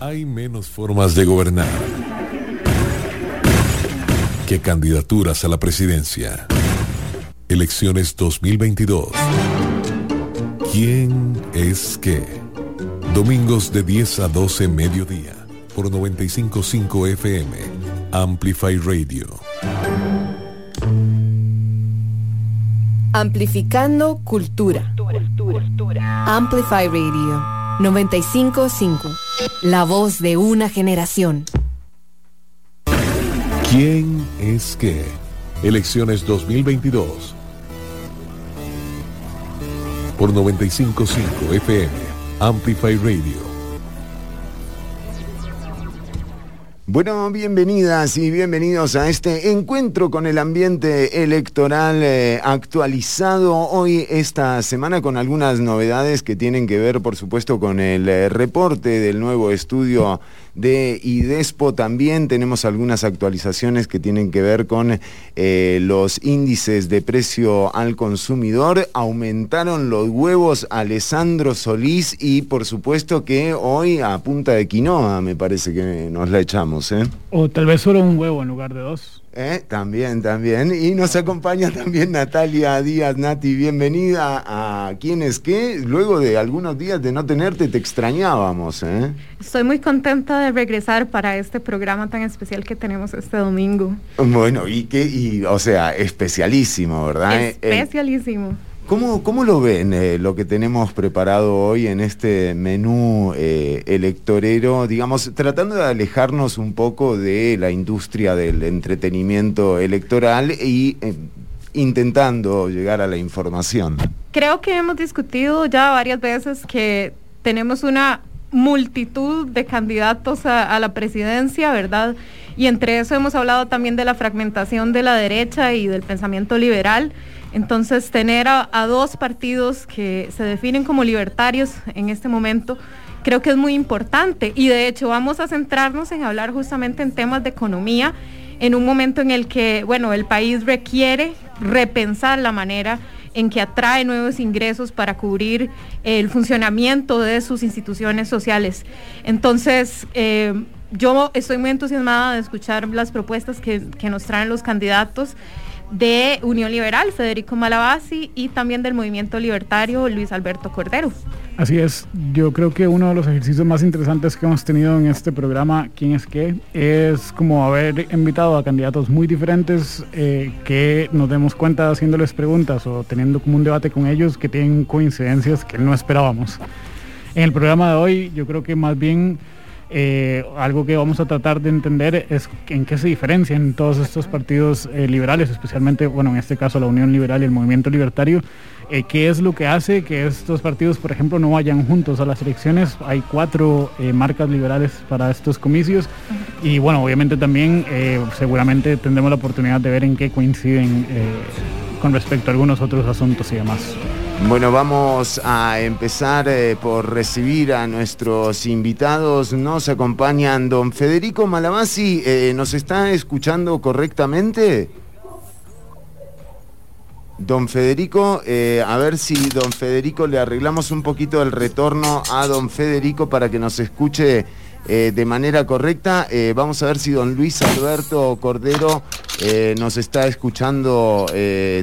Hay menos formas de gobernar que candidaturas a la presidencia. Elecciones 2022. ¿Quién es qué? Domingos de 10 a 12 mediodía por 955 FM. Amplify Radio. Amplificando cultura. Amplify Radio 955. La voz de una generación. ¿Quién es qué? Elecciones 2022. Por 955 FM. Amplify Radio. Bueno, bienvenidas y bienvenidos a este encuentro con el ambiente electoral eh, actualizado hoy esta semana con algunas novedades que tienen que ver, por supuesto, con el eh, reporte del nuevo estudio de IDESPO. También tenemos algunas actualizaciones que tienen que ver con eh, los índices de precio al consumidor. Aumentaron los huevos Alessandro Solís y por supuesto que hoy a punta de quinoa me parece que nos la echamos. ¿Eh? O tal vez solo un huevo en lugar de dos. ¿Eh? También, también. Y nos acompaña también Natalia Díaz Nati. Bienvenida a ¿Quién es qué? Luego de algunos días de no tenerte, te extrañábamos. ¿eh? Estoy muy contenta de regresar para este programa tan especial que tenemos este domingo. Bueno, y que, y, o sea, especialísimo, ¿verdad? Eh, especialísimo. ¿Cómo, lo ven eh, lo que tenemos preparado hoy en este menú eh, electorero? Digamos, tratando de alejarnos un poco de la industria del entretenimiento electoral y eh, intentando llegar a la información. Creo que hemos discutido ya varias veces que tenemos una multitud de candidatos a la presidencia, ¿verdad? Y entre eso hemos hablado también de la fragmentación de la derecha y del pensamiento liberal. Entonces, tener a, dos partidos que se definen como libertarios en este momento, creo que es muy importante. Y de hecho, vamos a centrarnos en hablar justamente en temas de economía, en un momento en el que, bueno, el país requiere repensar la manera en que atrae nuevos ingresos para cubrir el funcionamiento de sus instituciones sociales. Entonces, eh, yo estoy muy entusiasmada de escuchar las propuestas que, que nos traen los candidatos de Unión Liberal, Federico Malabasi, y también del Movimiento Libertario, Luis Alberto Cordero. Así es, yo creo que uno de los ejercicios más interesantes que hemos tenido en este programa, ¿Quién es qué?, es como haber invitado a candidatos muy diferentes eh, que nos demos cuenta haciéndoles preguntas o teniendo como un debate con ellos que tienen coincidencias que no esperábamos. En el programa de hoy yo creo que más bien eh, algo que vamos a tratar de entender es en qué se diferencian todos estos partidos eh, liberales, especialmente, bueno, en este caso la Unión Liberal y el Movimiento Libertario, eh, qué es lo que hace que estos partidos, por ejemplo, no vayan juntos a las elecciones. Hay cuatro marcas liberales para estos comicios y, bueno, obviamente también seguramente tendremos la oportunidad de ver en qué coinciden con respecto a algunos otros asuntos y demás. Bueno, vamos a empezar eh, por recibir a nuestros invitados. Nos acompañan don Federico Malamasi. Eh, ¿Nos está escuchando correctamente? Don Federico, eh, a ver si don Federico le arreglamos un poquito el retorno a don Federico para que nos escuche de manera correcta. vamos a ver si don Luis Alberto Cordero nos está escuchando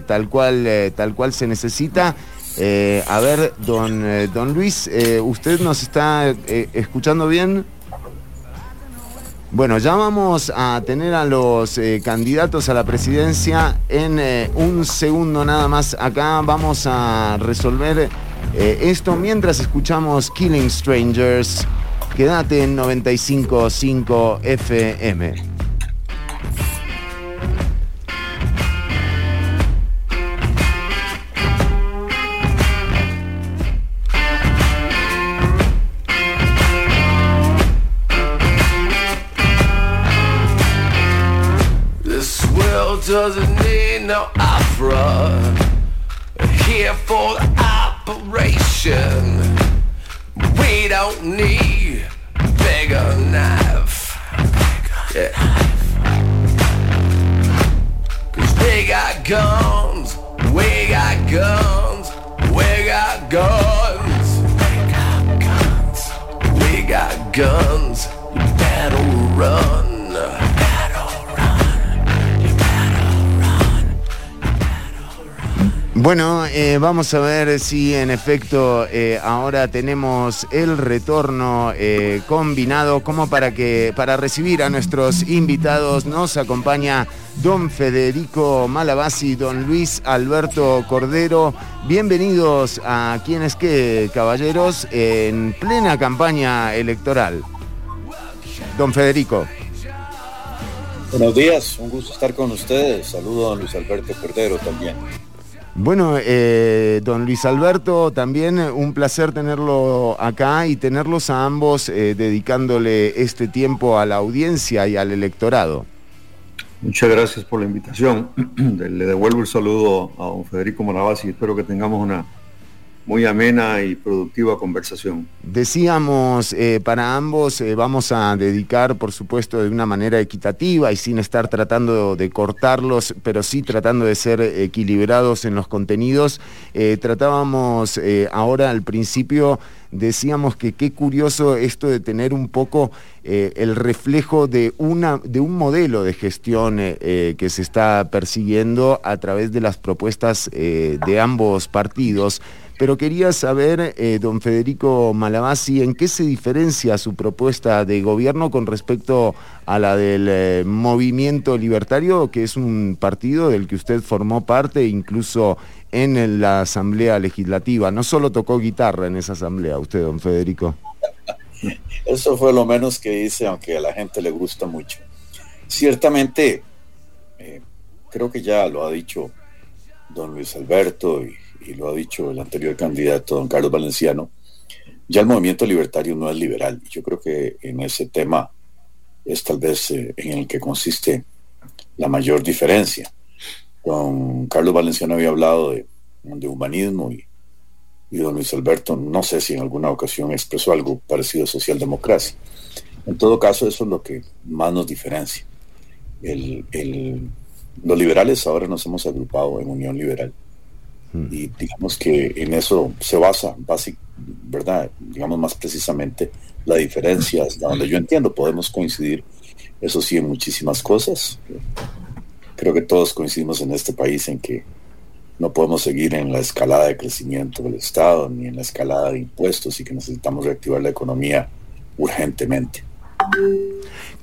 tal, cual, tal cual se necesita. Eh, a ver, don, eh, don Luis, eh, ¿usted nos está escuchando bien? Bueno, ya vamos a tener a los candidatos a la presidencia en un segundo nada más. Acá vamos a resolver esto mientras escuchamos Killing Strangers. Quédate en 95.5 FM. Doesn't need no opera. Here for the operation. We don't need bigger knife. Yeah. Cause they got guns, we got guns, we got guns. We got guns, we got guns. better run. Bueno, eh, vamos a ver si en efecto eh, ahora tenemos el retorno eh, combinado como para que para recibir a nuestros invitados nos acompaña don Federico Malabasi, don Luis Alberto Cordero. Bienvenidos a quienes que caballeros en plena campaña electoral. Don Federico. Buenos días, un gusto estar con ustedes. Saludo a Luis Alberto Cordero también. Bueno, eh, don Luis Alberto, también un placer tenerlo acá y tenerlos a ambos eh, dedicándole este tiempo a la audiencia y al electorado. Muchas gracias por la invitación. Le devuelvo el saludo a don Federico Maravasi y espero que tengamos una muy amena y productiva conversación. Decíamos, eh, para ambos eh, vamos a dedicar, por supuesto, de una manera equitativa y sin estar tratando de cortarlos, pero sí tratando de ser equilibrados en los contenidos. Eh, tratábamos ahora al principio, decíamos que qué curioso esto de tener un poco el reflejo de, una, de un modelo de gestión que se está persiguiendo a través de las propuestas de ambos partidos. Pero quería saber, eh, don Federico Malabasi, ¿en qué se diferencia su propuesta de gobierno con respecto a la del eh, Movimiento Libertario, que es un partido del que usted formó parte incluso en la Asamblea Legislativa? No solo tocó guitarra en esa asamblea, usted, don Federico. Eso fue lo menos que hice, aunque a la gente le gusta mucho. Ciertamente, eh, creo que ya lo ha dicho don Luis Alberto y y lo ha dicho el anterior candidato, don Carlos Valenciano, ya el movimiento libertario no es liberal. Yo creo que en ese tema es tal vez eh, en el que consiste la mayor diferencia. Don Carlos Valenciano había hablado de, humanismo y, don Luis Alberto no sé si en alguna ocasión expresó algo parecido a socialdemocracia. En todo caso, eso es lo que más nos diferencia. los liberales ahora nos hemos agrupado en Unión Liberal y digamos que en eso se basa, ¿verdad? Digamos más precisamente la diferencia, hasta donde yo entiendo, podemos coincidir, eso sí, en muchísimas cosas. Creo que todos coincidimos en este país en que no podemos seguir en la escalada de crecimiento del Estado ni en la escalada de impuestos y que necesitamos reactivar la economía urgentemente.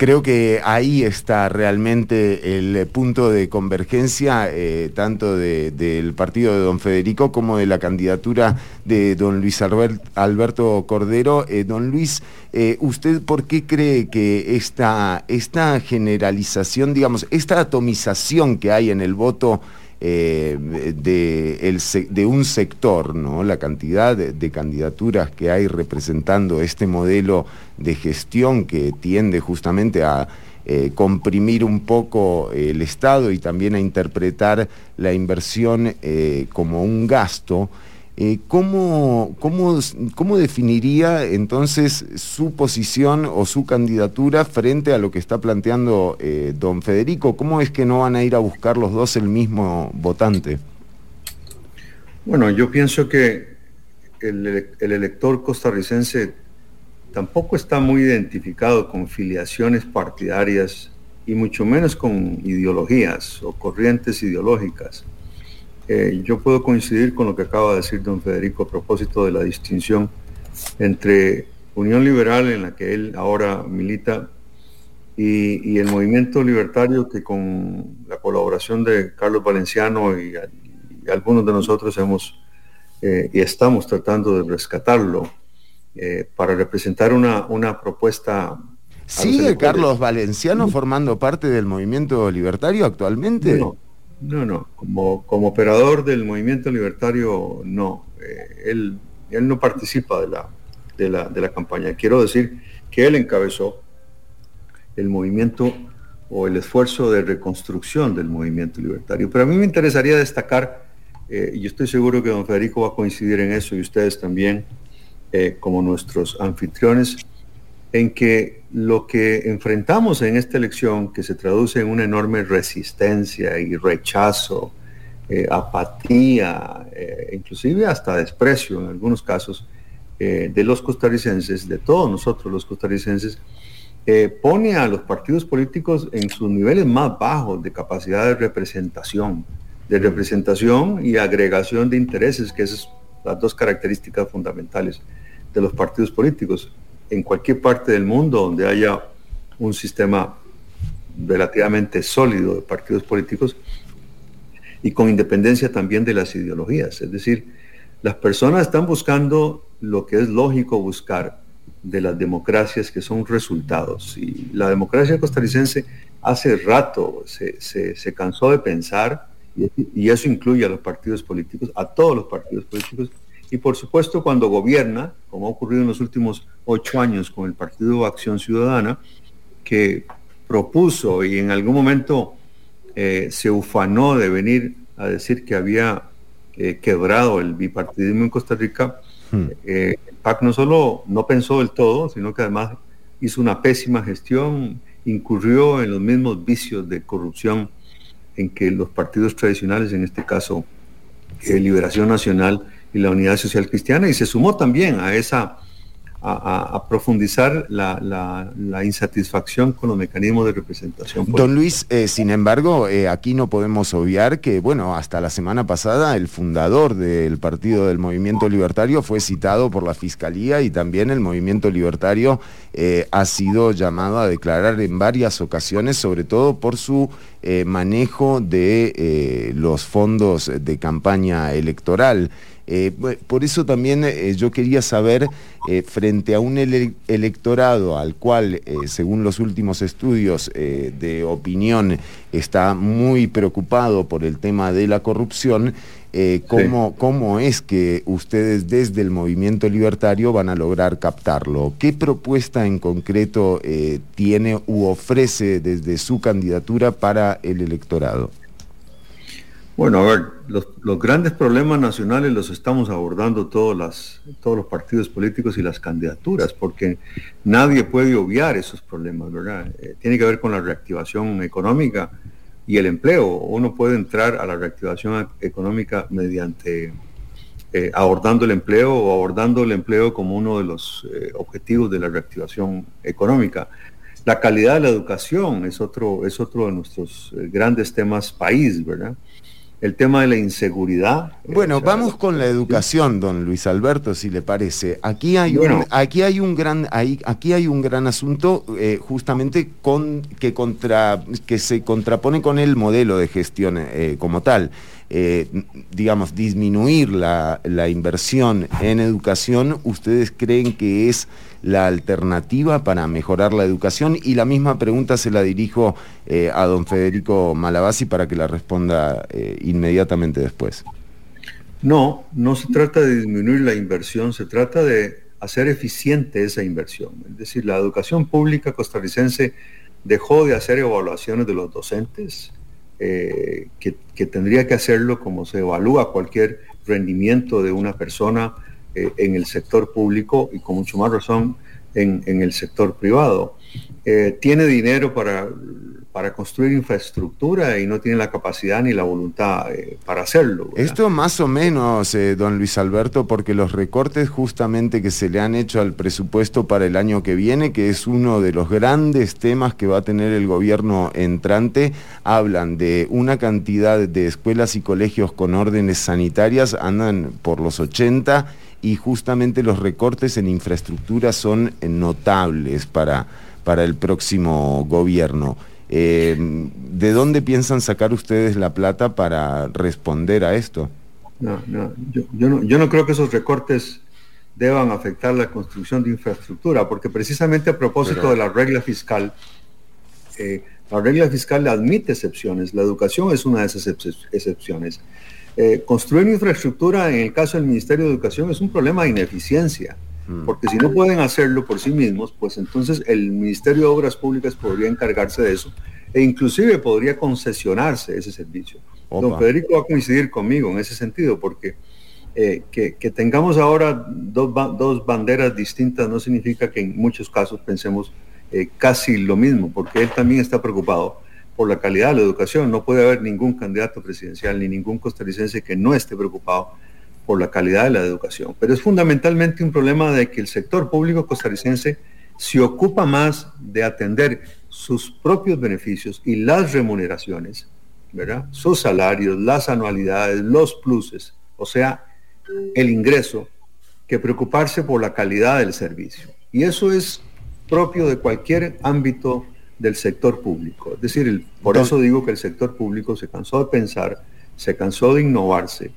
Creo que ahí está realmente el punto de convergencia, eh, tanto del partido de don Federico como de la candidatura de don Luis Alberto Cordero. Eh, don Luis, eh, ¿usted por qué cree que esta, esta generalización, digamos, esta atomización que hay en el voto, eh, de, un sector, ¿no? la cantidad de, candidaturas que hay representando este modelo de gestión que tiende justamente a eh, comprimir un poco el Estado y también a interpretar la inversión eh, como un gasto. Eh, ¿cómo, cómo, definiría entonces su posición o su candidatura frente a lo que está planteando eh, don Federico? ¿Cómo es que no van a ir a buscar los dos el mismo votante? Bueno, yo pienso que el elector costarricense tampoco está muy identificado con filiaciones partidarias y mucho menos con ideologías o corrientes ideológicas eh, yo puedo coincidir con lo que acaba de decir don Federico a propósito de la distinción entre Unión Liberal, en la que él ahora milita, y, el movimiento libertario que con la colaboración de Carlos Valenciano y, algunos de nosotros hemos eh, y estamos tratando de rescatarlo eh, para representar una, una propuesta. ¿Sigue Carlos Valenciano formando parte del movimiento libertario actualmente? No, no, como, como operador del movimiento libertario, no. Eh, él, él no participa de la, de, la, de la campaña. Quiero decir que él encabezó el movimiento o el esfuerzo de reconstrucción del movimiento libertario. Pero a mí me interesaría destacar, eh, y yo estoy seguro que don Federico va a coincidir en eso y ustedes también, eh, como nuestros anfitriones, en que lo que enfrentamos en esta elección, que se traduce en una enorme resistencia y rechazo, eh, apatía, eh, inclusive hasta desprecio en algunos casos, eh, de los costarricenses, de todos nosotros los costarricenses, pone a los partidos políticos en sus niveles más bajos de capacidad de representación, de representación y agregación de intereses, que esas son las dos características fundamentales de los partidos políticos. En cualquier parte del mundo donde haya un sistema relativamente sólido de partidos políticos y con independencia también de las ideologías. Es decir, las personas están buscando lo que es lógico buscar de las democracias que son resultados. Y la democracia costarricense hace rato se, cansó de pensar, y, eso incluye a los partidos políticos, a todos los partidos políticos, y por supuesto cuando gobierna, como ha ocurrido en los últimos ocho años con el Partido Acción Ciudadana, que propuso y en algún momento eh, se ufanó de venir a decir que había eh, quebrado el bipartidismo en Costa Rica, hmm. eh, el PAC no solo no pensó del todo, sino que además hizo una pésima gestión, incurrió en los mismos vicios de corrupción en que los partidos tradicionales, en este caso Liberación Nacional y la Unidad Social Cristiana, y se sumó también a esa a, profundizar la, insatisfacción con los mecanismos de representación. Don Luis, eh, sin embargo, eh, aquí no podemos obviar que, bueno, hasta la semana pasada el fundador del Partido del Movimiento Libertario fue citado por la Fiscalía y también el Movimiento Libertario eh, ha sido llamado a declarar en varias ocasiones, sobre todo por su manejo de los fondos de campaña electoral. Eh, por eso también eh, yo quería saber, eh, frente a un electorado al cual, según los últimos estudios de opinión, está muy preocupado por el tema de la corrupción, ¿cómo, ¿cómo, es que ustedes desde el movimiento libertario van a lograr captarlo? ¿Qué propuesta en concreto tiene u ofrece desde su candidatura para el electorado? Bueno, a ver, los, grandes problemas nacionales los estamos abordando todos, las, todos los partidos políticos y las candidaturas, porque nadie puede obviar esos problemas, ¿verdad? Eh, tiene que ver con la reactivación económica y el empleo. Uno puede entrar a la reactivación económica mediante eh, abordando el empleo o abordando el empleo como uno de los eh, objetivos de la reactivación económica. La calidad de la educación es otro, es otro de nuestros grandes temas país, ¿verdad? El tema de la inseguridad. Bueno, vamos con la educación, don Luis Alberto, si le parece. Aquí hay un, aquí hay un gran, aquí hay un gran asunto eh, justamente con que contra que se contrapone con el modelo de gestión eh, como tal. Eh, digamos, disminuir la, la inversión en educación, ¿ustedes creen que es la alternativa para mejorar la educación? Y la misma pregunta se la dirijo eh, a don Federico Malabasi para que la responda eh, inmediatamente después. No, no se trata de disminuir la inversión, se trata de hacer eficiente esa inversión. Es decir, la educación pública costarricense dejó de hacer evaluaciones de los docentes, eh, que, tendría que hacerlo como se evalúa cualquier rendimiento de una persona eh, en el sector público y con mucho más razón en, el sector privado. Eh, tiene dinero para, para construir infraestructura y no tiene la capacidad ni la voluntad eh, para hacerlo. Esto más o menos, don Luis Alberto, porque los recortes justamente que se le han hecho al presupuesto para el año que viene, que es uno de los grandes temas que va a tener el gobierno entrante, hablan de una cantidad de escuelas y colegios con órdenes sanitarias, andan por los 80 y justamente los recortes en infraestructura son notables para, para el próximo gobierno. Eh, ¿De dónde piensan sacar ustedes la plata para responder a esto? No, no, yo, no, yo no creo que esos recortes deban afectar la construcción de infraestructura, porque precisamente a propósito de la regla fiscal, eh, la regla fiscal admite excepciones, la educación es una de esas excepciones. Eh, construir infraestructura en el caso del Ministerio de Educación es un problema de ineficiencia, mm. porque si no pueden hacerlo por sí mismos, pues entonces el Ministerio de Obras Públicas podría encargarse de eso e inclusive podría concesionarse ese servicio. Don Federico va a coincidir conmigo en ese sentido, porque eh, que, tengamos ahora dos, banderas distintas no significa que en muchos casos pensemos eh, casi lo mismo, porque él también está preocupado por la calidad de la educación. No puede haber ningún candidato presidencial ni ningún costarricense que no esté preocupado por la calidad de la educación. Pero es fundamentalmente un problema de que el sector público costarricense se ocupa más de atender sus propios beneficios y las remuneraciones, ¿verdad? Sus salarios, las anualidades, los pluses, o sea, el ingreso, que preocuparse por la calidad del servicio. Y eso es propio de cualquier ámbito del sector público. Es decir, por eso digo que el sector público se cansó de pensar, se cansó de innovarse,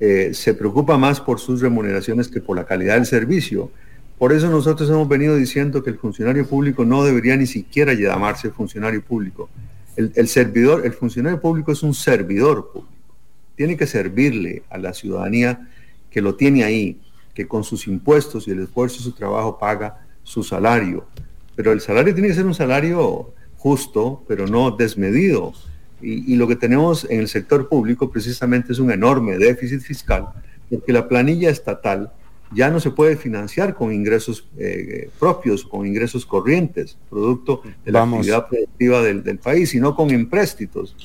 eh, se preocupa más por sus remuneraciones que por la calidad del servicio. Por eso nosotros hemos venido diciendo que el funcionario público no debería ni siquiera llamarse funcionario público. El, servidor, el funcionario público es un servidor público. Tiene que servirle a la ciudadanía que lo tiene ahí, que con sus impuestos y el esfuerzo de su trabajo paga su salario. Pero el salario tiene que ser un salario justo, pero no desmedido. Y, lo que tenemos en el sector público precisamente es un enorme déficit fiscal, porque la planilla estatal ya no se puede financiar con ingresos eh, propios, con ingresos corrientes, producto de la actividad productiva del, país, sino con empréstitos.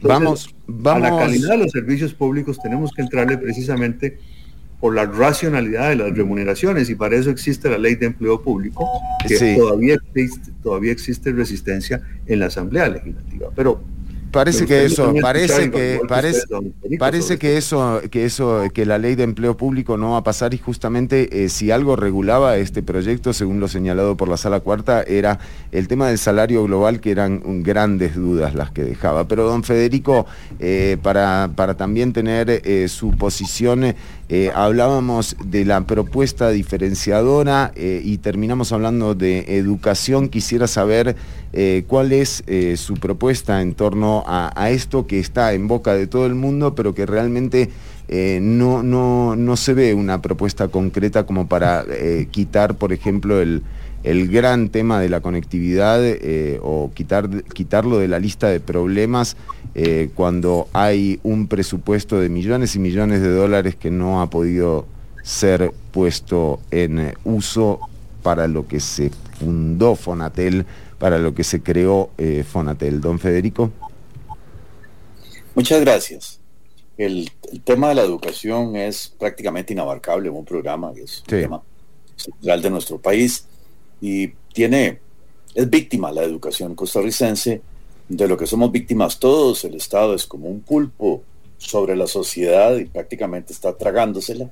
vamos, vamos. A la calidad de los servicios públicos tenemos que entrarle precisamente por la racionalidad de las remuneraciones y para eso existe la ley de empleo público, que todavía, existe, todavía existe resistencia en la Asamblea Legislativa. Pero parece que eso parece que parece parece que eso que eso que la ley de empleo público no va a pasar y justamente eh, si algo regulaba este proyecto según lo señalado por la sala cuarta era el tema del salario global que eran grandes dudas las que dejaba. Pero don Federico eh, para para también tener eh, su posición hablábamos de la propuesta diferenciadora y terminamos hablando de educación. Quisiera saber cuál es su propuesta en torno a, esto que está en boca de todo el mundo, pero que realmente eh, no, no, se ve una propuesta concreta como para eh, quitar, por ejemplo, el, gran tema de la conectividad eh, o quitar, quitarlo de la lista de problemas cuando hay un presupuesto de millones y millones de dólares que no ha podido ser puesto en uso para lo que se fundó Fonatel, para lo que se creó Fonatel. Don Federico. Muchas gracias. El, tema de la educación es prácticamente inabarcable en un programa que es un tema central de nuestro país y tiene, es víctima la educación costarricense de lo que somos víctimas todos. El Estado es como un pulpo sobre la sociedad y prácticamente está tragándosela.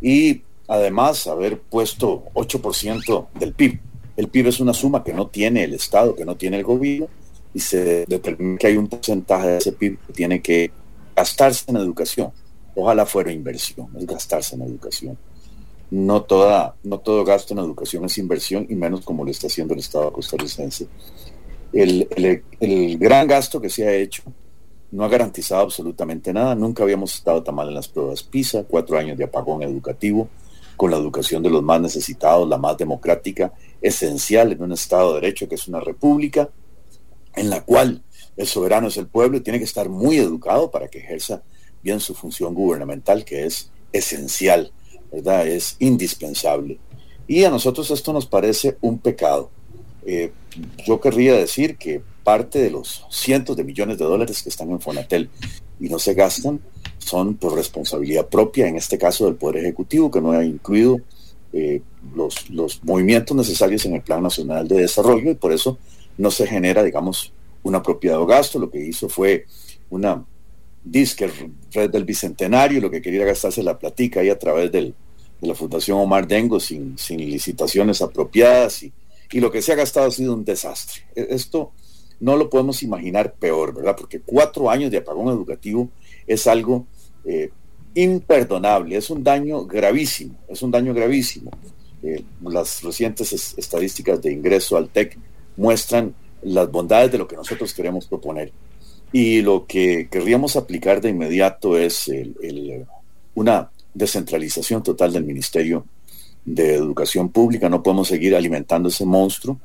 Y además haber puesto 8% del PIB. El PIB es una suma que no tiene el Estado, que no tiene el gobierno y se determina que hay un porcentaje de ese PIB que tiene que gastarse en educación. Ojalá fuera inversión, es gastarse en educación. No, toda, no todo gasto en educación es inversión y menos como lo está haciendo el Estado costarricense. El, gran gasto que se ha hecho no ha garantizado absolutamente nada. Nunca habíamos estado tan mal en las pruebas PISA, cuatro años de apagón educativo, con la educación de los más necesitados, la más democrática, esencial en un Estado de Derecho que es una república, en la cual el soberano es el pueblo y tiene que estar muy educado para que ejerza bien su función gubernamental, que es esencial, ¿verdad? Es indispensable. Y a nosotros esto nos parece un pecado. Eh, yo querría decir que parte de los cientos de millones de dólares que están en Fonatel y no se gastan son por responsabilidad propia, en este caso del Poder Ejecutivo, que no ha incluido eh, los, los movimientos necesarios en el Plan Nacional de Desarrollo y por eso no se genera, digamos, un apropiado gasto. Lo que hizo fue una disque red del Bicentenario, lo que quería gastarse la platica ahí a través de la Fundación Omar Dengo sin, sin licitaciones apropiadas y, lo que se ha gastado ha sido un desastre. E, esto no lo podemos imaginar peor, ¿verdad? Porque cuatro años de apagón educativo es algo eh, imperdonable, es un daño gravísimo, es un daño gravísimo. Eh, las recientes estadísticas de ingreso al TEC muestran las bondades de lo que nosotros queremos proponer. Y lo que querríamos aplicar de inmediato es una descentralización total del Ministerio de Educación Pública. No podemos seguir alimentando ese monstruo.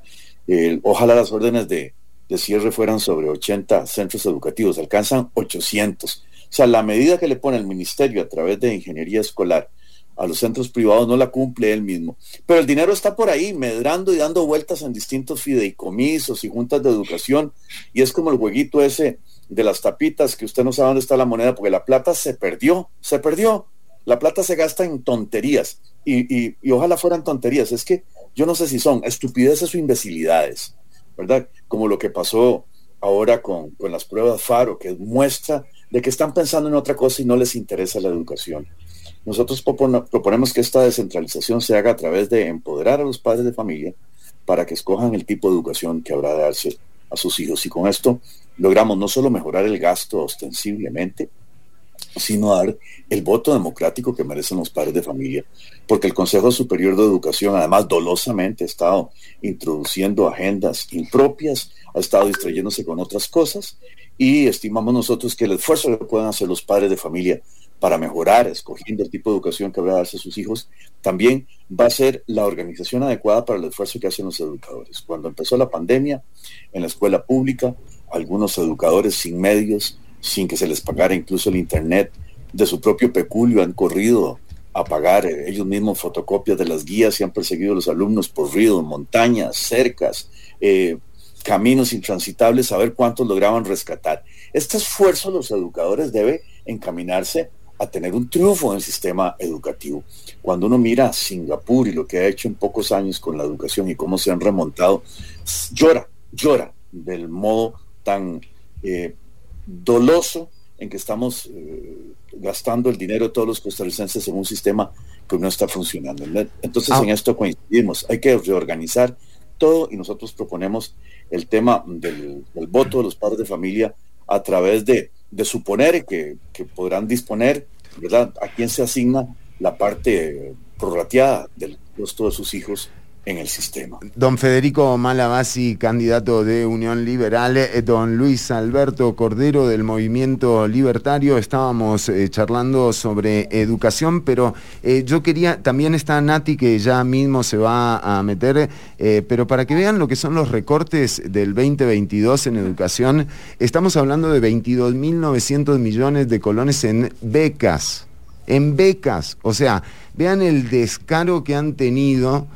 ojalá las órdenes de, de cierre fueran sobre 80 centros educativos, alcanzan 800. O sea, la medida que le pone el ministerio a través de ingeniería escolar a los centros privados no la cumple él mismo. Pero el dinero está por ahí, medrando y dando vueltas en distintos fideicomisos y juntas de educación. Y es como el jueguito ese de las tapitas que usted no sabe dónde está la moneda, porque la plata se perdió, se perdió. la plata se gasta en tonterías y, ojalá fueran tonterías. Es que yo no sé si son estupideces o imbecilidades, ¿verdad? Como lo que pasó ahora con, con las pruebas FARO, que muestra de que están pensando en otra cosa y no les interesa la educación. Nosotros proponemos que esta descentralización se haga a través de empoderar a los padres de familia para que escojan el tipo de educación que habrá de darse a sus hijos. Y con esto logramos no solo mejorar el gasto ostensiblemente, sino dar el voto democrático que merecen los padres de familia, porque el Consejo Superior de Educación, además dolosamente, ha estado introduciendo agendas impropias, ha estado distrayéndose con otras cosas, y estimamos nosotros que el esfuerzo que puedan hacer los padres de familia para mejorar, escogiendo el tipo de educación que habrá darse a sus hijos, también va a ser la organización adecuada para el esfuerzo que hacen los educadores. Cuando empezó la pandemia, en la escuela pública, algunos educadores sin medios, sin que se les pagara incluso el Internet, de su propio peculio han corrido a pagar eh, ellos mismos fotocopias de las guías y han perseguido a los alumnos por ríos, montañas, cercas, eh, caminos intransitables, a ver cuántos lograban rescatar. Este esfuerzo los educadores debe encaminarse a tener un triunfo en el sistema educativo. Cuando uno mira a Singapur y lo que ha hecho en pocos años con la educación y cómo se han remontado, llora, llora del modo tan eh, doloso en que estamos eh, gastando el dinero de todos los costarricenses en un sistema que no está funcionando. Entonces ah. en esto coincidimos, hay que reorganizar todo y nosotros proponemos el tema del voto de los padres de familia a través de de suponer que, que, podrán disponer, ¿verdad? A quién se asigna la parte prorrateada del costo de sus hijos en el sistema. Don Federico Malabasi, candidato de Unión Liberal, eh, don Luis Alberto Cordero del Movimiento Libertario, estábamos eh, charlando sobre educación, pero eh, yo quería, también está Nati que ya mismo se va a meter, pero para que vean lo que son los recortes del 2022 en educación, estamos hablando de 22.900 millones de colones en becas, en becas, o sea, vean el descaro que han tenido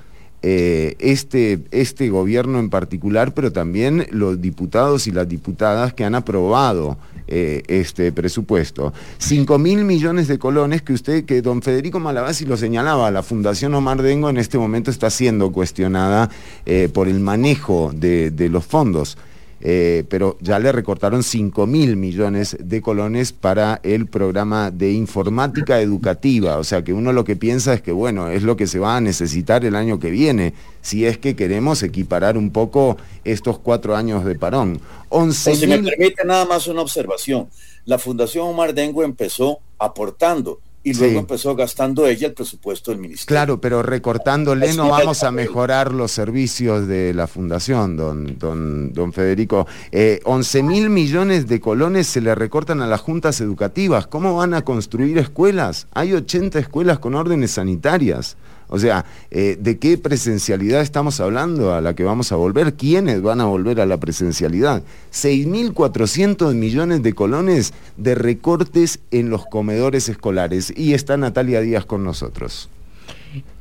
eh, este, este gobierno en particular, pero también los diputados y las diputadas que han aprobado eh, este presupuesto. 5 mil millones de colones que usted, que don Federico Malabasi lo señalaba, la Fundación Omar Dengo en este momento está siendo cuestionada eh, por el manejo de los fondos. Eh, pero ya le recortaron 5 mil millones de colones para el programa de informática educativa. O sea que uno lo que piensa es que, bueno, es lo que se va a necesitar el año que viene, si es que queremos equiparar un poco estos cuatro años de parón. 11 si me permite nada más una observación. La Fundación Omar Dengo empezó aportando y luego empezó gastando ella el presupuesto del ministerio. Claro, pero recortándole no vamos a mejorar los servicios de la fundación, don, don, don Federico. Eh, 11 mil millones de colones se le recortan a las juntas educativas. ¿Cómo van a construir escuelas? Hay 80 escuelas con órdenes sanitarias. O sea, eh, ¿de qué presencialidad estamos hablando a la que vamos a volver? ¿Quiénes van a volver a la presencialidad? 6.400 millones de colones de recortes en los comedores escolares. Y está Natalia Díaz con nosotros.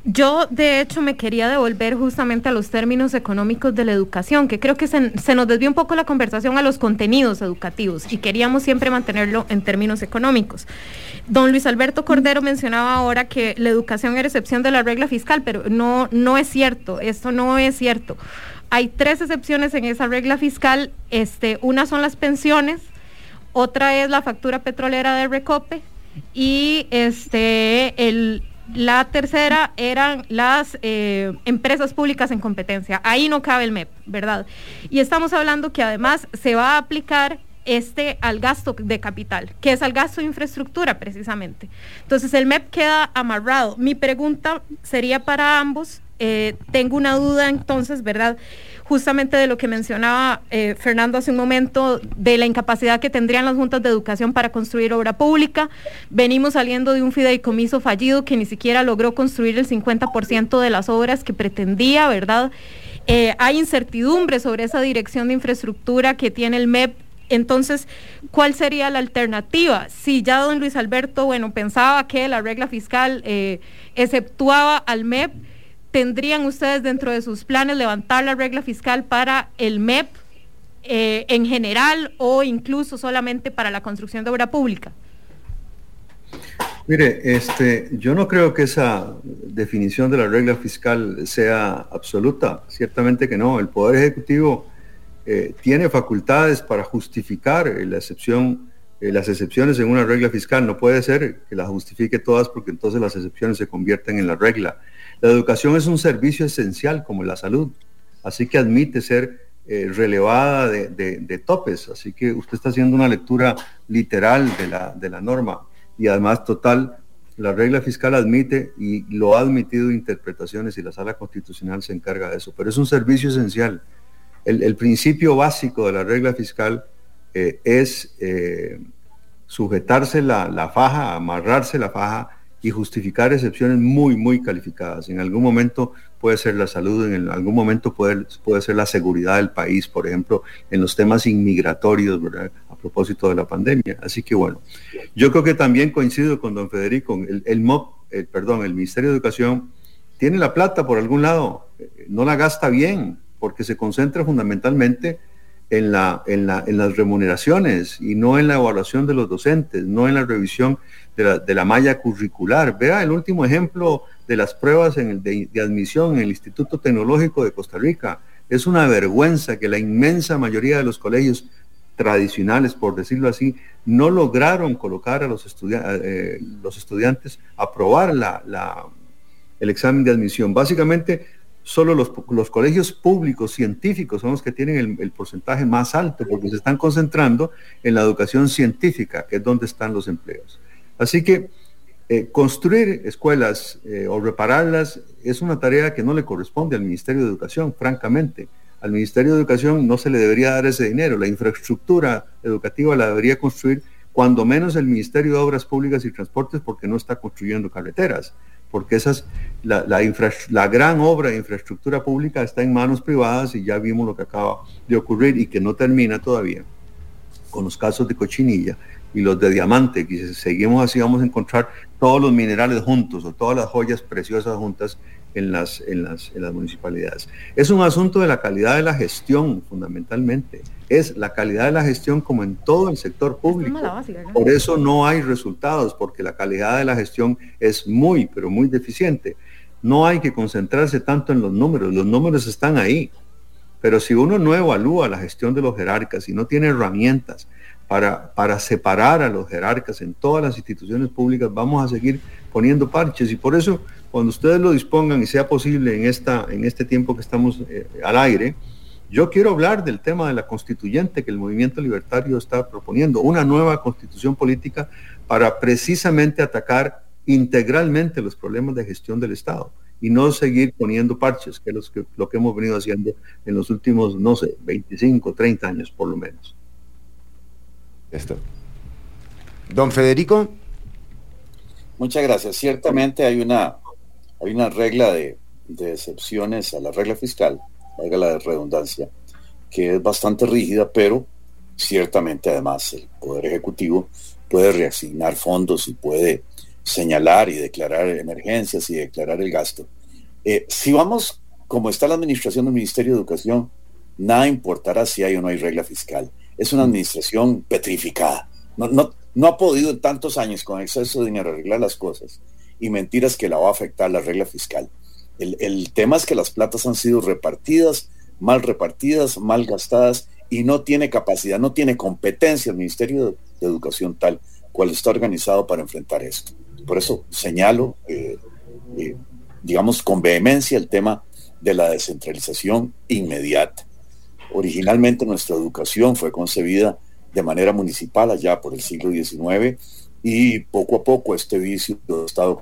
Yo, de hecho, me quería devolver justamente a los términos económicos de la educación, que creo que se, nos desvió un poco la conversación a los contenidos educativos y queríamos siempre mantenerlo en términos económicos. Don Luis Alberto Cordero mencionaba ahora que la educación era excepción de la regla fiscal, pero no, no es cierto, esto no es cierto. Hay tres excepciones en esa regla fiscal, este, una son las pensiones, otra es la factura petrolera de Recope y este, el la tercera eran las eh, empresas públicas en competencia. Ahí no cabe el MEP, ¿verdad? Y estamos hablando que además se va a aplicar este al gasto de capital, que es al gasto de infraestructura precisamente. Entonces el MEP queda amarrado. Mi pregunta sería para ambos. Eh, tengo una duda entonces, ¿verdad? justamente de lo que mencionaba eh, Fernando hace un momento, de la incapacidad que tendrían las juntas de educación para construir obra pública. Venimos saliendo de un fideicomiso fallido que ni siquiera logró construir el 50% de las obras que pretendía, ¿verdad? Eh, hay incertidumbre sobre esa dirección de infraestructura que tiene el MEP entonces, ¿cuál sería la alternativa? Si ya don Luis Alberto, bueno, pensaba que la regla fiscal eh, exceptuaba al MEP, ¿Tendrían ustedes dentro de sus planes levantar la regla fiscal para el MEP eh, en general o incluso solamente para la construcción de obra pública? Mire, este, yo no creo que esa definición de la regla fiscal sea absoluta. Ciertamente que no. El Poder Ejecutivo eh, tiene facultades para justificar la excepción, eh, las excepciones en una regla fiscal. No puede ser que las justifique todas porque entonces las excepciones se convierten en la regla. La educación es un servicio esencial como la salud, así que admite ser eh, relevada de, topes. Así que usted está haciendo una lectura literal de la, norma y además total, la regla fiscal admite y lo ha admitido interpretaciones y la sala constitucional se encarga de eso, pero es un servicio esencial. El, principio básico de la regla fiscal eh, es eh, sujetarse la faja, amarrarse la faja y justificar excepciones muy, muy calificadas. En algún momento puede ser la salud, en algún momento puede, puede ser la seguridad del país, por ejemplo, en los temas inmigratorios, ¿verdad? A propósito de la pandemia. Así que bueno, yo creo que también coincido con don Federico, el, el MOP, perdón, el Ministerio de Educación tiene la plata por algún lado, eh, no la gasta bien, porque se concentra fundamentalmente en, la, en, la, en las remuneraciones y no en la evaluación de los docentes, no en la revisión de la, malla curricular. Vea el último ejemplo de las pruebas en el de, admisión en el Instituto Tecnológico de Costa Rica. Es una vergüenza que la inmensa mayoría de los colegios tradicionales, por decirlo así, no lograron colocar a los, eh, los estudiantes a aprobar la, el examen de admisión. Básicamente, solo los, los, colegios públicos científicos son los que tienen el, porcentaje más alto porque se están concentrando en la educación científica, que es donde están los empleos. Así que eh, construir escuelas eh, o repararlas es una tarea que no le corresponde al Ministerio de Educación, francamente. Al Ministerio de Educación no se le debería dar ese dinero. La infraestructura educativa la debería construir cuando menos el Ministerio de Obras Públicas y Transportes porque no está construyendo carreteras, porque esas, la, la, gran obra de infraestructura pública está en manos privadas y ya vimos lo que acaba de ocurrir y que no termina todavía con los casos de cochinilla y los de diamante, que si seguimos así vamos a encontrar todos los minerales juntos o todas las joyas preciosas juntas en las, en las, en las municipalidades. Es un asunto de la calidad de la gestión, fundamentalmente. Es la calidad de la gestión como en todo el sector público. Por eso no hay resultados, porque la calidad de la gestión es muy, pero muy deficiente. No hay que concentrarse tanto en los números, los números están ahí. Pero si uno no evalúa la gestión de los jerarcas y no tiene herramientas para, separar a los jerarcas en todas las instituciones públicas, vamos a seguir poniendo parches. Y por eso, cuando ustedes lo dispongan y sea posible en, esta, en este tiempo que estamos eh, al aire, yo quiero hablar del tema de la constituyente que el movimiento libertario está proponiendo, una nueva constitución política para precisamente atacar integralmente los problemas de gestión del Estado y no seguir poniendo parches, que es lo que hemos venido haciendo en los últimos, no sé, 25, 30 años por lo menos. Esto. Don Federico. Muchas gracias. Ciertamente hay una, hay una regla de, excepciones a la regla fiscal, la redundancia, que es bastante rígida, pero ciertamente además el Poder Ejecutivo puede reasignar fondos y puede señalar y declarar emergencias y declarar el gasto. Eh, si vamos como está la administración del Ministerio de Educación, nada importará si hay o no hay regla fiscal es una administración petrificada. No, no, no ha podido en tantos años con exceso de dinero arreglar las cosas y mentiras que la va a afectar la regla fiscal. El, tema es que las platas han sido repartidas, mal repartidas, mal gastadas y no tiene capacidad, no tiene competencia el Ministerio de, Educación tal cual está organizado para enfrentar esto. Por eso señalo, eh, eh, digamos, con vehemencia el tema de la descentralización inmediata. Originalmente nuestra educación fue concebida de manera municipal allá por el siglo XIX y poco a poco este vicio de Estado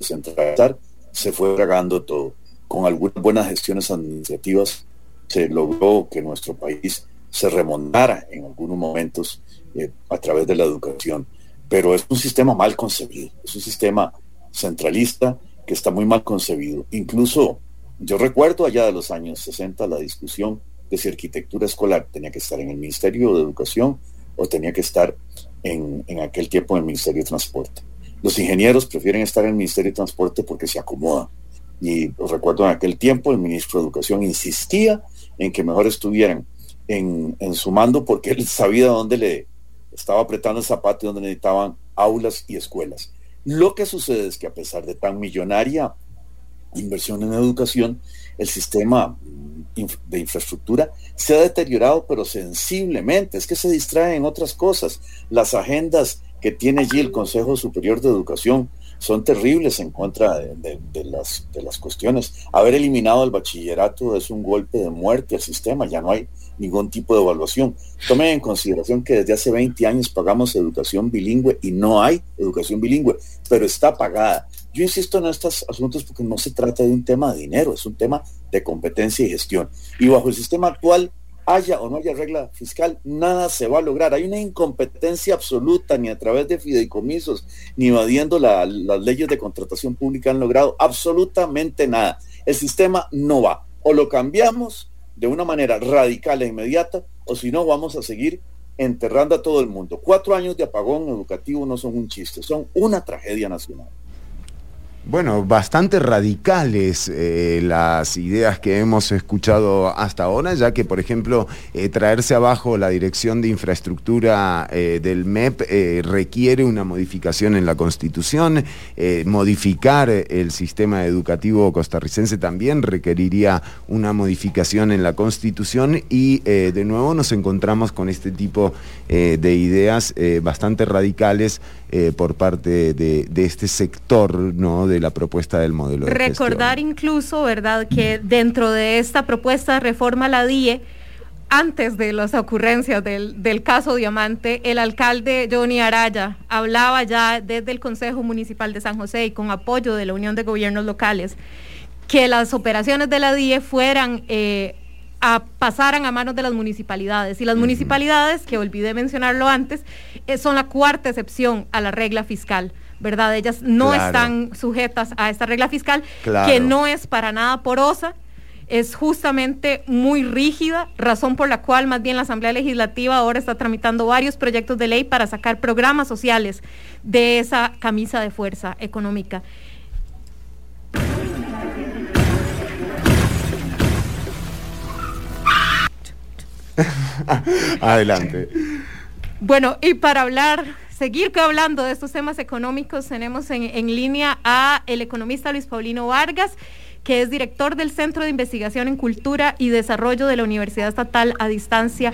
centralizar se fue tragando todo. Con algunas buenas gestiones administrativas se logró que nuestro país se remontara en algunos momentos eh, a través de la educación. Pero es un sistema mal concebido, es un sistema centralista que está muy mal concebido. Incluso yo recuerdo allá de los años 60 la discusión de si arquitectura escolar tenía que estar en el Ministerio de Educación o tenía que estar en, aquel tiempo en el Ministerio de Transporte. Los ingenieros prefieren estar en el Ministerio de Transporte porque se acomodan. Y recuerdo en aquel tiempo el ministro de Educación insistía en que mejor estuvieran en, su mando porque él sabía dónde le estaba apretando el zapato y dónde necesitaban aulas y escuelas. Lo que sucede es que a pesar de tan millonaria inversión en educación, el sistema de infraestructura se ha deteriorado, pero sensiblemente. Es que se distrae en otras cosas. Las agendas que tiene allí el Consejo Superior de Educación son terribles en contra de, las, de las cuestiones. Haber eliminado el bachillerato es un golpe de muerte al sistema, ya no hay ningún tipo de evaluación. Tomen en consideración que desde hace 20 años pagamos educación bilingüe y no hay educación bilingüe, pero está pagada. Yo insisto en estos asuntos porque no se trata de un tema de dinero, es un tema de competencia y gestión. Y bajo el sistema actual, haya o no haya regla fiscal, nada se va a lograr. Hay una incompetencia absoluta, ni a través de fideicomisos, ni evadiendo las leyes de contratación pública han logrado absolutamente nada. El sistema no va. O lo cambiamos de una manera radical e inmediata, o si no, vamos a seguir enterrando a todo el mundo. Cuatro años de apagón educativo no son un chiste, son una tragedia nacional. Bueno, bastante radicales eh, las ideas que hemos escuchado hasta ahora, ya que, por ejemplo, eh, traerse abajo la dirección de infraestructura eh, del MEP requiere una modificación en la Constitución, modificar el sistema educativo costarricense también requeriría una modificación en la Constitución y de nuevo nos encontramos con este tipo de ideas bastante radicales por parte de, este sector, ¿no? de la propuesta del modelo. De Recordar incluso, ¿verdad?, que dentro de esta propuesta de reforma a la DIE, antes de las ocurrencias del, del, caso Diamante, el alcalde Johnny Araya hablaba ya desde el Consejo Municipal de San José y con apoyo de la Unión de Gobiernos Locales que las operaciones de la DIE fueran eh, a pasaran a manos de las municipalidades. Y las municipalidades, que olvidé mencionarlo antes, eh, son la cuarta excepción a la regla fiscal. ¿verdad? Ellas no están sujetas a esta regla fiscal, que no es para nada porosa, es justamente muy rígida, razón por la cual más bien la Asamblea Legislativa ahora está tramitando varios proyectos de ley para sacar programas sociales de esa camisa de fuerza económica. Adelante. Bueno, y para hablar seguir hablando de estos temas económicos, tenemos en, línea a el economista Luis Paulino Vargas, que es director del Centro de Investigación en Cultura y Desarrollo de la Universidad Estatal a Distancia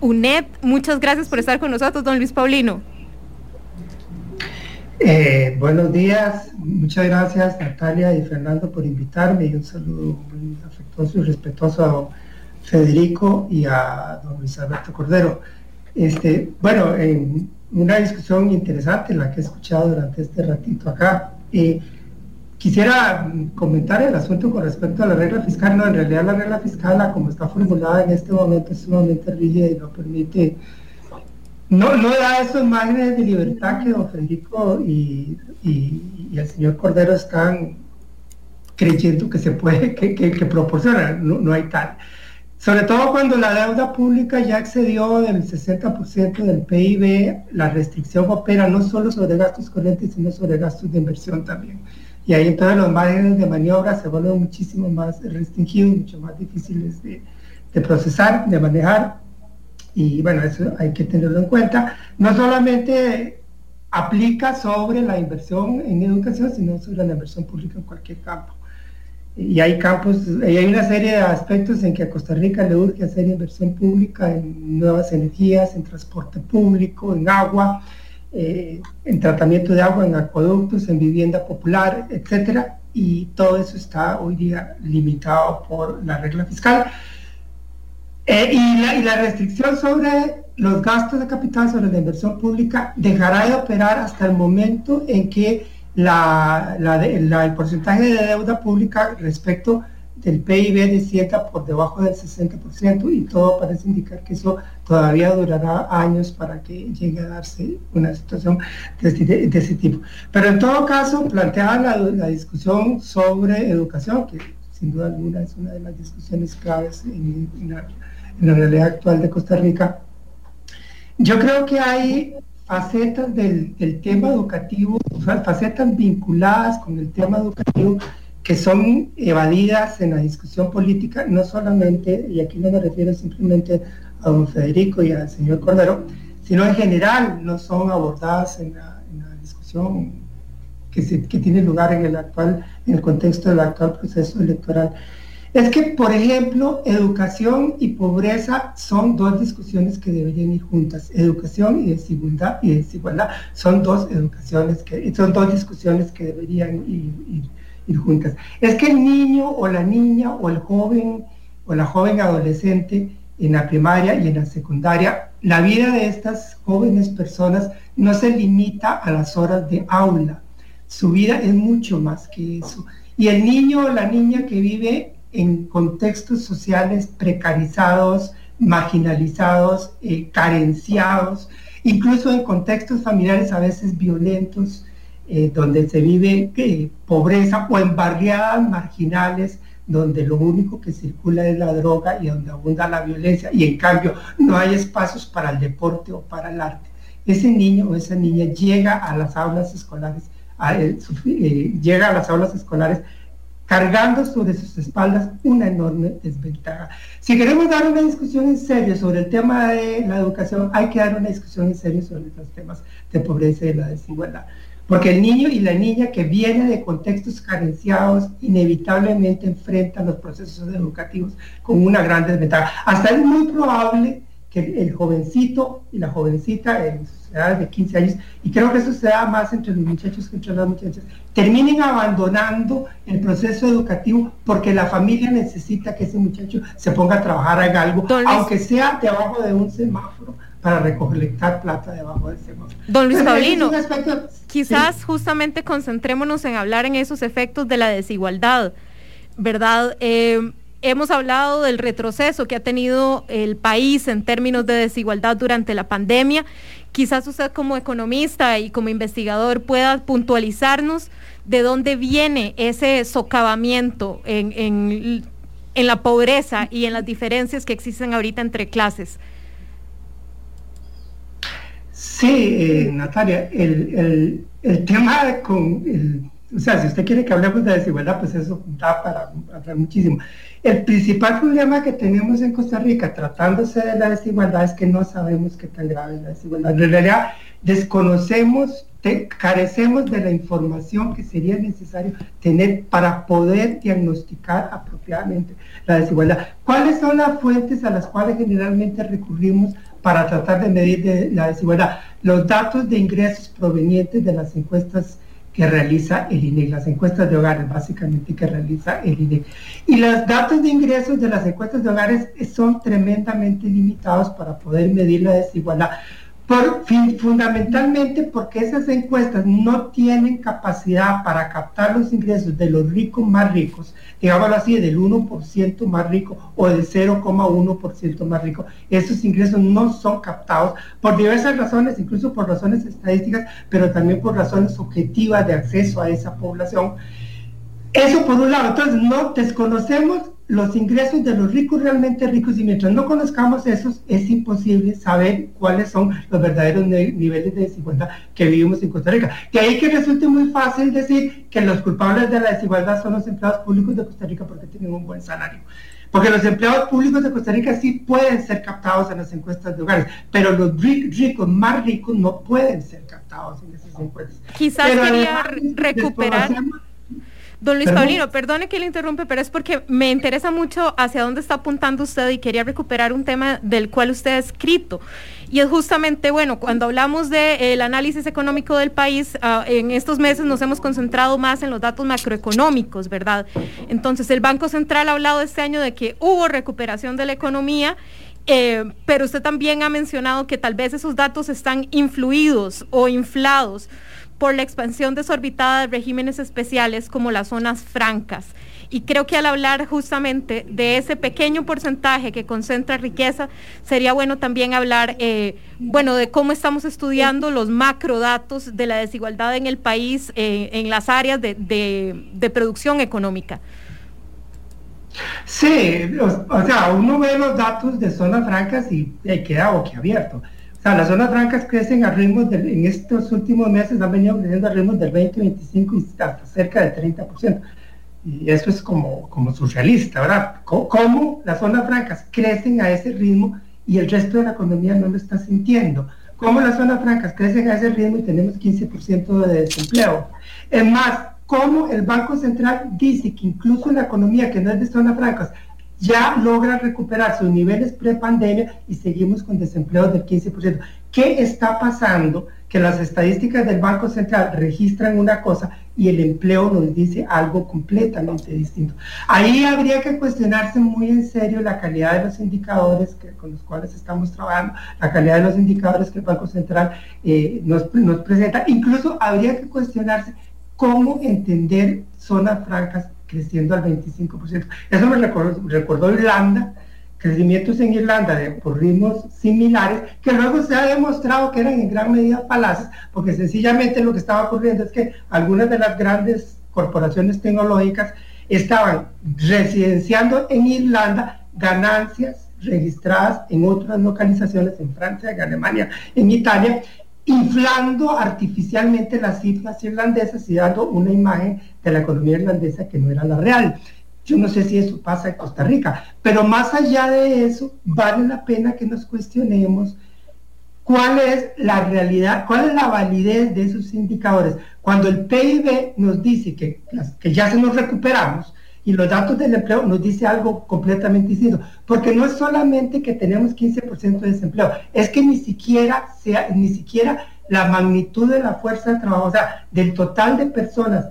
UNED. Muchas gracias por estar con nosotros, don Luis Paulino. Eh, buenos días, muchas gracias Natalia y Fernando por invitarme y un saludo muy afectuoso y respetuoso a Federico y a don Luis Alberto Cordero. Este, bueno, en, una discusión interesante la que he escuchado durante este ratito acá. y quisiera comentar el asunto con respecto a la regla fiscal. No, en realidad la regla fiscal, como está formulada en este momento, es sumamente rígida y no permite, no, no da esos márgenes de libertad que don Federico y, el señor Cordero están creyendo que se puede, que, que, que proporciona, no, no hay tal. Sobre todo cuando la deuda pública ya excedió del 60% del PIB, la restricción opera no solo sobre gastos corrientes, sino sobre gastos de inversión también. Y ahí entonces los márgenes de maniobra se vuelven muchísimo más restringidos, mucho más difíciles de, procesar, de manejar. Y bueno, eso hay que tenerlo en cuenta. No solamente aplica sobre la inversión en educación, sino sobre la inversión pública en cualquier campo y hay campos, hay una serie de aspectos en que a Costa Rica le urge hacer inversión pública en nuevas energías, en transporte público, en agua, eh, en tratamiento de agua, en acueductos, en vivienda popular, etcétera, y todo eso está hoy día limitado por la regla fiscal. Eh, y, la, y la restricción sobre los gastos de capital, sobre la inversión pública, dejará de operar hasta el momento en que la, el porcentaje de deuda pública respecto del PIB descienda por debajo del 60% y todo parece indicar que eso todavía durará años para que llegue a darse una situación de, este, ese tipo. Pero en todo caso, planteaba la, discusión sobre educación, que sin duda alguna es una de las discusiones claves en, la, en la realidad actual de Costa Rica. Yo creo que hay facetas del, tema educativo, facetas vinculadas con el tema educativo que son evadidas en la discusión política, no solamente, y aquí no me refiero simplemente a don Federico y al señor Cordero, sino en general no son abordadas en la, discusión que tiene lugar en el actual, en el contexto del actual proceso electoral. Es que, por ejemplo, educación y pobreza son dos discusiones que deberían ir juntas. Educación y desigualdad, y desigualdad son dos educaciones que son dos discusiones que deberían ir, ir juntas. Es que el niño o la niña o el joven o la joven adolescente en la primaria y en la secundaria, la vida de estas jóvenes personas no se limita a las horas de aula. Su vida es mucho más que eso. Y el niño o la niña que vive en contextos sociales precarizados, marginalizados, eh, carenciados, incluso en contextos familiares a veces violentos, eh, donde se vive eh, pobreza o en barriadas marginales donde lo único que circula es la droga y donde abunda la violencia y en cambio no hay espacios para el deporte o para el arte. Ese niño o esa niña llega a las aulas escolares, llega a las aulas escolares cargando sobre sus espaldas una enorme desventaja. Si queremos dar una discusión en serio sobre el tema de la educación, hay que dar una discusión en serio sobre los temas de pobreza y la desigualdad. Porque el niño y la niña que viene de contextos carenciados inevitablemente enfrentan los procesos educativos con una gran desventaja. Hasta es muy probable que el jovencito y la jovencita en sus edades de 15 años, y creo que eso se da más entre los muchachos que entre las muchachas, terminen abandonando el proceso educativo porque la familia necesita que ese muchacho se ponga a trabajar en algo, aunque sea debajo de un semáforo para recolectar plata debajo del semáforo. Don Luis Paulino, quizás justamente concentrémonos en hablar en esos efectos de la desigualdad, ¿verdad? Eh, hemos hablado del retroceso que ha tenido el país en términos de desigualdad durante la pandemia. Quizás usted como economista y como investigador pueda puntualizarnos de dónde viene ese socavamiento en, en, la pobreza y en las diferencias que existen ahorita entre clases. Sí, eh, Natalia, el, el, tema con el, o sea, si usted quiere que hablemos de desigualdad, pues eso da para hablar muchísimo. El principal problema que tenemos en Costa Rica tratándose de la desigualdad es que no sabemos qué tan grave es la desigualdad. En realidad desconocemos, carecemos de la información que sería necesario tener para poder diagnosticar apropiadamente la desigualdad. ¿Cuáles son las fuentes a las cuales generalmente recurrimos para tratar de medir la desigualdad? Los datos de ingresos provenientes de las encuestas que realiza el INEC, las encuestas de hogares básicamente que realiza el INEC. Y los datos de ingresos de las encuestas de hogares son tremendamente limitados para poder medir la desigualdad. Por, fundamentalmente porque esas encuestas no tienen capacidad para captar los ingresos de los ricos más ricos, digámoslo así, del 1% más rico o del 0,1% más rico. Esos ingresos no son captados por diversas razones, incluso por razones estadísticas, pero también por razones objetivas de acceso a esa población. Eso por un lado, entonces no desconocemos los ingresos de los ricos realmente ricos y mientras no conozcamos esos es imposible saber cuáles son los verdaderos niveles de desigualdad que vivimos en Costa Rica. De ahí que resulte muy fácil decir que los culpables de la desigualdad son los empleados públicos de Costa Rica porque tienen un buen salario. Porque los empleados públicos de Costa Rica sí pueden ser captados en las encuestas de hogares, pero los ricos más ricos no pueden ser captados en esas encuestas. Quizás quería recuperar Don Luis Paulino, perdone que le interrumpe, pero es porque me interesa mucho hacia dónde está apuntando usted y quería recuperar un tema del cual usted ha escrito. Y es justamente, bueno, cuando hablamos del análisis económico del país, ah, en estos meses nos hemos concentrado más en los datos macroeconómicos, ¿verdad? Entonces, el Banco Central ha hablado este año de que hubo recuperación de la economía eh, pero usted también ha mencionado que tal vez esos datos están influidos o inflados por la expansión desorbitada de regímenes especiales como las zonas francas. Y creo que al hablar justamente de ese pequeño porcentaje que concentra riqueza, sería bueno también hablar, eh, bueno, de cómo estamos estudiando los macrodatos de la desigualdad en el país eh, en las áreas de, producción económica. Sí, o, sea, uno ve los datos de zonas francas y queda boquiabierto las zonas francas crecen a ritmos, en estos últimos meses han venido creciendo a ritmos del 20, 25 y hasta cerca del 30%. Y eso es como, como surrealista, ¿verdad? ¿Cómo las zonas francas crecen a ese ritmo y el resto de la economía no lo está sintiendo? cómo las zonas francas crecen a ese ritmo y tenemos 15% de desempleo. Es más, cómo el Banco Central dice que incluso la economía que no es de zonas francas ya logra recuperar sus niveles pre-pandemia y seguimos con desempleo del 15%. ¿Qué está pasando? Que las estadísticas del Banco Central registran una cosa y el empleo nos dice algo completamente distinto. Ahí habría que cuestionarse muy en serio la calidad de los indicadores que, con los cuales estamos trabajando, la calidad de los indicadores que el Banco Central eh, nos, nos presenta. Incluso habría que cuestionarse cómo entender zonas francas creciendo al 25%. Eso me recordó, Irlanda, crecimientos en Irlanda de, por ritmos similares, que luego se ha demostrado que eran en gran medida falaces, porque sencillamente lo que estaba ocurriendo es que algunas de las grandes corporaciones tecnológicas estaban residenciando en Irlanda ganancias registradas en otras localizaciones, en Francia, en Alemania, en Italia, inflando artificialmente las cifras irlandesas y dando una imagen de la economía irlandesa que no era la real. Yo no sé si eso pasa en Costa Rica, pero más allá de eso, vale la pena que nos cuestionemos cuál es la realidad, cuál es la validez de esos indicadores. Cuando el PIB nos dice que, ya se nos recuperamos, y los datos del empleo nos dice algo completamente distinto, porque no es solamente que tenemos 15% de desempleo, es que ni siquiera, sea, ni siquiera la magnitud de la fuerza de trabajo, o sea, del total de personas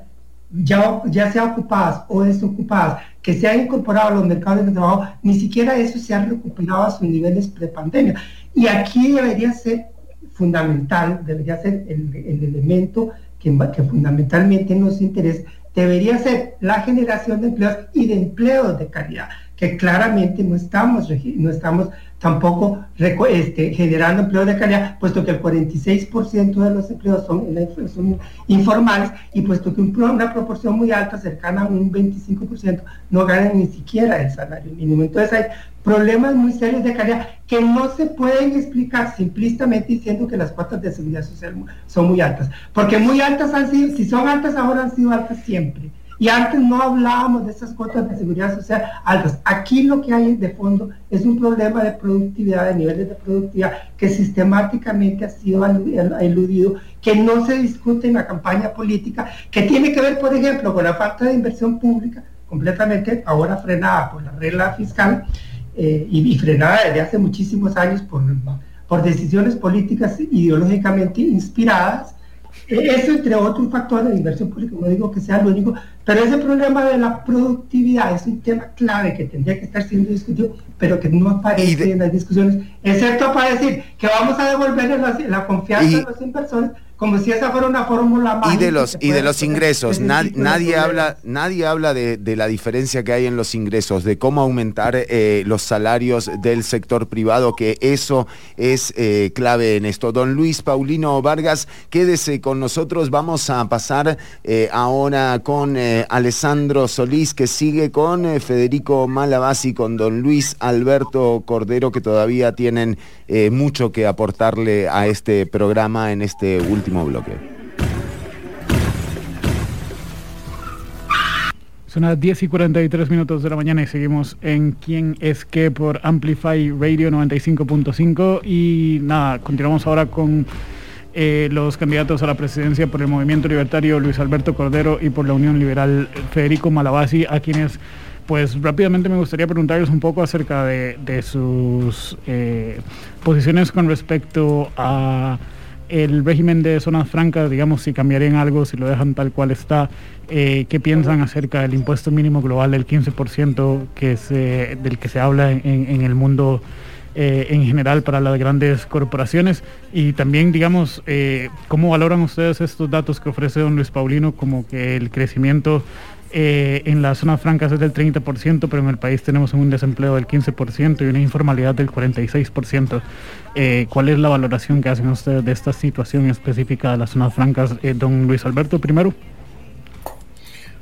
ya, ya sea ocupadas o desocupadas, que se han incorporado a los mercados de trabajo, ni siquiera eso se ha recuperado a sus niveles prepandemia. Y aquí debería ser fundamental, debería ser el, el elemento que, que fundamentalmente nos interesa, debería ser la generación de empleos y de empleos de calidad, que claramente no estamos, no estamos tampoco este, generando empleos de calidad, puesto que el 46% de los empleos son, informales y puesto que una proporción muy alta, cercana a un 25%, no ganan ni siquiera el salario mínimo. Entonces hay problemas muy serios de calidad que no se pueden explicar simplistamente diciendo que las cuotas de seguridad social son muy altas, porque muy altas han sido, si son altas ahora han sido altas siempre. Y antes no hablábamos de esas cuotas de seguridad social altas. Aquí lo que hay de fondo es un problema de productividad, de niveles de productividad que sistemáticamente ha sido eludido, que no se discute en la campaña política, que tiene que ver, por ejemplo, con la falta de inversión pública, completamente ahora frenada por la regla fiscal eh, y, frenada desde hace muchísimos años por, por decisiones políticas ideológicamente inspiradas eso entre otros factores de inversión pública, no digo que sea lo único, pero ese problema de la productividad es un tema clave que tendría que estar siendo discutido, pero que no aparece en las discusiones, excepto para decir que vamos a devolverle la, confianza a los inversores como si esa fuera una fórmula Y de los, y de los ingresos, nadie, habla, nadie habla de, la diferencia que hay en los ingresos, de cómo aumentar eh, los salarios del sector privado, que eso es eh, clave en esto. Don Luis Paulino Vargas, quédese con nosotros, vamos a pasar eh, ahora con Alessandro Solís, que sigue con Federico Malabasi, con don Luis Alberto Cordero, que todavía tienen mucho que aportarle a este programa en este último bloque. Son las 10 y 43 minutos de la mañana y seguimos en Quién es qué por Amplify Radio 95.5 y nada, continuamos ahora con eh, los candidatos a la presidencia por el Movimiento Libertario Luis Alberto Cordero y por la Unión Liberal Federico Malabasi, a quienes pues rápidamente me gustaría preguntarles un poco acerca de, sus eh, posiciones con respecto a el régimen de zonas francas, digamos, si cambiarían algo, si lo dejan tal cual está, eh, ¿qué piensan acerca del impuesto mínimo global del 15% que del que se habla en, el mundo eh, en general para las grandes corporaciones? Y también, digamos, ¿cómo valoran ustedes estos datos que ofrece don Luis Paulino, como que el crecimiento eh, en las zonas francas es del 30%, pero en el país tenemos un desempleo del 15% y una informalidad del 46%. Eh, ¿Cuál es la valoración que hacen ustedes de esta situación específica de las zonas francas? Eh, don Luis Alberto, primero.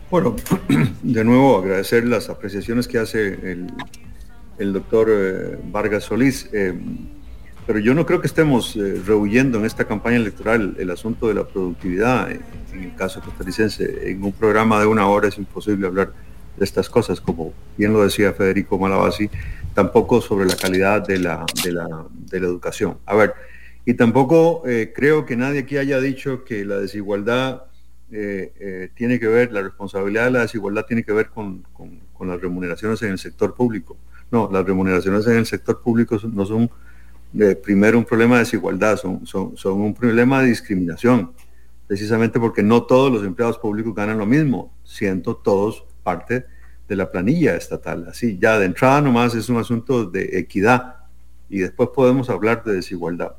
Bueno, de nuevo agradecer las apreciaciones que hace el, doctor Vargas Solís. Pero yo no creo que estemos eh, rehuyendo en esta campaña electoral el asunto de la productividad. En, el caso costarricense, en un programa de una hora es imposible hablar de estas cosas, como bien lo decía Federico Malabasi, tampoco sobre la calidad de la, de la, de la educación. A ver, Y tampoco eh, creo que nadie aquí haya dicho que la desigualdad eh, eh, tiene que ver, la responsabilidad de la desigualdad tiene que ver con, las remuneraciones en el sector público. No, las remuneraciones en el sector público no son primero un problema de desigualdad, son, son, son un problema de discriminación, precisamente porque no todos los empleados públicos ganan lo mismo, siendo todos parte de la planilla estatal. Así, ya de entrada nomás es un asunto de equidad y después podemos hablar de desigualdad.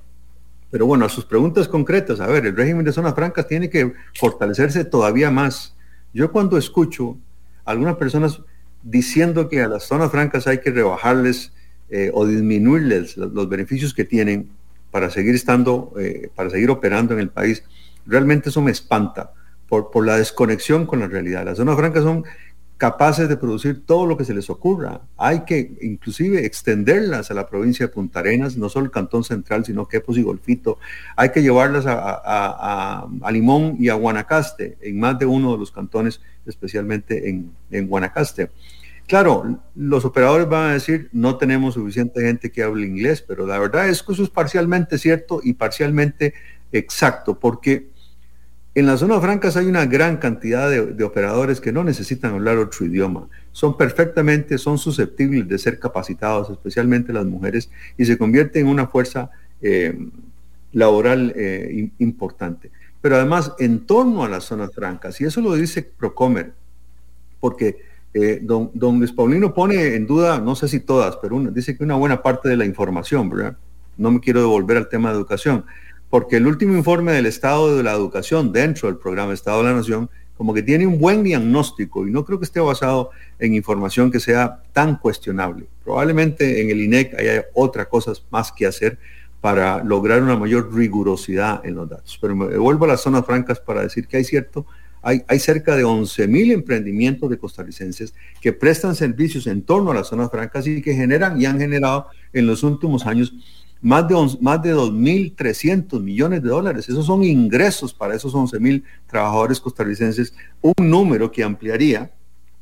Pero bueno, a sus preguntas concretas, a ver, el régimen de zonas francas tiene que fortalecerse todavía más. Yo cuando escucho a algunas personas diciendo que a las zonas francas hay que rebajarles eh, o disminuirles los, beneficios que tienen para seguir estando, eh, para seguir operando en el país, realmente eso me espanta por, por la desconexión con la realidad. Las zonas francas son capaces de producir todo lo que se les ocurra. Hay que inclusive extenderlas a la provincia de Punta Arenas, no solo el Cantón Central, sino Quepos y Golfito. Hay que llevarlas a, Limón y a Guanacaste, en más de uno de los cantones, especialmente en, en Guanacaste. Claro, los operadores van a decir, no tenemos suficiente gente que hable inglés, pero la verdad es que eso es parcialmente cierto y parcialmente exacto, porque en las zonas francas hay una gran cantidad de, operadores que no necesitan hablar otro idioma. Son perfectamente, son susceptibles de ser capacitados, especialmente las mujeres, y se convierten en una fuerza eh, laboral eh, importante. Pero además, en torno a las zonas francas, y eso lo dice Procomer, porque eh, don, Luis Paulino pone en duda, no sé si todas, pero dice que una buena parte de la información, ¿verdad? No me quiero devolver al tema de educación, porque el último informe del Estado de la Educación dentro del programa Estado de la Nación como que tiene un buen diagnóstico y no creo que esté basado en información que sea tan cuestionable. Probablemente en el INEC haya otras cosas más que hacer para lograr una mayor rigurosidad en los datos. Pero me vuelvo a las zonas francas para decir que hay cierto, hay, hay cerca de 11.000 emprendimientos de costarricenses que prestan servicios en torno a las zonas francas y que generan y han generado en los últimos años más de, más de 2.300 millones de dólares. Esos son ingresos para esos 11.000 trabajadores costarricenses, un número que ampliaría,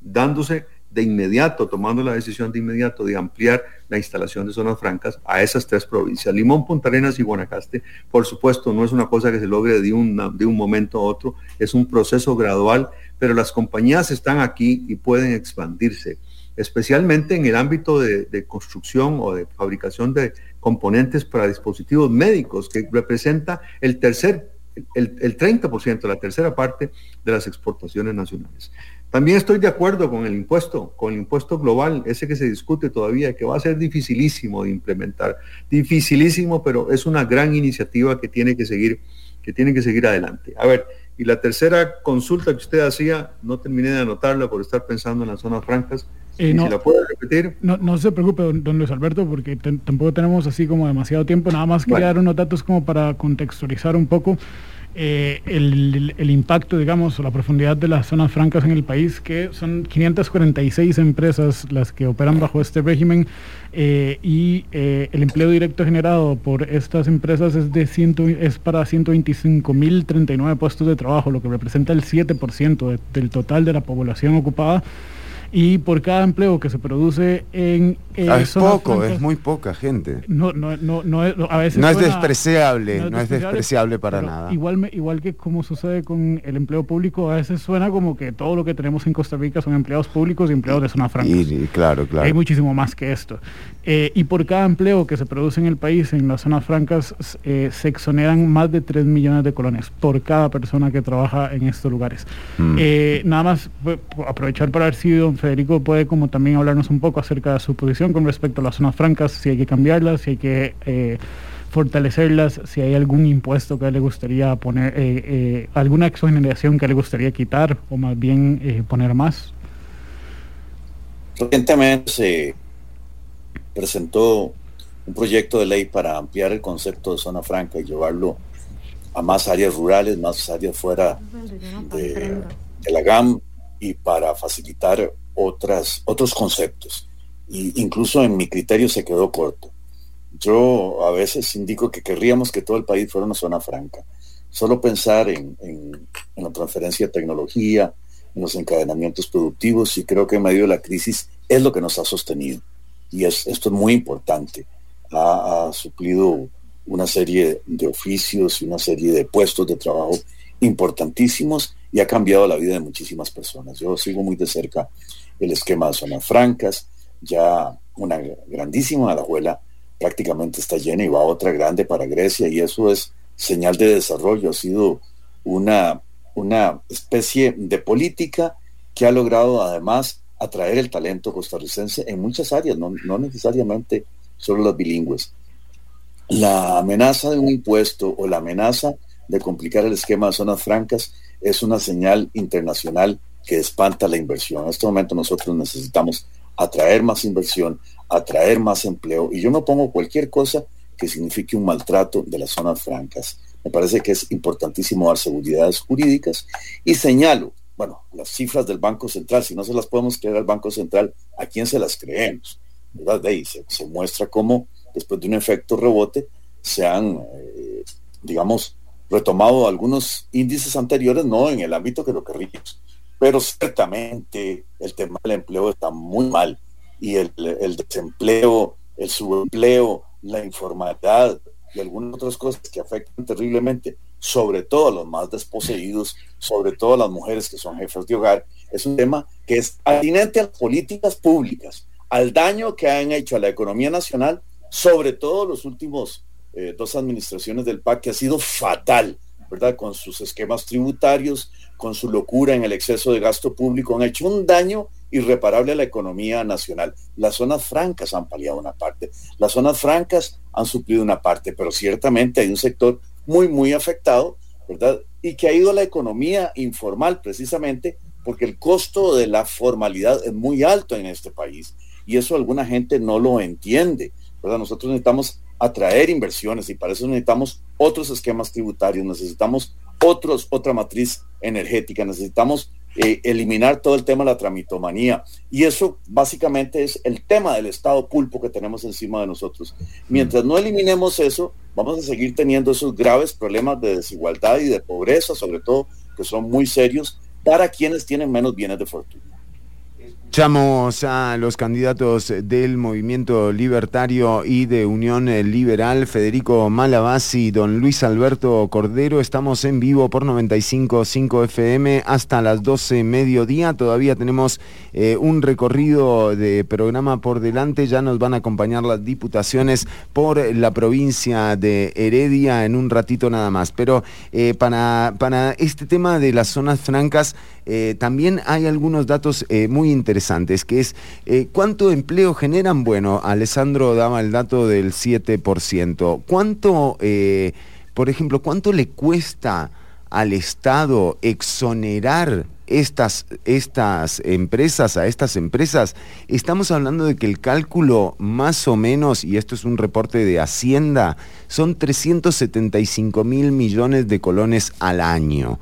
dándose de inmediato, tomando la decisión de inmediato de ampliar la instalación de zonas francas a esas tres provincias. Limón, Punta Arenas y Guanacaste, por supuesto, no es una cosa que se logre de, de un momento a otro, es un proceso gradual, pero las compañías están aquí y pueden expandirse, especialmente en el ámbito de construcción o de fabricación de componentes para dispositivos médicos, que representa el tercer, el, el 30%, la tercera parte de las exportaciones nacionales. También estoy de acuerdo con el impuesto, con el impuesto global, ese que se discute todavía, que va a ser dificilísimo de implementar. Dificilísimo, pero es una gran iniciativa que tiene que seguir, que tiene que seguir adelante. A ver, y la tercera consulta que usted hacía, no terminé de anotarla por estar pensando en las zonas francas, eh, no, la repetir. No, se preocupe, don, Luis Alberto, porque tampoco tenemos así como demasiado tiempo. Nada más quería dar unos datos como para contextualizar un poco eh, el, impacto, digamos, o la profundidad de las zonas francas en el país, que son 546 empresas las que operan bajo este régimen eh, y el empleo directo generado por estas empresas es, de ciento, es para 125.039 puestos de trabajo, lo que representa el 7% del total de la población ocupada y por cada empleo que se produce en ah, es poco, es muy poca gente. No, no, no, no es, a veces no es despreciable, no es despreciable, para nada. Igual, igual que como sucede con el empleo público, a veces suena como que todo lo que tenemos en Costa Rica son empleados públicos y empleados de zona franca. Y, claro, claro. Hay muchísimo más que esto. Eh, y por cada empleo que se produce en el país, en las zonas francas, eh, se exoneran más de 3 millones de colones por cada persona que trabaja en estos lugares. Mm. Eh, nada más aprovechar para ver si don Federico puede como también hablarnos un poco acerca de su posición con respecto a las zonas francas, si hay que cambiarlas, si hay que eh, fortalecerlas, si hay algún impuesto que le gustaría poner, eh, eh, alguna exoneración que le gustaría quitar o más bien poner más. Recientemente se presentó un proyecto de ley para ampliar el concepto de zona franca y llevarlo a más áreas rurales, más áreas fuera de, de la GAM y para facilitar otras, otros conceptos. Y incluso en mi criterio se quedó corto. Yo a veces indico que querríamos que todo el país fuera una zona franca. Solo pensar en, en, la transferencia de tecnología, en los encadenamientos productivos, y creo que en medio de la crisis es lo que nos ha sostenido. Y es, esto es muy importante. Ha, suplido una serie de oficios y una serie de puestos de trabajo importantísimos y ha cambiado la vida de muchísimas personas. Yo sigo muy de cerca el esquema de zonas francas, ya una grandísima Alajuela prácticamente está llena y va otra grande para Grecia y eso es señal de desarrollo, ha sido una, una especie de política que ha logrado además atraer el talento costarricense en muchas áreas, no, no necesariamente solo las bilingües. La amenaza de un impuesto o la amenaza de complicar el esquema de zonas francas es una señal internacional que espanta la inversión. En este momento nosotros necesitamos atraer más inversión, atraer más empleo y yo no pongo cualquier cosa que signifique un maltrato de las zonas francas. Me parece que es importantísimo dar seguridades jurídicas y señalo, bueno, las cifras del Banco Central, si no se las podemos creer al Banco Central, ¿a quién se las creemos? ¿Verdad? De ahí se, muestra cómo después de un efecto rebote se han, eh, digamos, retomado algunos índices anteriores, no en el ámbito que lo querríamos, pero ciertamente el tema del empleo está muy mal y el, desempleo, el subempleo, la informalidad y algunas otras cosas que afectan terriblemente, sobre todo a los más desposeídos, sobre todo a las mujeres que son jefes de hogar, es un tema que es atinente a políticas públicas, al daño que han hecho a la economía nacional, sobre todo los últimos eh, dos administraciones del PAC, que ha sido fatal, ¿verdad? Con sus esquemas tributarios, con su locura en el exceso de gasto público, han hecho un daño irreparable a la economía nacional. Las zonas francas han paliado una parte, las zonas francas han suplido una parte, pero ciertamente hay un sector muy, muy afectado, ¿verdad? Y que ha ido a la economía informal precisamente porque el costo de la formalidad es muy alto en este país y eso alguna gente no lo entiende, ¿verdad? Nosotros necesitamos atraer inversiones y para eso necesitamos otros esquemas tributarios, necesitamos otros, otra matriz energética, necesitamos eh, eliminar todo el tema de la tramitomanía. Y eso básicamente es el tema del estado pulpo que tenemos encima de nosotros. Mientras no eliminemos eso, vamos a seguir teniendo esos graves problemas de desigualdad y de pobreza, sobre todo, que son muy serios para quienes tienen menos bienes de fortuna. Escuchamos a los candidatos del Movimiento Libertario y de Unión Liberal, Federico Malabasi y don Luis Alberto Cordero. Estamos en vivo por 95.5 FM hasta las 12 mediodía. Todavía tenemos eh, un recorrido de programa por delante. Ya nos van a acompañar las diputaciones por la provincia de Heredia en un ratito nada más. Pero eh, para, para este tema de las zonas francas, eh, también hay algunos datos muy interesantes que es eh, cuánto empleo generan. Bueno, Alessandro daba el dato del 7%. ¿Cuánto, eh, por ejemplo, cuánto le cuesta al Estado exonerar estas, estas empresas, a estas empresas, estamos hablando de que el cálculo más o menos, y esto es un reporte de Hacienda, son 375 mil millones de colones al año.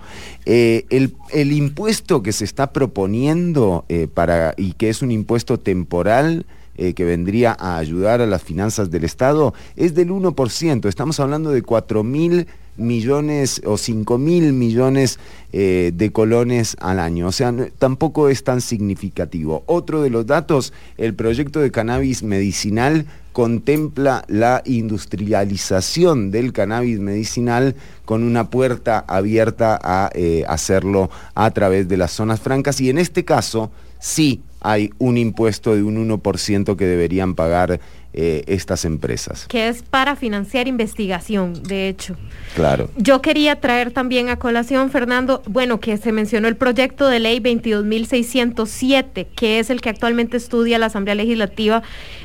Eh, el, impuesto que se está proponiendo eh, para, y que es un impuesto temporal, eh, que vendría a ayudar a las finanzas del Estado es del 1%. Estamos hablando de 4 mil millones o 5 mil millones eh, de colones al año. O sea, tampoco es tan significativo. Otro de los datos, el proyecto de cannabis medicinal contempla la industrialización del cannabis medicinal con una puerta abierta a eh, hacerlo a través de las zonas francas y en este caso sí hay un impuesto de un 1% que deberían pagar eh, estas empresas. Que es para financiar investigación, de hecho. Claro. Yo quería traer también a colación, Fernando, bueno, que se mencionó el proyecto de ley 22.607, que es el que actualmente estudia la Asamblea Legislativa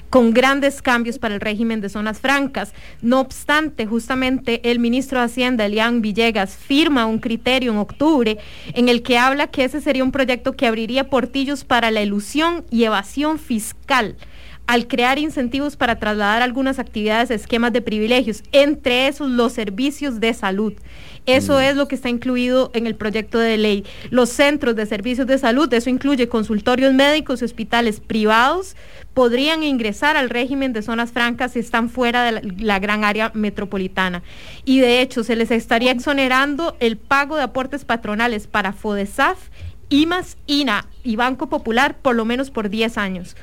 con grandes cambios para el régimen de zonas francas. No obstante, justamente el ministro de Hacienda, Elian Villegas, firma un criterio en octubre en el que habla que ese sería un proyecto que abriría portillos para la ilusión y evasión fiscal al crear incentivos para trasladar algunas actividades a esquemas de privilegios, entre esos los servicios de salud. Eso mm. es lo que está incluido en el proyecto de ley. Los centros de servicios de salud, eso incluye consultorios médicos y hospitales privados, podrían ingresar al régimen de zonas francas si están fuera de la, la, gran área metropolitana. Y de hecho, se les estaría exonerando el pago de aportes patronales para FODESAF, IMAS, INA y Banco Popular por lo menos por 10 años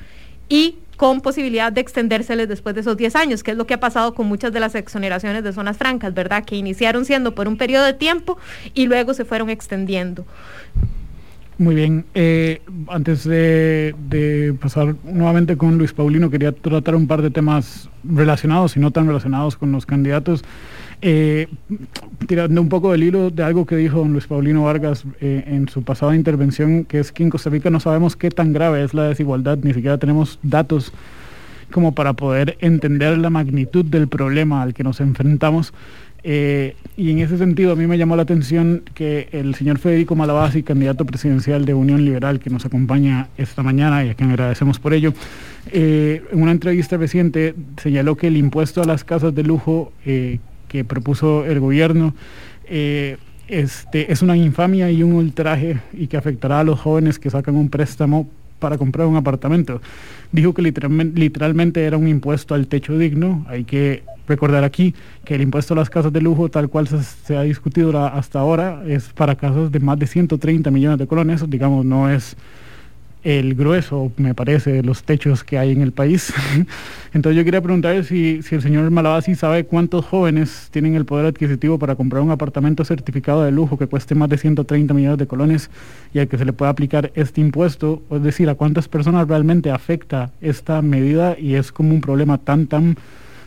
y con posibilidad de extendérseles después de esos 10 años, que es lo que ha pasado con muchas de las exoneraciones de zonas francas, ¿verdad? Que iniciaron siendo por un periodo de tiempo y luego se fueron extendiendo. Muy bien, eh, antes de, pasar nuevamente con Luis Paulino, quería tratar un par de temas relacionados y no tan relacionados con los candidatos. Eh, tirando un poco del hilo de algo que dijo don Luis Paulino Vargas eh, en su pasada intervención, que es que en Costa Rica no sabemos qué tan grave es la desigualdad, ni siquiera tenemos datos como para poder entender la magnitud del problema al que nos enfrentamos. Eh, y en ese sentido a mí me llamó la atención que el señor Federico Malabasi, candidato presidencial de Unión Liberal, que nos acompaña esta mañana y a quien agradecemos por ello, en una entrevista reciente señaló que el impuesto a las casas de lujo que propuso el gobierno eh, este, es una infamia y un ultraje y que afectará a los jóvenes que sacan un préstamo para comprar un apartamento. Dijo que literalmente, era un impuesto al techo digno. Hay que recordar aquí que el impuesto a las casas de lujo, tal cual se, ha discutido hasta ahora, es para casas de más de 130 millones de colones. Digamos, no es el grueso, me parece, de los techos que hay en el país. Entonces yo quería preguntar si, si el señor Malabasi sabe cuántos jóvenes tienen el poder adquisitivo para comprar un apartamento certificado de lujo que cueste más de 130 millones de colones y al que se le pueda aplicar este impuesto, es decir, a cuántas personas realmente afecta esta medida y es como un problema tan, tan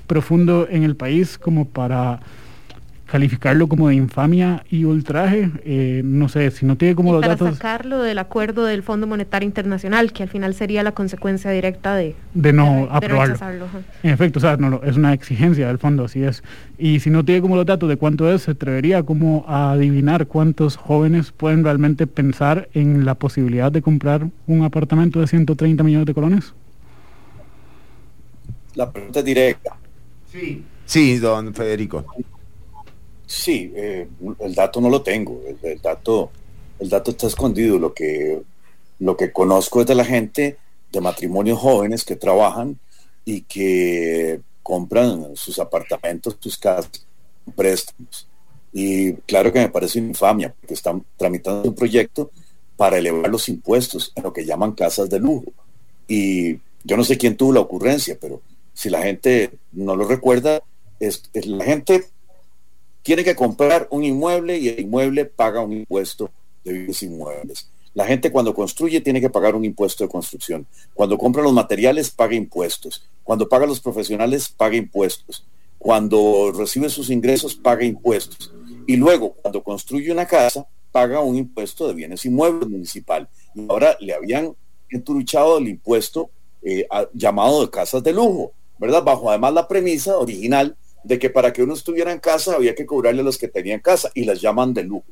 profundo en el país como para calificarlo como de infamia y ultraje, eh, no sé, si no tiene como los para datos... sacarlo del acuerdo del Fondo Monetario Internacional, que al final sería la consecuencia directa de... De no aprobarlo. en efecto, o sea, no, es una exigencia del fondo, así es. Y si no tiene como los datos de cuánto es, se atrevería como a adivinar cuántos jóvenes pueden realmente pensar en la posibilidad de comprar un apartamento de 130 millones de colones. La pregunta es directa. Sí. Sí, don Federico. Sí, eh, el dato no lo tengo, el, dato, el dato está escondido. Lo que, lo que conozco es de la gente de matrimonios jóvenes que trabajan y que compran sus apartamentos, sus casas, préstamos. Y claro que me parece infamia, porque están tramitando un proyecto para elevar los impuestos en lo que llaman casas de lujo. Y yo no sé quién tuvo la ocurrencia, pero si la gente no lo recuerda, es la gente tiene que comprar un inmueble y el inmueble paga un impuesto de bienes inmuebles. La gente cuando construye tiene que pagar un impuesto de construcción. Cuando compra los materiales paga impuestos. Cuando paga los profesionales paga impuestos. Cuando recibe sus ingresos paga impuestos. Y luego cuando construye una casa paga un impuesto de bienes inmuebles municipal. Y ahora le habían enturuchado el impuesto eh, llamado de casas de lujo, ¿verdad? Bajo además la premisa original de que para que uno estuviera en casa había que cobrarle a los que tenían casa y las llaman de lujo.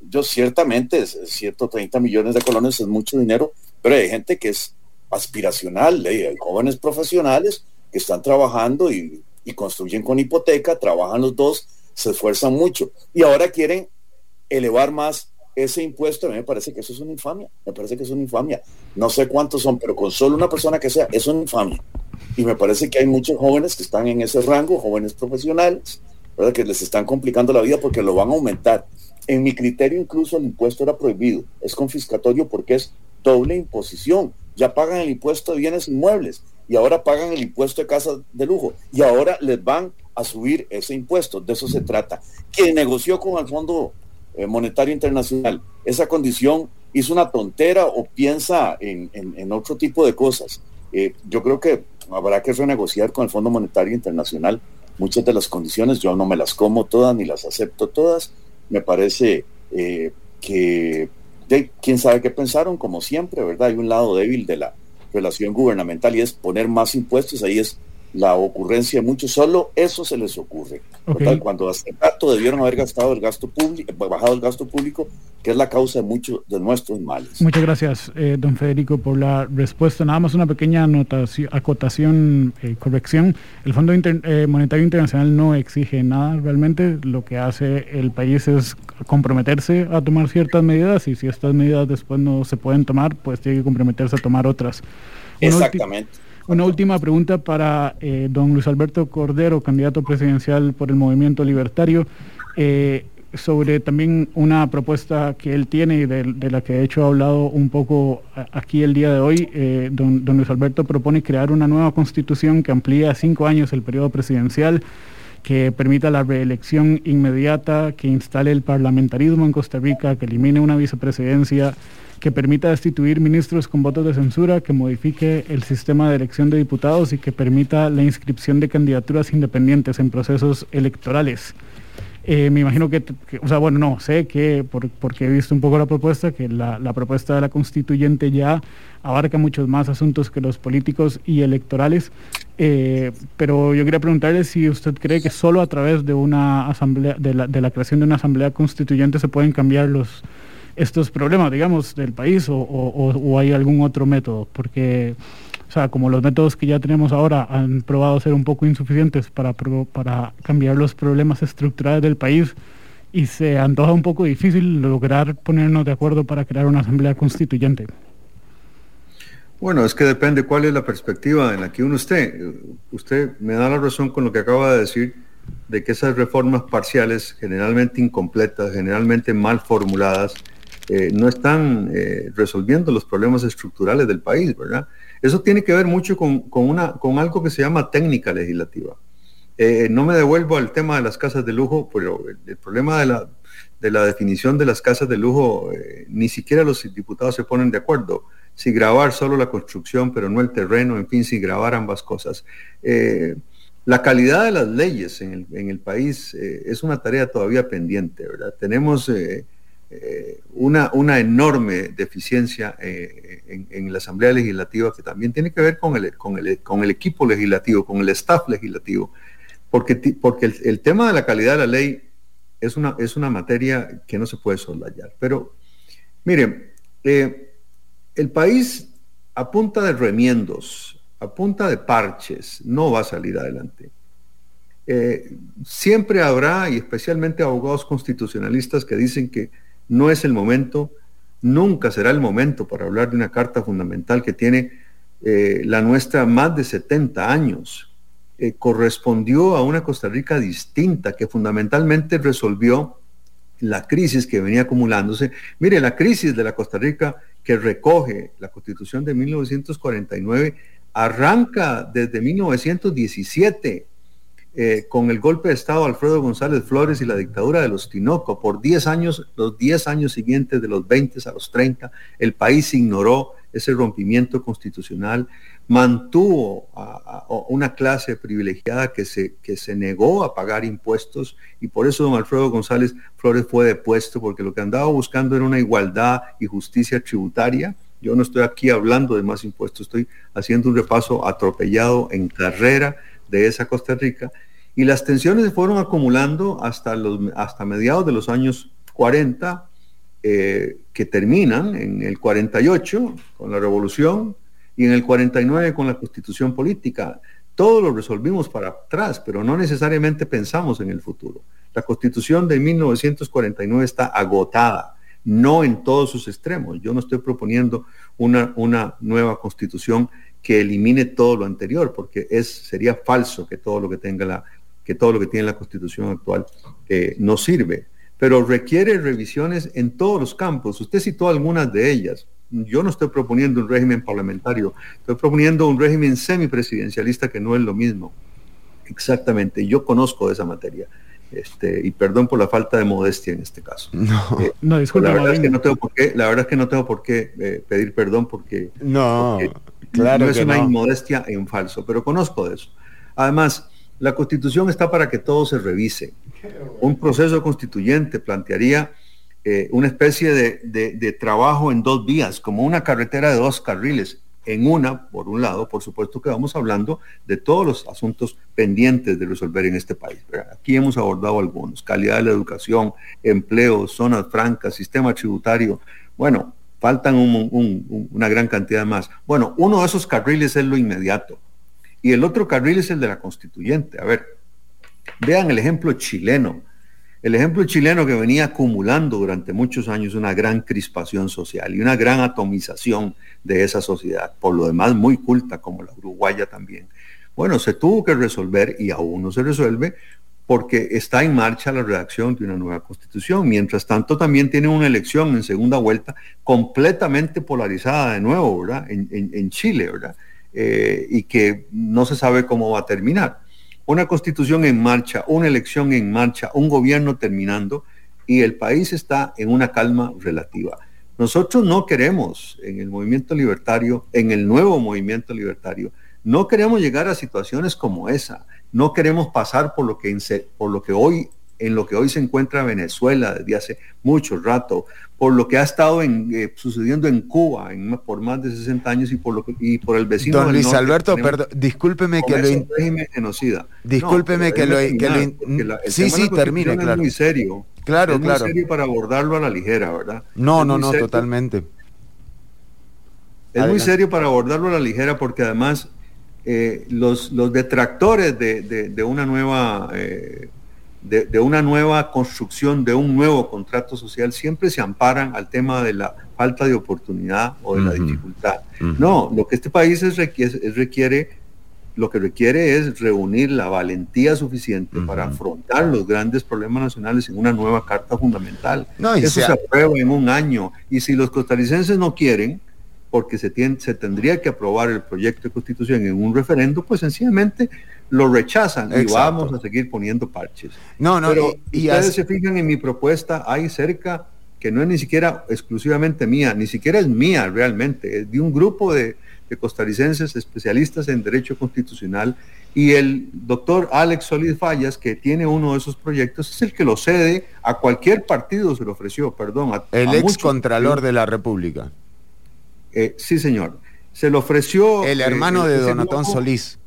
Yo ciertamente, es, 130 millones de colones es mucho dinero, pero hay gente que es aspiracional, hay jóvenes profesionales que están trabajando y, y construyen con hipoteca, trabajan los dos, se esfuerzan mucho y ahora quieren elevar más ese impuesto, a mí me parece que eso es una infamia, me parece que es una infamia. No sé cuántos son, pero con solo una persona que sea, es una infamia. Y me parece que hay muchos jóvenes que están en ese rango, jóvenes profesionales, que les están complicando la vida porque lo van a aumentar. En mi criterio incluso el impuesto era prohibido, es confiscatorio porque es doble imposición. Ya pagan el impuesto de bienes inmuebles y ahora pagan el impuesto de casas de lujo y ahora les van a subir ese impuesto. De eso se trata. Quien negoció con el Fondo eh, Monetario Internacional esa condición hizo una tontera o piensa en, en otro tipo de cosas. Eh, yo creo que habrá que renegociar con el Fondo Monetario Internacional muchas de las condiciones. Yo no me las como todas ni las acepto todas. Me parece eh, que quién sabe qué pensaron, como siempre, ¿verdad? Hay un lado débil de la relación gubernamental y es poner más impuestos. Ahí es la ocurrencia de muchos, solo eso se les ocurre. cuando hace rato debieron haber gastado el gasto público, bajado el gasto público, que es la causa de muchos de nuestros males. Muchas gracias, eh, don Federico, por la respuesta. Nada más una pequeña anotación, acotación, eh, corrección. El Fondo eh, Monetario Internacional no exige nada realmente. Lo que hace el país es comprometerse a tomar ciertas medidas y si estas medidas después no se pueden tomar, pues tiene que comprometerse a tomar otras. Exactamente. Una última pregunta para eh, don Luis Alberto Cordero, candidato presidencial por el Movimiento Libertario. Eh, sobre también una propuesta que él tiene y de, la que de hecho ha hablado un poco aquí el día de hoy. Eh, don, Luis Alberto propone crear una nueva constitución que amplíe a cinco años el periodo presidencial que permita la reelección inmediata, que instale el parlamentarismo en Costa Rica, que elimine una vicepresidencia, que permita destituir ministros con votos de censura, que modifique el sistema de elección de diputados y que permita la inscripción de candidaturas independientes en procesos electorales. Eh, me imagino que, o sea, bueno, no, sé que, porque he visto un poco la propuesta, que la, propuesta de la constituyente ya abarca muchos más asuntos que los políticos y electorales, eh, pero yo quería preguntarle si usted cree que solo a través de una asamblea, de la, de la creación de una asamblea constituyente se pueden cambiar los estos problemas, digamos, del país o, hay algún otro método, porque o sea, como los métodos que ya tenemos ahora han probado ser un poco insuficientes para, para cambiar los problemas estructurales del país y se antoja un poco difícil lograr ponernos de acuerdo para crear una asamblea constituyente. Bueno, es que depende cuál es la perspectiva en la que uno esté. Usted me da la razón con lo que acaba de decir de que esas reformas parciales, generalmente incompletas, generalmente mal formuladas, eh, no están eh, resolviendo los problemas estructurales del país, ¿verdad? Eso tiene que ver mucho con, una, con algo que se llama técnica legislativa. Eh, no me devuelvo al tema de las casas de lujo, pero el, problema de la, de la, definición de las casas de lujo, ni siquiera los diputados se ponen de acuerdo. Si grabar solo la construcción, pero no el terreno, en fin, si grabar ambas cosas. La calidad de las leyes en el, país es una tarea todavía pendiente, ¿verdad? Tenemos una, una, enorme deficiencia eh, en, la Asamblea Legislativa que también tiene que ver con el, con el, con el equipo legislativo, con el staff legislativo, porque, porque el, tema de la calidad de la ley es una, es una materia que no se puede soslayar. Pero miren, eh, el país a punta de remiendos, a punta de parches, no va a salir adelante. siempre habrá, y especialmente abogados constitucionalistas que dicen que no es el momento, nunca será el momento para hablar de una carta fundamental que tiene eh, la nuestra más de 70 años. Eh, correspondió a una Costa Rica distinta que fundamentalmente resolvió la crisis que venía acumulándose. Mire, la crisis de la Costa Rica que recoge la Constitución de 1949 arranca desde 1917 eh, con el golpe de Estado Alfredo González Flores y la dictadura de los Tinoco. Por 10 años, los 10 años siguientes, de los 20 a los 30, el país ignoró ese rompimiento constitucional, mantuvo a, una clase privilegiada que se, que se negó a pagar impuestos y por eso don Alfredo González Flores fue depuesto, porque lo que andaba buscando era una igualdad y justicia tributaria. Yo no estoy aquí hablando de más impuestos, estoy haciendo un repaso atropellado en carrera de esa Costa Rica y las tensiones se fueron acumulando hasta, hasta mediados de los años 40, eh, que terminan en el 48 con la revolución y en el 49 con la constitución política. Todo lo resolvimos para atrás, pero no necesariamente pensamos en el futuro. La constitución de 1949 está agotada, no en todos sus extremos. Yo no estoy proponiendo una, una nueva constitución que elimine todo lo anterior, porque es, sería falso que todo lo que tenga la, que todo lo que tiene la constitución actual eh, no sirve, pero requiere revisiones en todos los campos. Usted citó algunas de ellas. Yo no estoy proponiendo un régimen parlamentario, estoy proponiendo un régimen semipresidencialista que no es lo mismo. Exactamente, yo conozco de esa materia. Este, y perdón por la falta de modestia en este caso. No, eh, no disculpe. La verdad, es que no tengo por qué, la verdad es que no tengo por qué eh, pedir perdón porque, no, claro no es una inmodestia en falso, pero conozco de eso. Además, la constitución está para que todo se revise. Un proceso constituyente plantearía eh, una especie de, trabajo en dos vías, como una carretera de dos carriles. En una, por un lado, por supuesto que vamos hablando de todos los asuntos pendientes de resolver en este país. Aquí hemos abordado algunos, calidad de la educación, empleo, zonas francas, sistema tributario. Bueno, faltan una gran cantidad más. Bueno, uno de esos carriles es lo inmediato y el otro carril es el de la constituyente. A ver, vean el ejemplo chileno. El ejemplo chileno que venía acumulando durante muchos años una gran crispación social y una gran atomización de esa sociedad, por lo demás muy culta como la uruguaya también. Bueno, se tuvo que resolver y aún no se resuelve porque está en marcha la redacción de una nueva constitución. Mientras tanto, también tiene una elección en segunda vuelta completamente polarizada de nuevo, ¿verdad? En, Chile, ¿verdad? Eh, y que no se sabe cómo va a terminar. Una constitución en marcha, una elección en marcha, un gobierno terminando y el país está en una calma relativa. Nosotros no queremos en el movimiento libertario, en el nuevo movimiento libertario, no queremos llegar a situaciones como esa no queremos pasar por lo que, por lo que hoy en lo que hoy se encuentra Venezuela desde hace mucho rato, por lo que ha estado eh, sucediendo en Cuba por más de 60 años y por lo y por el vecino Don Luis Alberto, perdón, discúlpeme que lo régimen genocida. Discúlpeme que lo, sí, sí, termine, claro. Es muy serio. Claro, es claro. Muy serio para abordarlo a la ligera, ¿verdad? No, no, no, totalmente. Es muy serio para abordarlo a la ligera porque además eh, los, los, detractores de, una nueva, eh, de, una nueva construcción, de un nuevo contrato social, siempre se amparan al tema de la falta de oportunidad o de la dificultad. No, lo que este país es, requiere, lo que requiere es reunir la valentía suficiente para afrontar los grandes problemas nacionales en una nueva carta fundamental. Eso se aprueba en un año. Y si los costarricenses no quieren, porque se, se tendría que aprobar el proyecto de constitución en un referendo, pues sencillamente lo rechazan y vamos a seguir poniendo parches. No, no, Pero y, ustedes se fijan en mi propuesta, hay cerca, que no es ni siquiera exclusivamente mía, ni siquiera es mía realmente, es de un grupo de, de costarricenses especialistas en derecho constitucional y el doctor Alex Solís Fallas, que tiene uno de esos proyectos, es el que lo cede a cualquier partido, se lo ofreció, perdón. A, el ex contralor de la República. Eh, sí, señor. Se le ofreció... El hermano de Donatón Solís.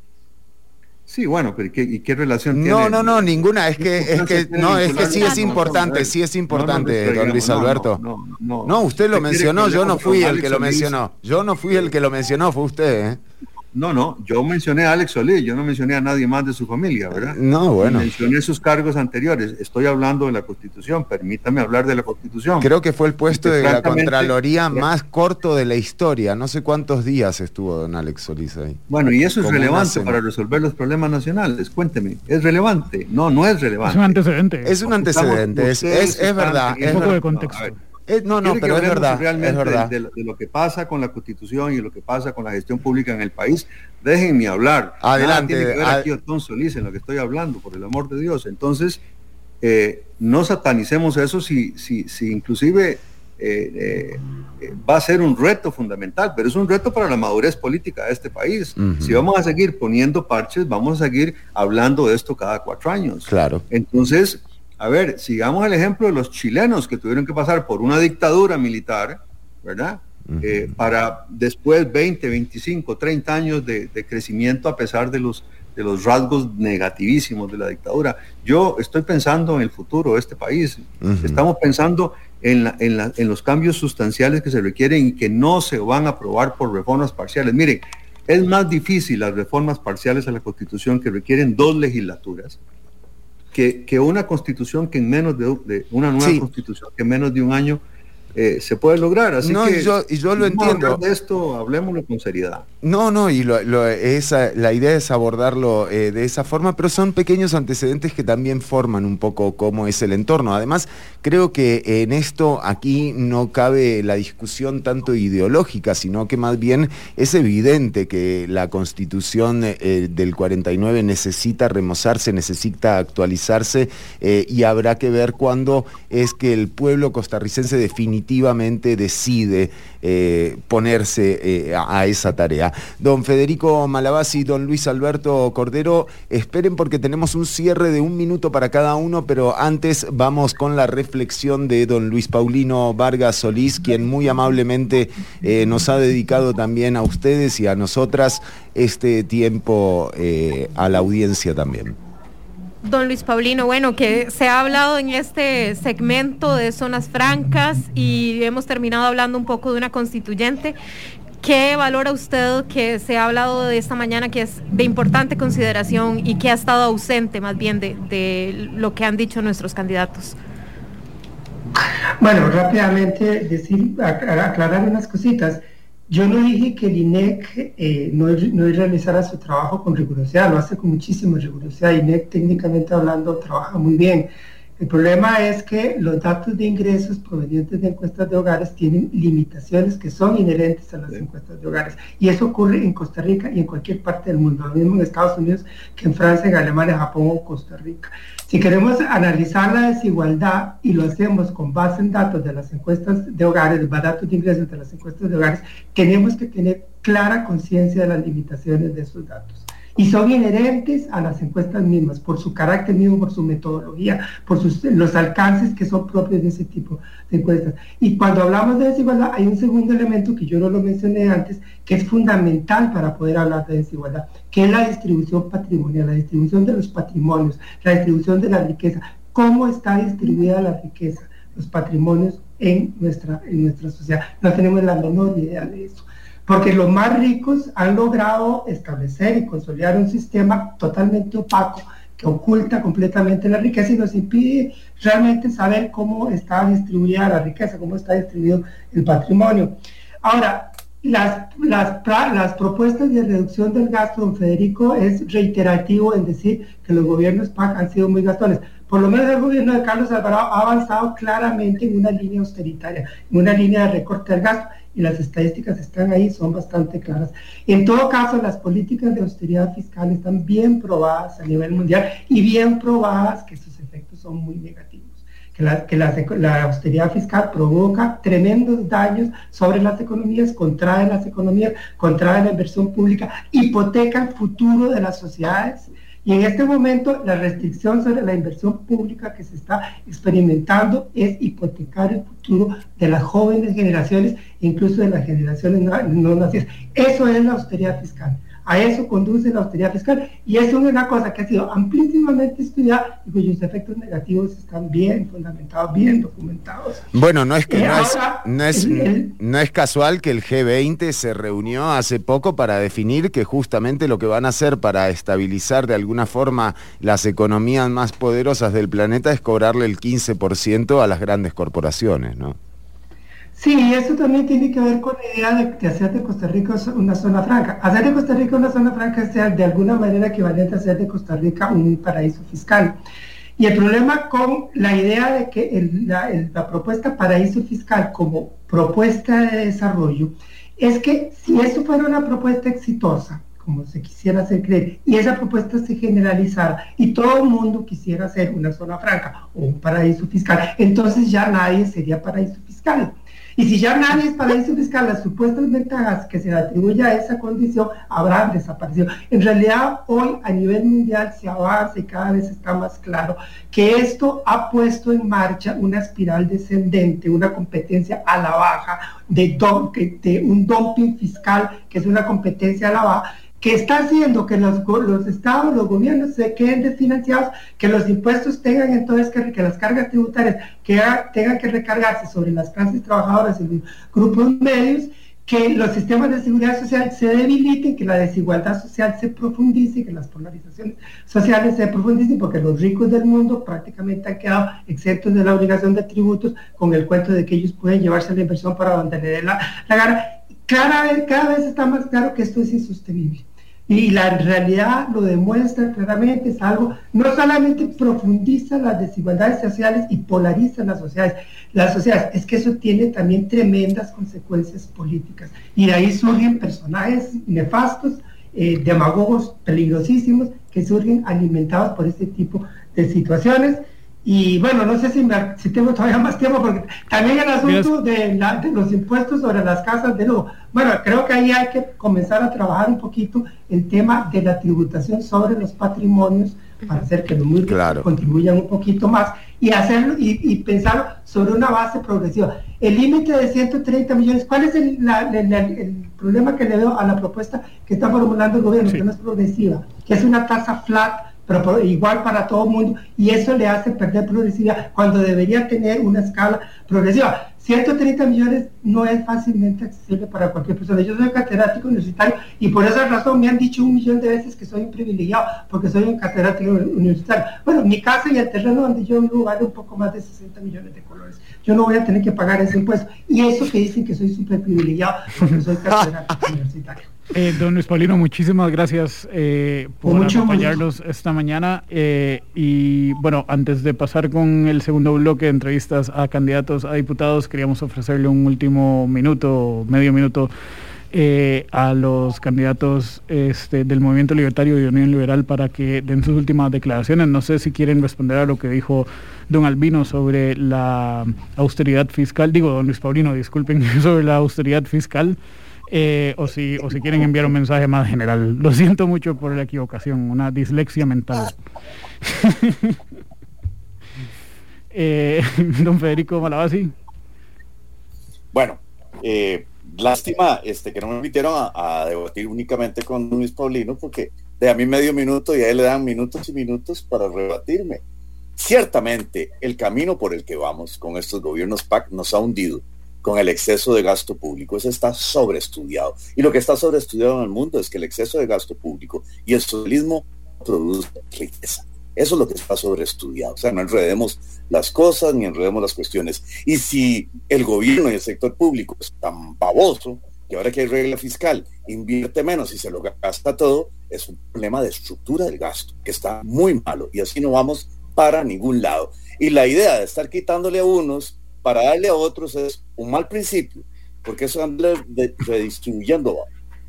Sí, bueno, pero ¿y qué, relación tiene? No, no, no, ninguna. Es que, es que, no, es que sí es importante, sí es importante, don Luis Alberto. No, no, no, usted lo mencionó, yo no fui el que lo mencionó. Yo no fui el que lo mencionó, fue usted, ¿eh? No, no, yo mencioné a Alex Solís, yo no mencioné a nadie más de su familia, ¿verdad? No, bueno. Mencioné sus cargos anteriores. Estoy hablando de la Constitución, permítame hablar de la Constitución. Creo que fue el puesto de la Contraloría más corto de la historia. No sé cuántos días estuvo don Alex Solís ahí. Bueno, y eso es relevante para resolver los problemas nacionales. Cuénteme, ¿es relevante? No, no es relevante. Es un antecedente. Es un antecedente, es, verdad. Es un poco de contexto. Eh, no, no, pero es verdad, realmente De, lo que pasa con la constitución y lo que pasa con la gestión pública en el país. Déjenme hablar. Adelante. tiene que ver aquí Otón Solís en lo que estoy hablando, por el amor de Dios. Entonces, eh, no satanicemos eso si, si, si inclusive eh, va a ser un reto fundamental, pero es un reto para la madurez política de este país. Si vamos a seguir poniendo parches, vamos a seguir hablando de esto cada cuatro años. Claro. Entonces, a ver, sigamos el ejemplo de los chilenos que tuvieron que pasar por una dictadura militar, ¿verdad? Eh, para después 20, 25, 30 años de, crecimiento a pesar de los, de los rasgos negativísimos de la dictadura. Yo estoy pensando en el futuro de este país. Estamos pensando en, en, los cambios sustanciales que se requieren y que no se van a aprobar por reformas parciales. Miren, es más difícil las reformas parciales a la Constitución que requieren dos legislaturas que, que una constitución que en menos de, una nueva constitución que en menos de un año eh, se puede lograr. Así no, que y yo, y yo lo entiendo. De esto hablemoslo con seriedad. No, no, y lo, esa, la idea es abordarlo eh, de esa forma, pero son pequeños antecedentes que también forman un poco cómo es el entorno. Además, creo que en esto aquí no cabe la discusión tanto ideológica, sino que más bien es evidente que la constitución eh, del 49 necesita remozarse, necesita actualizarse y habrá que ver cuándo es que el pueblo costarricense define definitivamente decide eh, ponerse eh, a, esa tarea. Don Federico Malabasi don Luis Alberto Cordero, esperen porque tenemos un cierre de un minuto para cada uno, pero antes vamos con la reflexión de don Luis Paulino Vargas Solís, quien muy amablemente eh, nos ha dedicado también a ustedes y a nosotras este tiempo a la audiencia también. Don Luis Paulino, bueno, que se ha hablado en este segmento de zonas francas y hemos terminado hablando un poco de una constituyente. ¿Qué valora usted que se ha hablado de esta mañana que es de importante consideración y que ha estado ausente más bien de, lo que han dicho nuestros candidatos? Bueno, rápidamente decir, aclarar unas cositas. Yo no dije que el INEC eh, no, no realizara su trabajo con rigurosidad, lo hace con muchísima rigurosidad. INEC técnicamente hablando trabaja muy bien. El problema es que los datos de ingresos provenientes de encuestas de hogares tienen limitaciones que son inherentes a las encuestas de hogares. Y eso ocurre en Costa Rica y en cualquier parte del mundo, lo mismo en Estados Unidos que en Francia, en Alemania, Japón o Costa Rica. Si queremos analizar la desigualdad y lo hacemos con base en datos de las encuestas de hogares, datos de ingresos de las encuestas de hogares, tenemos que tener clara conciencia de las limitaciones de esos datos y son inherentes a las encuestas mismas, por su carácter mismo, por su metodología, por sus, los alcances que son propios de ese tipo de encuestas. Y cuando hablamos de desigualdad, hay un segundo elemento que yo no lo mencioné antes, que es fundamental para poder hablar de desigualdad, que es la distribución patrimonial, la distribución de los patrimonios, la distribución de la riqueza. ¿Cómo está distribuida la riqueza, los patrimonios en nuestra, en nuestra sociedad? No tenemos la menor idea de eso porque los más ricos han logrado establecer y consolidar un sistema totalmente opaco que oculta completamente la riqueza y nos impide realmente saber cómo está distribuida la riqueza, cómo está distribuido el patrimonio. Ahora, las, las, las, propuestas de reducción del gasto, don Federico, es reiterativo en decir que los gobiernos PAC han sido muy gastones. Por lo menos el gobierno de Carlos Alvarado ha avanzado claramente en una línea austeritaria, en una línea de recorte del gasto y las estadísticas están ahí, son bastante claras. En todo caso, las políticas de austeridad fiscal están bien probadas a nivel mundial y bien probadas que sus efectos son muy negativos. Que, la, que la, austeridad fiscal provoca tremendos daños sobre las economías, contrae las economías, contrae la inversión pública, hipoteca el futuro de las sociedades y en este momento la restricción sobre la inversión pública que se está experimentando es hipotecar el futuro de las jóvenes generaciones, incluso de las generaciones no, no nacidas. Eso es la austeridad fiscal. A eso conduce la austeridad fiscal y eso es una cosa que ha sido amplísimamente estudiada y cuyos efectos negativos están bien fundamentados, bien documentados. Bueno, no es que no, es, no es casual que el G20 se reunió hace poco para definir que justamente lo que van a hacer para estabilizar de alguna forma las economías más poderosas del planeta es cobrarle el 15% a las grandes corporaciones, ¿no? Sí, eso también tiene que ver con la idea de, hacer de Costa Rica una zona franca. Hacer de Costa Rica una zona franca es de alguna manera equivalente a hacer de Costa Rica un paraíso fiscal. Y el problema con la idea de que la, propuesta paraíso fiscal como propuesta de desarrollo es que si eso fuera una propuesta exitosa, como se quisiera hacer creer, y esa propuesta se generalizara y todo el mundo quisiera hacer una zona franca o un paraíso fiscal, entonces ya nadie sería paraíso fiscal. Y si ya nadie es paraíso fiscal, las supuestas ventajas que se le atribuye a esa condición habrán desaparecido. En realidad, hoy a nivel mundial se avanza y cada vez está más claro que esto ha puesto en marcha una espiral descendente, una competencia a la baja, de un dumping fiscal, que es una competencia a la baja, que está haciendo que los, los, estados, los gobiernos se queden desfinanciados, que los impuestos tengan entonces que, que las cargas tributarias que tengan que recargarse sobre las clases trabajadoras y los grupos medios, que los sistemas de seguridad social se debiliten, que la desigualdad social se profundice, que las polarizaciones sociales se profundicen, porque los ricos del mundo prácticamente han quedado exentos de la obligación de tributos con el cuento de que ellos pueden llevarse la inversión para mantener la, la gana. Cada vez, cada vez está más claro que esto es insostenible. Y la realidad lo demuestra claramente, es algo, no solamente profundiza las desigualdades sociales y polariza las sociedades, las sociedades, es que eso tiene también tremendas consecuencias políticas. Y de ahí surgen personajes nefastos, eh, demagogos peligrosísimos, que surgen alimentados por este tipo de situaciones. Y bueno, no sé si, si tengo todavía más tiempo, porque también el asunto de, los impuestos sobre las casas de lujo. Bueno, creo que ahí hay que comenzar a trabajar un poquito el tema de la tributación sobre los patrimonios para hacer que los muy contribuyan un poquito más y hacerlo y, pensar sobre una base progresiva. El límite de 130 millones, ¿cuál es el, problema que le veo a la propuesta que está formulando el gobierno, que no es progresiva, que es una tasa flat pero igual para todo el mundo, y eso le hace perder progresividad cuando debería tener una escala progresiva. 130 millones no es fácilmente accesible para cualquier persona. Yo soy catedrático universitario y por esa razón me han dicho un millón de veces que soy un privilegiado porque soy un catedrático universitario. Bueno, mi casa y el terreno donde yo vivo vale un poco más de 60 millones de colores. Yo no voy a tener que pagar ese impuesto. Y eso que dicen que soy súper privilegiado porque soy catedrático universitario. Eh, don Luis Paulino, muchísimas gracias eh, por acompañarnos esta mañana. Eh, y bueno, antes de pasar con el segundo bloque de entrevistas a candidatos a diputados, queríamos ofrecerle un último minuto, medio minuto, a los candidatos este, del Movimiento Libertario y Unión Liberal para que den sus últimas declaraciones. No sé si quieren responder a lo que dijo don Albino sobre la austeridad fiscal, digo, don Luis Paulino, disculpen, sobre la austeridad fiscal. Eh, o, si, o si quieren enviar un mensaje más general. Lo siento mucho por la equivocación, una dislexia mental. Eh, don Federico Malabasi. Bueno, eh, lástima este, que no me invitaron a, debatir únicamente con Luis Paulino, porque de a mí medio minuto y a él le dan minutos y minutos para rebatirme. Ciertamente, el camino por el que vamos con estos gobiernos PAC nos ha hundido con el exceso de gasto público. Eso está sobreestudiado. Y lo que está sobreestudiado en el mundo es que el exceso de gasto público y el socialismo produce riqueza. Eso es lo que está sobreestudiado. O sea, no enredemos las cosas ni enredemos las cuestiones. Y si el gobierno y el sector público es tan baboso que ahora que hay regla fiscal invierte menos y se lo gasta todo, es un problema de estructura del gasto que está muy malo y así no vamos para ningún lado. Y la idea de estar quitándole a unos para darle a otros es un mal principio, porque eso anda redistribuyendo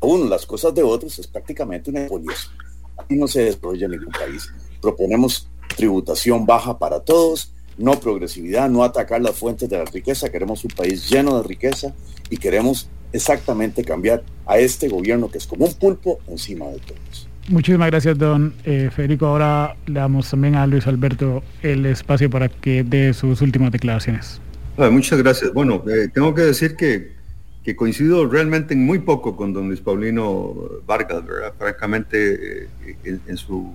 a uno las cosas de otros es prácticamente una expoliación. Aquí no se desarrolla en ningún país. Proponemos tributación baja para todos, no progresividad, no atacar las fuentes de la riqueza. Queremos un país lleno de riqueza y queremos exactamente cambiar a este gobierno que es como un pulpo encima de todos. Muchísimas gracias, don eh, Federico. Ahora le damos también a Luis Alberto el espacio para que dé sus últimas declaraciones muchas gracias. Bueno, eh, tengo que decir que, coincido realmente en muy poco con don Luis Paulino Vargas, ¿verdad? Francamente, eh, en, su,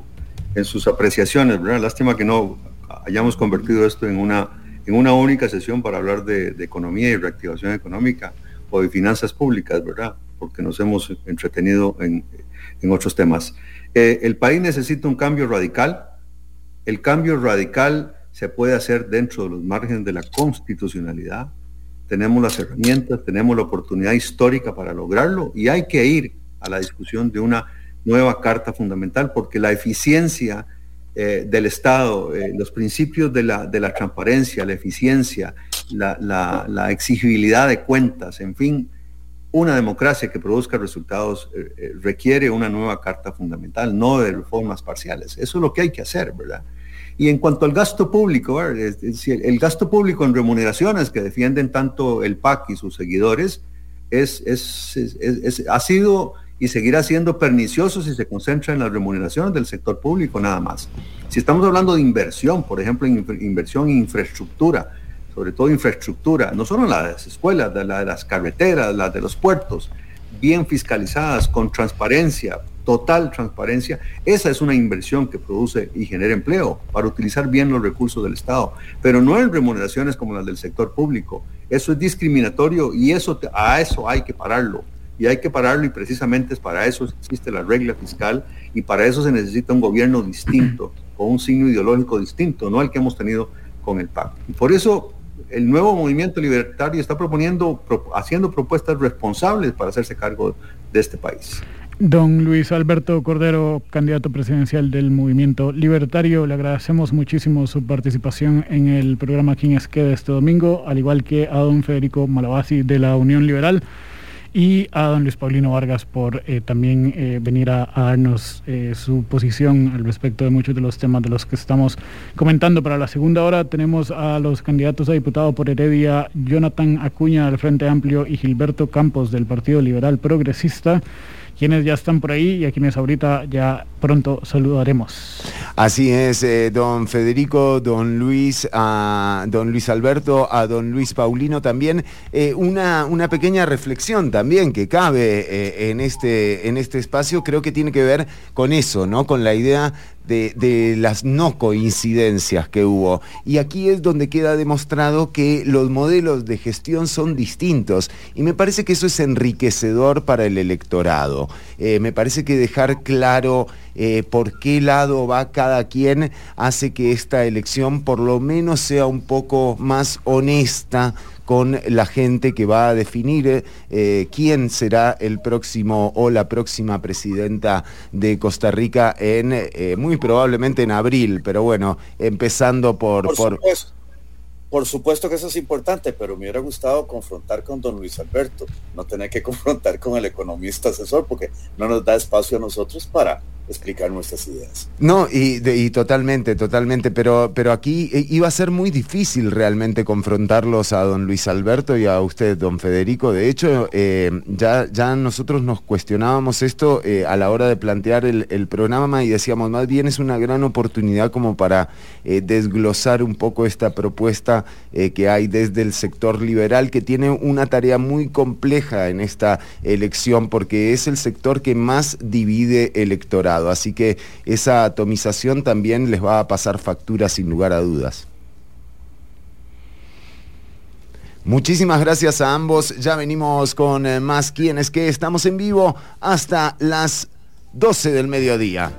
en sus apreciaciones, ¿verdad? Lástima que no hayamos convertido esto en una, en una única sesión para hablar de, economía y reactivación económica o de finanzas públicas, ¿verdad? Porque nos hemos entretenido en, otros temas. Eh, el país necesita un cambio radical. El cambio radical se puede hacer dentro de los márgenes de la constitucionalidad. Tenemos las herramientas, tenemos la oportunidad histórica para lograrlo y hay que ir a la discusión de una nueva carta fundamental porque la eficiencia eh, del Estado, eh, los principios de la, de la, transparencia, la eficiencia, la, exigibilidad de cuentas, en fin, una democracia que produzca resultados eh, requiere una nueva carta fundamental, no de reformas parciales. Eso es lo que hay que hacer, ¿verdad? Y en cuanto al gasto público, el gasto público en remuneraciones que defienden tanto el PAC y sus seguidores es, ha sido y seguirá siendo pernicioso si se concentra en las remuneraciones del sector público nada más. Si estamos hablando de inversión, por ejemplo, en inversión en infraestructura, sobre todo infraestructura, no solo en las escuelas, la de las carreteras, las de los puertos, bien fiscalizadas, con transparencia, total transparencia, esa es una inversión que produce y genera empleo para utilizar bien los recursos del Estado, pero no en remuneraciones como las del sector público. Eso es discriminatorio y eso a eso hay que pararlo. Y hay que pararlo y precisamente es para eso existe la regla fiscal y para eso se necesita un gobierno distinto, con un signo ideológico distinto, no el que hemos tenido con el PAC. Y por eso el nuevo movimiento libertario está proponiendo, haciendo propuestas responsables para hacerse cargo de este país. Don Luis Alberto Cordero, candidato presidencial del Movimiento Libertario, le agradecemos muchísimo su participación en el programa Quién es qué de este domingo, al igual que a don Federico Malabasi de la Unión Liberal y a don Luis Paulino Vargas por eh, también eh, venir a, darnos eh, su posición al respecto de muchos de los temas de los que estamos comentando. Para la segunda hora tenemos a los candidatos a diputado por Heredia, Jonathan Acuña del Frente Amplio y Gilberto Campos del Partido Liberal Progresista quienes ya están por ahí y a quienes ahorita ya pronto saludaremos. Así es, eh, don Federico, don Luis, a don Luis Alberto, a don Luis Paulino también. Eh, una, una pequeña reflexión también que cabe eh, en, este, en este espacio, creo que tiene que ver con eso, ¿no? Con la idea de, las no coincidencias que hubo. Y aquí es donde queda demostrado que los modelos de gestión son distintos. Y me parece que eso es enriquecedor para el electorado. Eh, me parece que dejar claro eh, por qué lado va cada quien hace que esta elección por lo menos sea un poco más honesta con la gente que va a definir eh, quién será el próximo o la próxima presidenta de Costa Rica en eh, muy probablemente en abril, pero bueno, empezando por... Por, por supuesto que eso es importante, pero me hubiera gustado confrontar con don Luis Alberto, no tener que confrontar con el economista asesor, porque no nos da espacio a nosotros para explicar nuestras ideas. No, y, totalmente, totalmente, pero, pero aquí eh, iba a ser muy difícil realmente confrontarlos a don Luis Alberto y a usted, don Federico. De hecho, eh, ya, ya nosotros nos cuestionábamos esto eh, a la hora de plantear el, programa y decíamos, más bien es una gran oportunidad como para desglosar un poco esta propuesta que hay desde el sector liberal, que tiene una tarea muy compleja en esta elección, porque es el sector que más divide electorado. Así que esa atomización también les va a pasar factura sin lugar a dudas. Muchísimas gracias a ambos. Ya venimos con eh, más quienes que estamos en vivo hasta las 12 del mediodía.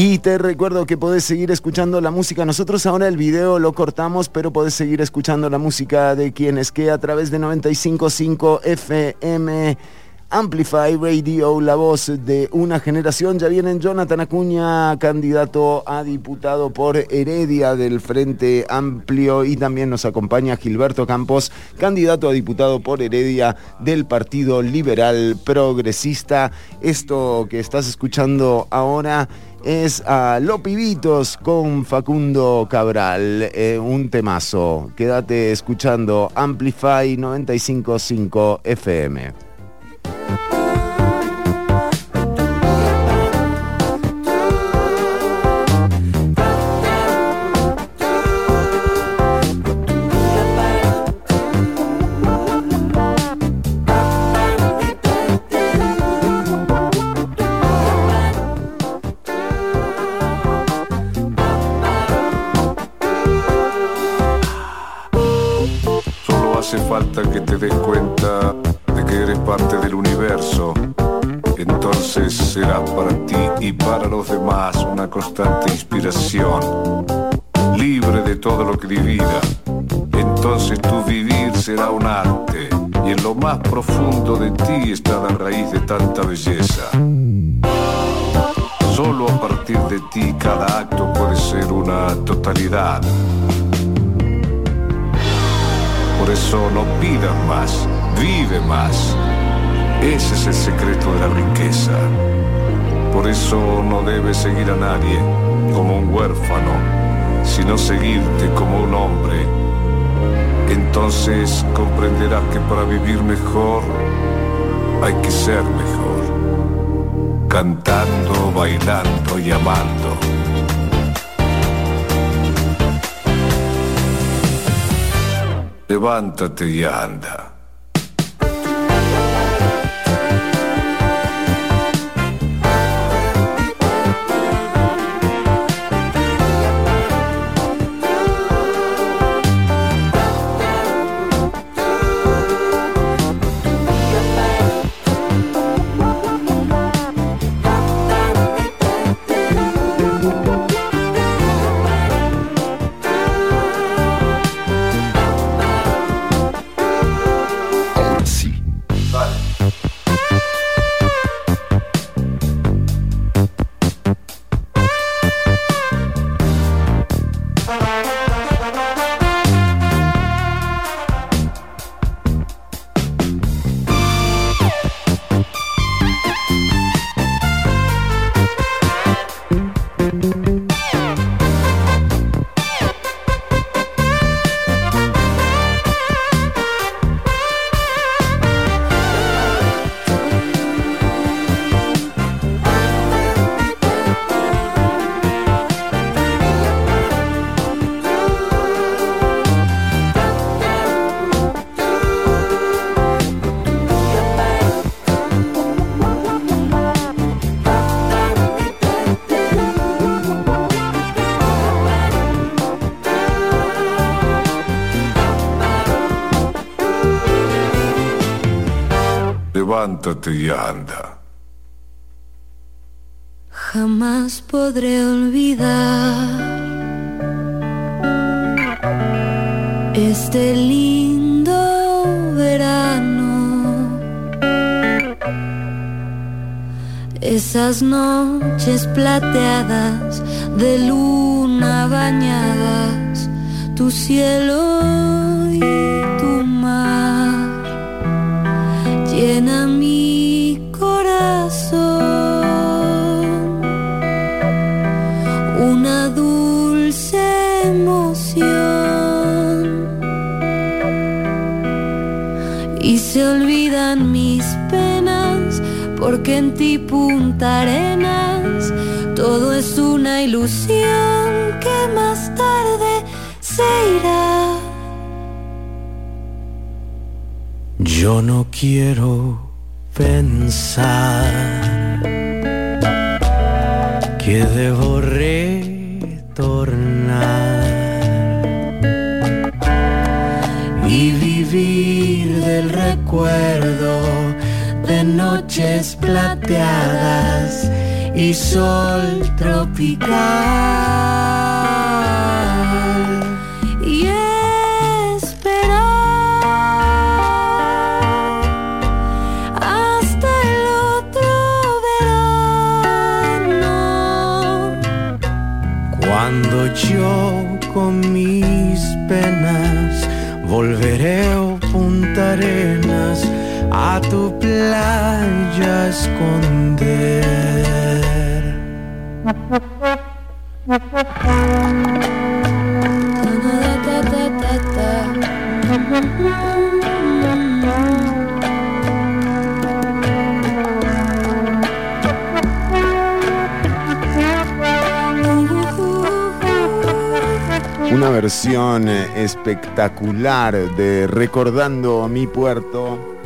Y te recuerdo que podés seguir escuchando la música. Nosotros ahora el video lo cortamos, pero podés seguir escuchando la música de quienes que a través de 955 FM Amplify Radio, la voz de una generación. Ya viene Jonathan Acuña, candidato a diputado por Heredia del Frente Amplio. Y también nos acompaña Gilberto Campos, candidato a diputado por Heredia del Partido Liberal Progresista. Esto que estás escuchando ahora es a Los Pibitos con Facundo Cabral, eh, un temazo. Quédate escuchando Amplify 955 FM. Solo Hace falta que te des cuenta constante inspiración, libre de todo lo que divida. Entonces tu vivir será un arte y en lo más profundo de ti está la raíz de tanta belleza. Solo a partir de ti cada acto puede ser una totalidad. Por eso no pidas más, vive más. Ese es el secreto de la riqueza. Por eso no debes seguir a nadie como un huérfano, sino seguirte como un hombre. Entonces comprenderás que para vivir mejor hay que ser mejor. Cantando, bailando y amando. Levántate y anda. Jamás podré olvidar este lindo verano. Esas noches plateadas de luna bañadas, tu cielo y tu mar llena ti punta arenas todo es una ilusión que más tarde se irá. Yo no quiero pensar y sol tropical. Eh, espectacular de Recordando mi puerto.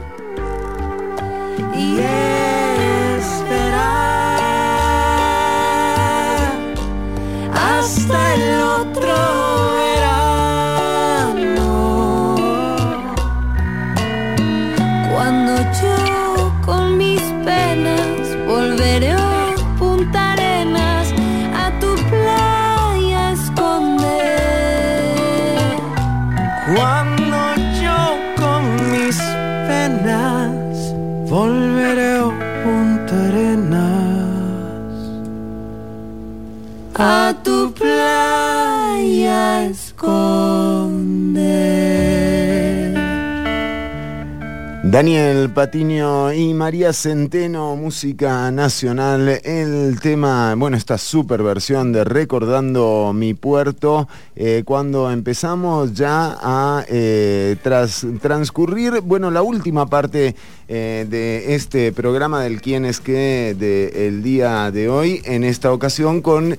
Daniel Patiño y María Centeno, música nacional. El tema, bueno, esta super versión de Recordando mi puerto, eh, cuando empezamos ya a eh, tras, transcurrir, bueno, la última parte eh, de este programa del quién es qué del día de hoy, en esta ocasión con,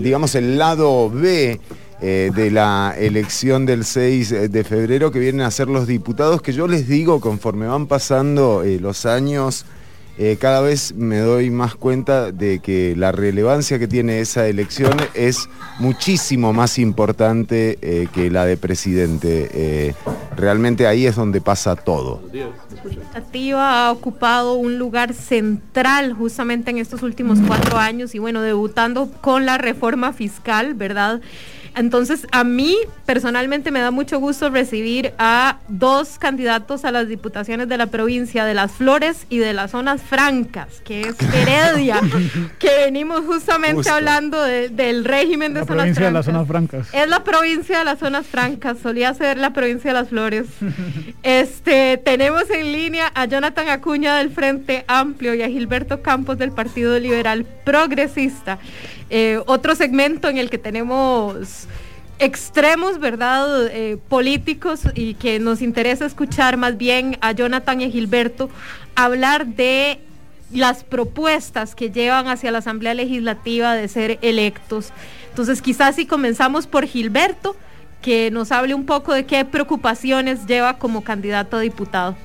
digamos, el lado B eh, de la elección del 6 de febrero que vienen a ser los diputados, que yo les digo, conforme van pasando eh, los años, eh, cada vez me doy más cuenta de que la relevancia que tiene esa elección es muchísimo más importante eh, que la de presidente. Eh, realmente ahí es donde pasa todo. Legislativa ha ocupado un lugar central justamente en estos últimos cuatro años y bueno, debutando con la reforma fiscal, ¿verdad? Entonces, a mí personalmente me da mucho gusto recibir a dos candidatos a las diputaciones de la provincia de Las Flores y de las zonas francas, que es Heredia, que venimos justamente Justo. hablando de- del régimen de La zonas provincia de las zonas francas. Es la provincia de las zonas francas, solía ser la provincia de las flores. Este, tenemos en línea a Jonathan Acuña del Frente Amplio y a Gilberto Campos del Partido Liberal Progresista. Eh, otro segmento en el que tenemos extremos, ¿verdad? Eh, políticos y que nos interesa escuchar más bien a Jonathan y a Gilberto hablar de las propuestas que llevan hacia la Asamblea Legislativa de ser electos. Entonces, quizás si comenzamos por Gilberto, que nos hable un poco de qué preocupaciones lleva como candidato a diputado.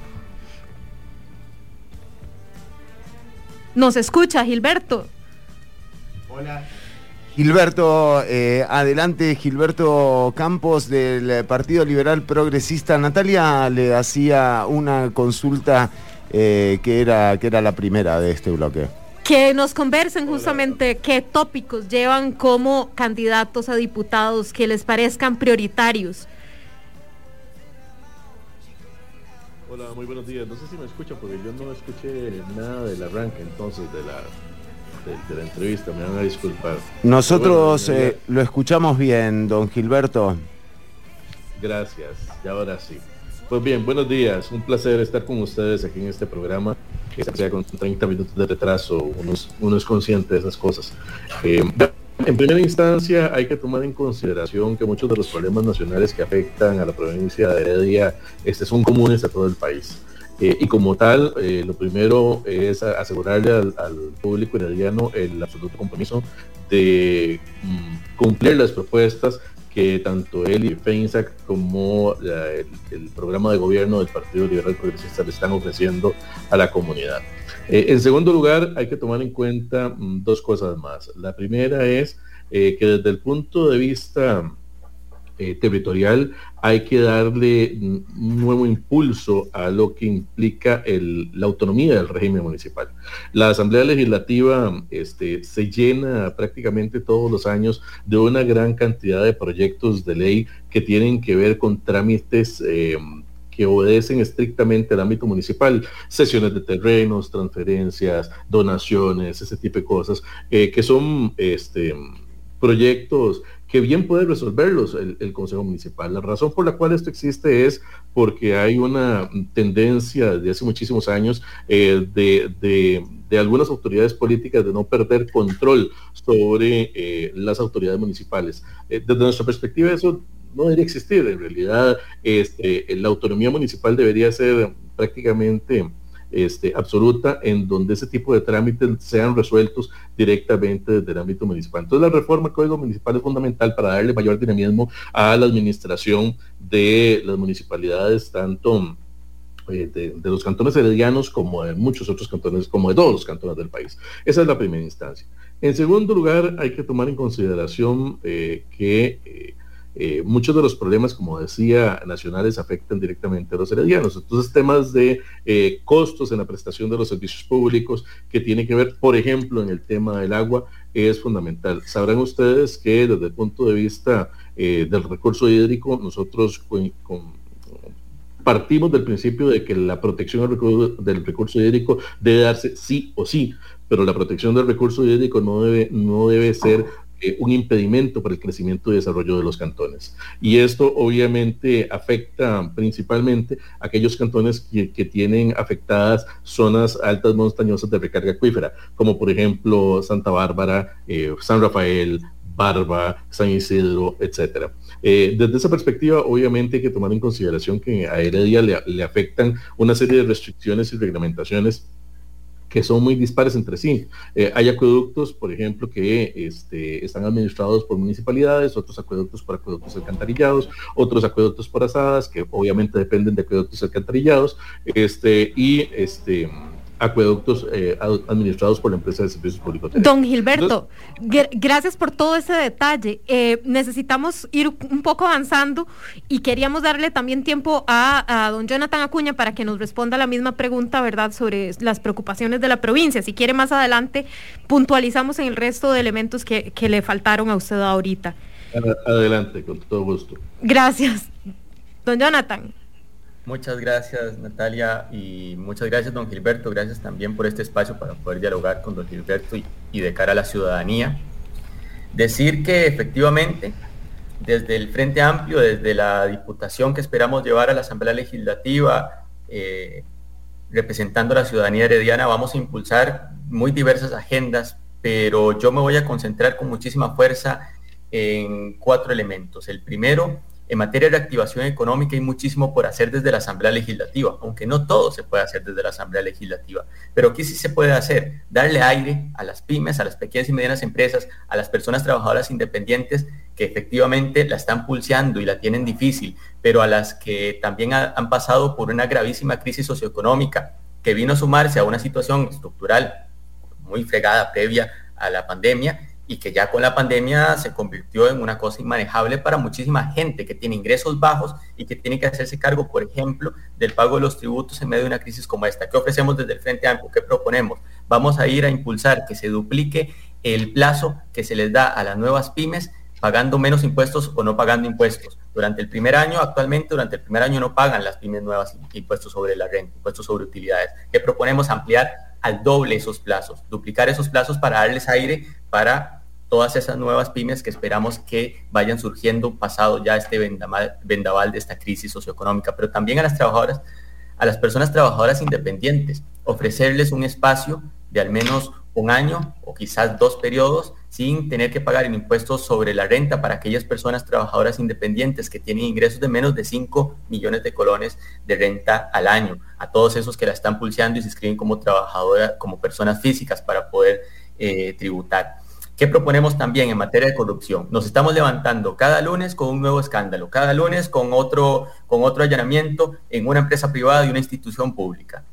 Nos escucha, Gilberto. Gilberto, eh, adelante, Gilberto Campos del Partido Liberal Progresista. Natalia le hacía una consulta eh, que, era, que era la primera de este bloque. Que nos conversen justamente qué tópicos llevan como candidatos a diputados que les parezcan prioritarios. Hola, muy buenos días. No sé si me escuchan porque yo no escuché nada del arranque entonces de la, de, la entrevista. Me van a disculpar. Nosotros eh, lo escuchamos bien, don Gilberto. Gracias. Y ahora sí. Pues bien, buenos días. Un placer estar con ustedes aquí en este programa. Que sea con 30 minutos de retraso, uno es, consciente de esas cosas. Eh, en primera instancia, hay que tomar en consideración que muchos de los problemas nacionales que afectan a la provincia de Heredia este, son comunes a todo el país. Eh, y como tal, eh, lo primero es asegurarle al, público herediano el absoluto compromiso de mm, cumplir las propuestas que tanto él y FEINSAC como el, programa de gobierno del Partido Liberal Progresista le están ofreciendo a la comunidad. Eh, en segundo lugar, hay que tomar en cuenta mm, dos cosas más. La primera es que desde el punto de vista eh, territorial hay que darle un nuevo impulso a lo que implica la autonomía del régimen municipal. La Asamblea Legislativa este, se llena prácticamente todos los años de una gran cantidad de proyectos de ley que tienen que ver con trámites eh, que obedecen estrictamente al ámbito municipal, sesiones de terrenos, transferencias, donaciones, ese tipo de cosas, eh, que son este, proyectos que bien puede resolverlos el, Consejo Municipal. La razón por la cual esto existe es porque hay una tendencia de hace muchísimos años eh, de, algunas autoridades políticas de no perder control sobre eh, las autoridades municipales. Eh, desde nuestra perspectiva eso no debería existir. En realidad, este, la autonomía municipal debería ser prácticamente este, absoluta en donde ese tipo de trámites sean resueltos directamente desde el ámbito municipal. Entonces la reforma del Código Municipal es fundamental para darle mayor dinamismo a la administración de las municipalidades, tanto eh, de, los cantones heredianos como de muchos otros cantones, como de todos los cantones del país. Esa es la primera instancia. En segundo lugar, hay que tomar en consideración eh, que eh, eh, muchos de los problemas, como decía, nacionales afectan directamente a los heredianos. Entonces, temas de eh, costos en la prestación de los servicios públicos que tiene que ver, por ejemplo, en el tema del agua, es fundamental. Sabrán ustedes que desde el punto de vista eh, del recurso hídrico, nosotros partimos del principio de que la protección del recurso, hídrico debe darse sí o sí, pero la protección del recurso hídrico no debe, no debe ser eh, un impedimento para el crecimiento y desarrollo de los cantones. Y esto obviamente afecta principalmente a aquellos cantones que, tienen afectadas zonas altas montañosas de recarga acuífera, como por ejemplo Santa Bárbara, eh, San Rafael, Barba, San Isidro, etcétera. Eh, desde esa perspectiva, obviamente hay que tomar en consideración que a Heredia le, le afectan una serie de restricciones y reglamentaciones que son muy dispares entre sí. Eh, hay acueductos, por ejemplo, que este, están administrados por municipalidades, otros acueductos por acueductos alcantarillados, otros acueductos por asadas, que obviamente dependen de acueductos alcantarillados, este, y este acueductos eh, administrados por la empresa de servicios públicos. Don Gilberto, gracias por todo ese detalle. Eh, necesitamos ir un poco avanzando y queríamos darle también tiempo a, don Jonathan Acuña para que nos responda la misma pregunta, ¿verdad?, sobre las preocupaciones de la provincia. Si quiere más adelante, puntualizamos en el resto de elementos que, que le faltaron a usted ahorita. Adelante, con todo gusto. Gracias. Don Jonathan. Muchas gracias Natalia y muchas gracias don Gilberto, gracias también por este espacio para poder dialogar con don Gilberto y, de cara a la ciudadanía. Decir que efectivamente desde el Frente Amplio, desde la Diputación que esperamos llevar a la Asamblea Legislativa, eh, representando a la ciudadanía herediana, vamos a impulsar muy diversas agendas, pero yo me voy a concentrar con muchísima fuerza en cuatro elementos. El primero, en materia de activación económica hay muchísimo por hacer desde la Asamblea Legislativa, aunque no todo se puede hacer desde la Asamblea Legislativa. Pero aquí sí se puede hacer, darle aire a las pymes, a las pequeñas y medianas empresas, a las personas trabajadoras independientes que efectivamente la están pulseando y la tienen difícil, pero a las que también han pasado por una gravísima crisis socioeconómica que vino a sumarse a una situación estructural muy fregada previa a la pandemia y que ya con la pandemia se convirtió en una cosa inmanejable para muchísima gente que tiene ingresos bajos y que tiene que hacerse cargo, por ejemplo, del pago de los tributos en medio de una crisis como esta. ¿Qué ofrecemos desde el Frente Amplio? ¿Qué proponemos? Vamos a ir a impulsar que se duplique el plazo que se les da a las nuevas pymes pagando menos impuestos o no pagando impuestos. Durante el primer año, actualmente, durante el primer año no pagan las pymes nuevas impuestos sobre la renta, impuestos sobre utilidades. ¿Qué proponemos? Ampliar al doble esos plazos, duplicar esos plazos para darles aire para todas esas nuevas pymes que esperamos que vayan surgiendo pasado ya este vendaval, de esta crisis socioeconómica, pero también a las trabajadoras, a las personas trabajadoras independientes, ofrecerles un espacio de al menos un año o quizás dos periodos sin tener que pagar en impuestos sobre la renta para aquellas personas trabajadoras independientes que tienen ingresos de menos de 5 millones de colones de renta al año, a todos esos que la están pulseando y se inscriben como trabajadora, como personas físicas para poder eh, tributar. ¿Qué proponemos también en materia de corrupción? Nos estamos levantando cada lunes con un nuevo escándalo, cada lunes con otro, con otro allanamiento en una empresa privada y una institución pública.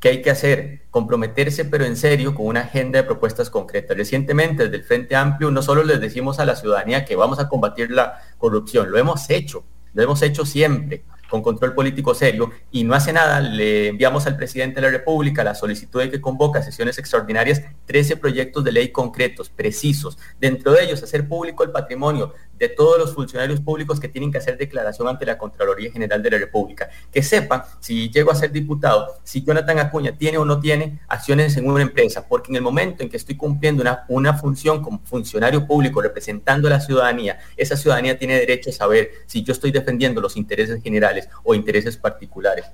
¿Qué hay que hacer? Comprometerse, pero en serio, con una agenda de propuestas concretas. Recientemente, desde el Frente Amplio, no solo les decimos a la ciudadanía que vamos a combatir la corrupción, lo hemos hecho, lo hemos hecho siempre con control político serio y no hace nada, le enviamos al presidente de la República la solicitud de que convoca sesiones extraordinarias 13 proyectos de ley concretos, precisos. Dentro de ellos, hacer público el patrimonio de todos los funcionarios públicos que tienen que hacer declaración ante la Contraloría General de la República. Que sepan si llego a ser diputado, si Jonathan Acuña tiene o no tiene acciones en una empresa, porque en el momento en que estoy cumpliendo una, una función como funcionario público representando a la ciudadanía, esa ciudadanía tiene derecho a saber si yo estoy defendiendo los intereses generales o intereses particulares.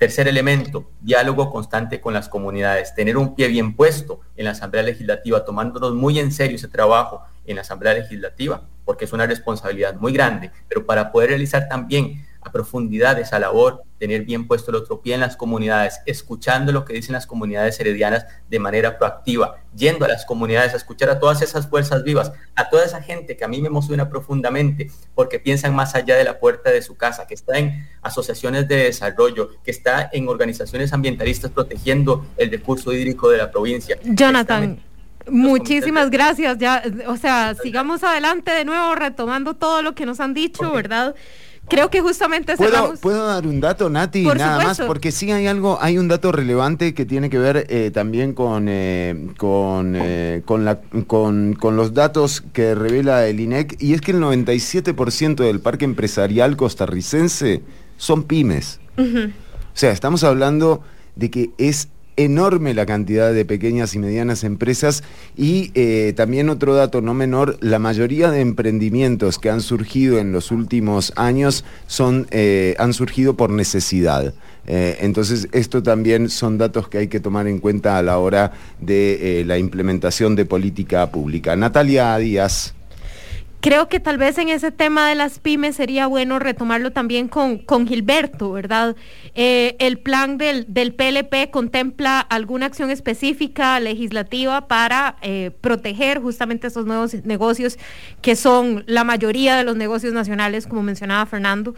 Tercer elemento, diálogo constante con las comunidades, tener un pie bien puesto en la Asamblea Legislativa, tomándonos muy en serio ese trabajo en la Asamblea Legislativa, porque es una responsabilidad muy grande, pero para poder realizar también a profundidad esa labor, tener bien puesto el otro pie en las comunidades, escuchando lo que dicen las comunidades heredianas de manera proactiva, yendo a las comunidades a escuchar a todas esas fuerzas vivas, a toda esa gente que a mí me emociona profundamente porque piensan más allá de la puerta de su casa, que está en asociaciones de desarrollo, que está en organizaciones ambientalistas protegiendo el recurso hídrico de la provincia. Jonathan. Muchísimas gracias. Ya, o sea, sigamos adelante de nuevo retomando todo lo que nos han dicho, ¿verdad? Creo que justamente ¿Puedo, ¿Puedo dar un dato, Nati? nada más, porque sí hay algo, hay un dato relevante que tiene que ver eh, también con, eh, con, eh, con, la, con, con, los datos que revela el INEC, y es que el 97% del parque empresarial costarricense son pymes. O sea, estamos hablando de que es enorme la cantidad de pequeñas y medianas empresas y eh, también otro dato no menor, la mayoría de emprendimientos que han surgido en los últimos años son, eh, han surgido por necesidad. Eh, entonces, esto también son datos que hay que tomar en cuenta a la hora de la implementación de política pública. Natalia Díaz. Creo que tal vez en ese tema de las pymes sería bueno retomarlo también con, con Gilberto, ¿verdad? Eh, el plan del, del, PLP contempla alguna acción específica legislativa para eh, proteger justamente esos nuevos negocios que son la mayoría de los negocios nacionales, como mencionaba Fernando.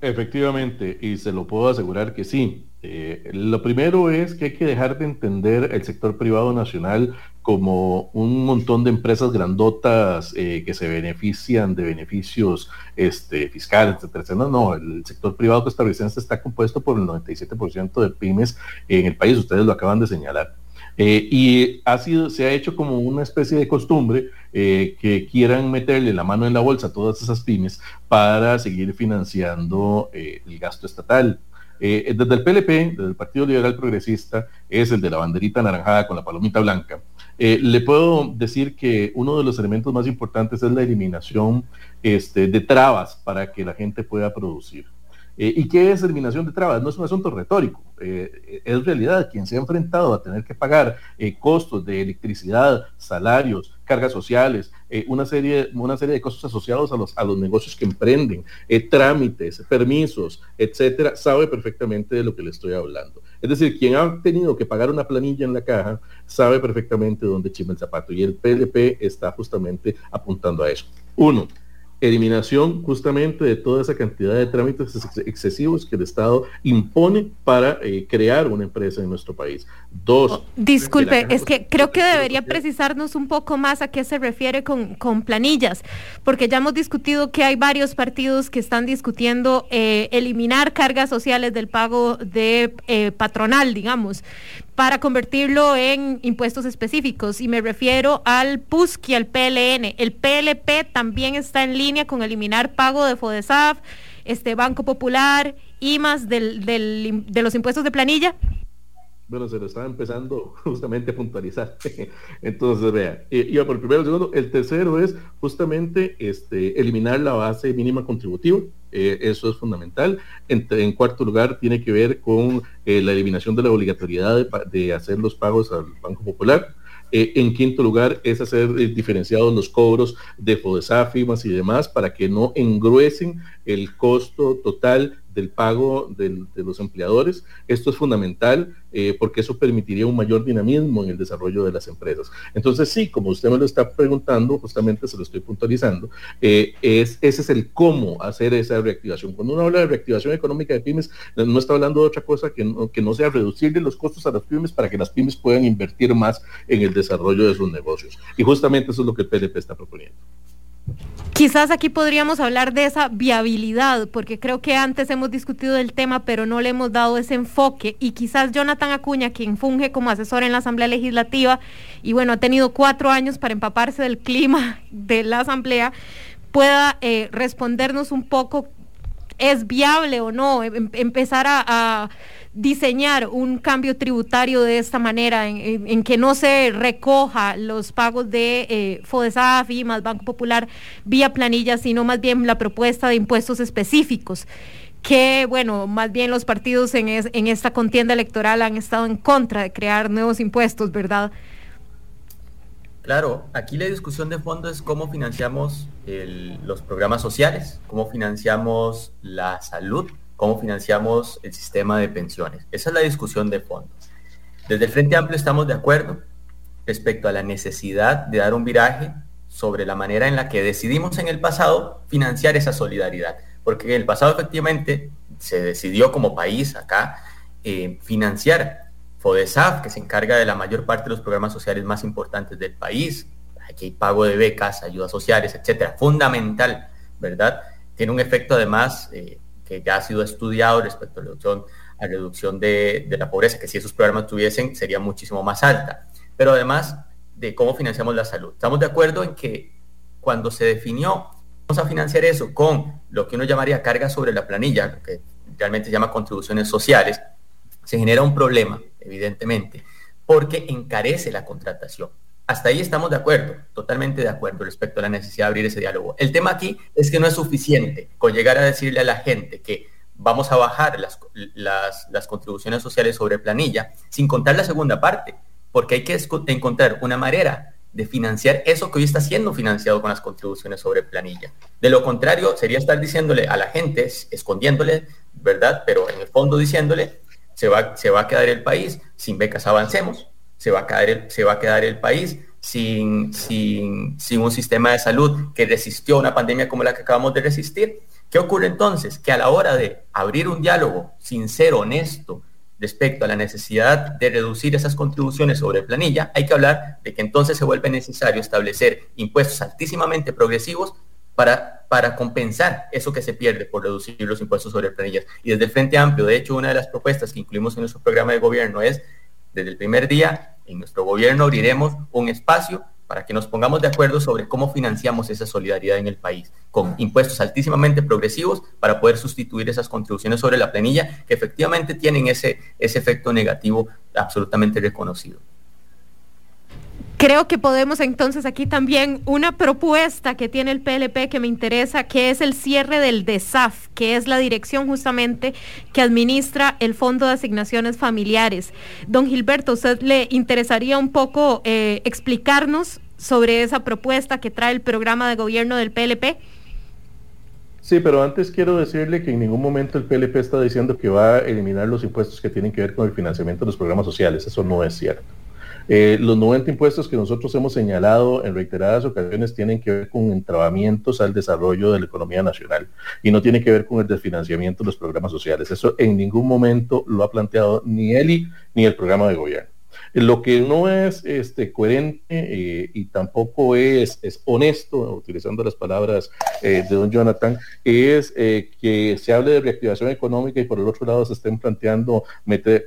Efectivamente, y se lo puedo asegurar que sí. Eh, lo primero es que hay que dejar de entender el sector privado nacional como un montón de empresas grandotas eh, que se benefician de beneficios este, fiscales, etcétera. No, no, el sector privado costarricense está compuesto por el 97% de pymes en el país, ustedes lo acaban de señalar. Eh, y ha sido, se ha hecho como una especie de costumbre que quieran meterle la mano en la bolsa a todas esas pymes para seguir financiando el gasto estatal. Eh, desde el PLP, desde el Partido Liberal Progresista, es el de la banderita naranjada con la palomita blanca. Eh, le puedo decir que uno de los elementos más importantes es la eliminación este, de trabas para que la gente pueda producir. Eh, ¿Y qué es eliminación de trabas? No es un asunto retórico, eh, es realidad. Quien se ha enfrentado a tener que pagar costos de electricidad, salarios, cargas sociales, una, serie, una serie de costos asociados a los, a los negocios que emprenden, trámites, permisos, etcétera, sabe perfectamente de lo que le estoy hablando. Es decir, quien ha tenido que pagar una planilla en la caja sabe perfectamente dónde chima el zapato y el PLP está justamente apuntando a eso. Uno, eliminación justamente de toda esa cantidad de trámites excesivos que el Estado impone para eh, crear una empresa en nuestro país. Dos. Oh, disculpe, es que creo que debería precisarnos un poco más a qué se refiere con, con planillas, porque ya hemos discutido que hay varios partidos que están discutiendo eh, eliminar cargas sociales del pago de eh, patronal, digamos, para convertirlo en impuestos específicos. Y me refiero al PUSC y al PLN. El PLP también está en línea con eliminar pago de FODESAF, este Banco Popular, y más del, de los impuestos de planilla. Bueno, se lo estaba empezando justamente a puntualizar. Entonces, vea, iba por el primero, el segundo. El tercero es justamente este, eliminar la base mínima contributiva. Eh, eso es fundamental. En, cuarto lugar, tiene que ver con eh, la eliminación de la obligatoriedad de, hacer los pagos al Banco Popular. Eh, en quinto lugar, es hacer diferenciados los cobros de FODESAF, y demás para que no engruesen el costo total del pago de los empleadores. Esto es fundamental eh, porque eso permitiría un mayor dinamismo en el desarrollo de las empresas. Entonces, sí, como usted me lo está preguntando, justamente se lo estoy puntualizando, eh, es, ese es el cómo hacer esa reactivación. Cuando uno habla de reactivación económica de pymes, no está hablando de otra cosa que no, que no sea reducirle los costos a las pymes para que las pymes puedan invertir más en el desarrollo de sus negocios. Y justamente eso es lo que el PLP está proponiendo. Quizás aquí podríamos hablar de esa viabilidad, porque creo que antes hemos discutido del tema, pero no le hemos dado ese enfoque. Y quizás Jonathan Acuña, quien funge como asesor en la Asamblea Legislativa, y bueno, ha tenido cuatro años para empaparse del clima de la Asamblea, pueda eh, respondernos un poco, ¿es viable o no em, empezar a diseñar un cambio tributario de esta manera, en, que no se recoja los pagos de eh, FODESAF y más Banco Popular vía planilla, sino más bien la propuesta de impuestos específicos que, bueno, más bien los partidos en, en esta contienda electoral han estado en contra de crear nuevos impuestos, ¿verdad? Claro, aquí la discusión de fondo es cómo financiamos los programas sociales, cómo financiamos la salud, cómo financiamos el sistema de pensiones. Esa es la discusión de fondo. Desde el Frente Amplio estamos de acuerdo respecto a la necesidad de dar un viraje sobre la manera en la que decidimos en el pasado financiar esa solidaridad. Porque en el pasado efectivamente se decidió como país acá eh, financiar FODESAF, que se encarga de la mayor parte de los programas sociales más importantes del país. Aquí hay pago de becas, ayudas sociales, etcétera. Fundamental, ¿verdad? Tiene un efecto además eh, que ya ha sido estudiado respecto a reducción, a reducción de, la pobreza, que si esos programas tuviesen sería muchísimo más alta. Pero además de cómo financiamos la salud. Estamos de acuerdo en que cuando se definió, vamos a financiar eso con lo que uno llamaría carga sobre la planilla, lo que realmente se llama contribuciones sociales, se genera un problema, evidentemente, porque encarece la contratación. Hasta ahí estamos de acuerdo, totalmente de acuerdo respecto a la necesidad de abrir ese diálogo. El tema aquí es que no es suficiente con llegar a decirle a la gente que vamos a bajar las, contribuciones sociales sobre planilla, sin contar la segunda parte, porque hay que encontrar una manera de financiar eso que hoy está siendo financiado con las contribuciones sobre planilla. De lo contrario, sería estar diciéndole a la gente, escondiéndole, ¿verdad? Pero en el fondo diciéndole, se va, se va a quedar el país sin becas avancemos, se va a, caer el, se va a quedar el país sin, sin, sin un sistema de salud que resistió una pandemia como la que acabamos de resistir. ¿Qué ocurre entonces? Que a la hora de abrir un diálogo sincero, honesto, respecto a la necesidad de reducir esas contribuciones sobre planilla, hay que hablar de que entonces se vuelve necesario establecer impuestos altísimamente progresivos para, para compensar eso que se pierde por reducir los impuestos sobre planillas. Y desde el Frente Amplio, de hecho, una de las propuestas que incluimos en nuestro programa de gobierno es, desde el primer día, en nuestro gobierno abriremos un espacio para que nos pongamos de acuerdo sobre cómo financiamos esa solidaridad en el país, con impuestos altísimamente progresivos para poder sustituir esas contribuciones sobre la planilla que efectivamente tienen ese, ese efecto negativo absolutamente reconocido. Creo que podemos entonces aquí también una propuesta que tiene el PLP que me interesa, que es el cierre del DESAF, que es la dirección justamente que administra el Fondo de Asignaciones Familiares. Don Gilberto, ¿usted le interesaría un poco eh, explicarnos sobre esa propuesta que trae el programa de gobierno del PLP? Sí, pero antes quiero decirle que en ningún momento el PLP está diciendo que va a eliminar los impuestos que tienen que ver con el financiamiento de los programas sociales. Eso no es cierto. Eh, los 90 impuestos que nosotros hemos señalado en reiteradas ocasiones tienen que ver con entrabamientos al desarrollo de la economía nacional y no tiene que ver con el desfinanciamiento de los programas sociales. Eso en ningún momento lo ha planteado ni Eli ni el programa de gobierno. Lo que no es este, coherente eh, y tampoco es, es, honesto, utilizando las palabras eh, de don Jonathan, es eh, que se hable de reactivación económica y por el otro lado se estén planteando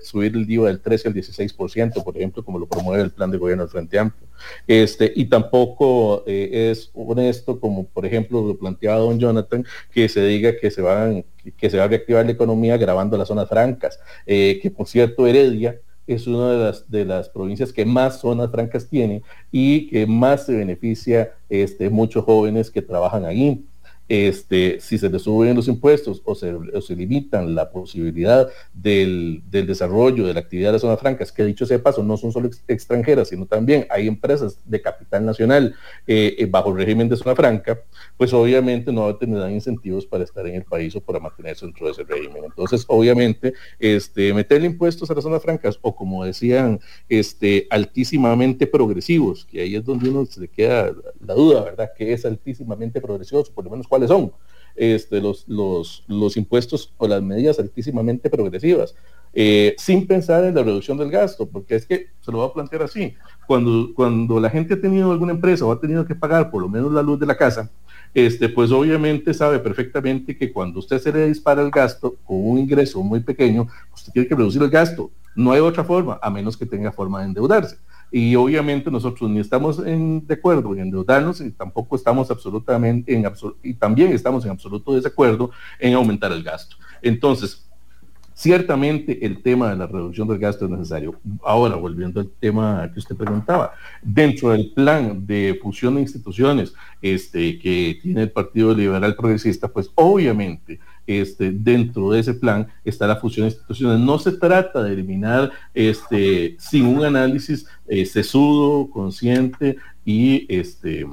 subir el DIVA del 13 al 16%, por ejemplo, como lo promueve el plan de gobierno del Frente Amplio. Este, y tampoco es honesto, como por ejemplo lo planteaba don Jonathan, que se diga que se, van, que se va a reactivar la economía grabando las zonas francas, que por cierto Heredia es una de las, de las provincias que más zonas francas tiene y que más se beneficia este, muchos jóvenes que trabajan ahí este, si se le suben los impuestos o se, limitan la posibilidad del, desarrollo de la actividad de zonas francas, que dicho sea paso, no son solo extranjeras, sino también hay empresas de capital nacional eh, eh, bajo el régimen de zona franca, pues obviamente no tendrán incentivos para estar en el país o para mantenerse dentro de ese régimen. Entonces, obviamente, este, meterle impuestos a las zonas francas o como decían, este, altísimamente progresivos, que ahí es donde uno se queda la duda, ¿verdad? Que es altísimamente progresivo, por lo menos cuáles son este, los, los, los impuestos o las medidas altísimamente progresivas, eh, sin pensar en la reducción del gasto, porque es que se lo voy a plantear así, cuando, cuando la gente ha tenido alguna empresa o ha tenido que pagar por lo menos la luz de la casa, este, pues obviamente sabe perfectamente que cuando usted se le dispara el gasto con un ingreso muy pequeño, usted tiene que reducir el gasto. No hay otra forma, a menos que tenga forma de endeudarse y obviamente nosotros ni estamos en, de acuerdo en endeudarnos y tampoco estamos absolutamente en y también estamos en absoluto desacuerdo en aumentar el gasto. Entonces, ciertamente el tema de la reducción del gasto es necesario. Ahora, volviendo al tema que usted preguntaba, dentro del plan de fusión de instituciones este, que tiene el Partido Liberal Progresista, pues obviamente este, dentro de ese plan está la fusión de instituciones. No se trata de eliminar este, sin un análisis eh, sesudo, consciente y este,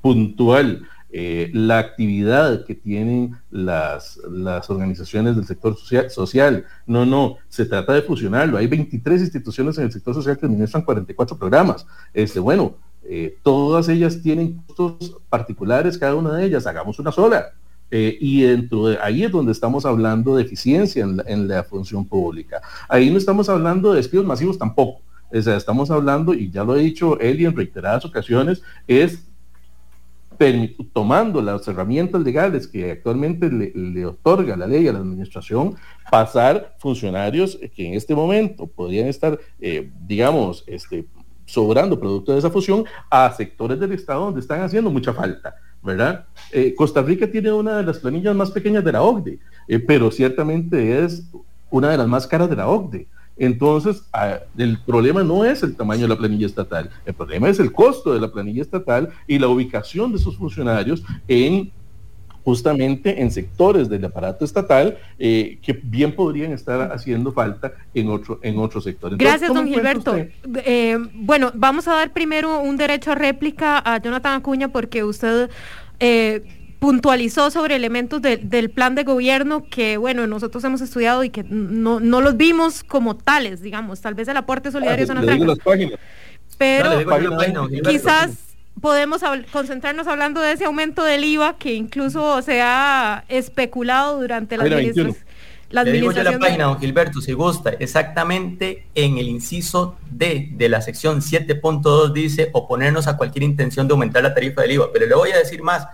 puntual eh, la actividad que tienen las, organizaciones del sector social, social, No, no, se trata de fusionarlo. Hay 23 instituciones en el sector social que administran 44 programas. Este, bueno, eh, todas ellas tienen costos particulares, cada una de ellas. Hagamos una sola eh, y dentro de ahí es donde estamos hablando de eficiencia en la, función pública. Ahí no estamos hablando de despidos masivos tampoco. O sea, estamos hablando, y ya lo he dicho él y en reiteradas ocasiones, es tomando las herramientas legales que actualmente le, otorga la ley a la administración, pasar funcionarios que en este momento podrían estar, eh, digamos, este, sobrando producto de esa fusión a sectores del Estado donde están haciendo mucha falta. ¿Verdad? Eh, Costa Rica tiene una de las planillas más pequeñas de la OCDE, eh, pero ciertamente es una de las más caras de la OCDE. Entonces, el problema no es el tamaño de la planilla estatal, el problema es el costo de la planilla estatal y la ubicación de sus funcionarios en justamente en sectores del aparato estatal eh, que bien podrían estar haciendo falta en otro en otros sectores. Gracias, don Gilberto. Eh, bueno, vamos a dar primero un derecho a réplica a Jonathan Acuña porque usted eh, puntualizó sobre elementos del plan de gobierno que, bueno, nosotros hemos estudiado y que no, los vimos como tales, digamos, tal vez el aporte solidario ah, son Pero quizás podemos concentrarnos hablando de ese aumento del IVA que incluso se ha especulado durante la, administración. La Le digo yo la página, don Gilberto, si gusta, exactamente en el inciso D de la sección 7.2 dice oponernos a cualquier intención de aumentar la tarifa del IVA. Pero le voy a decir más,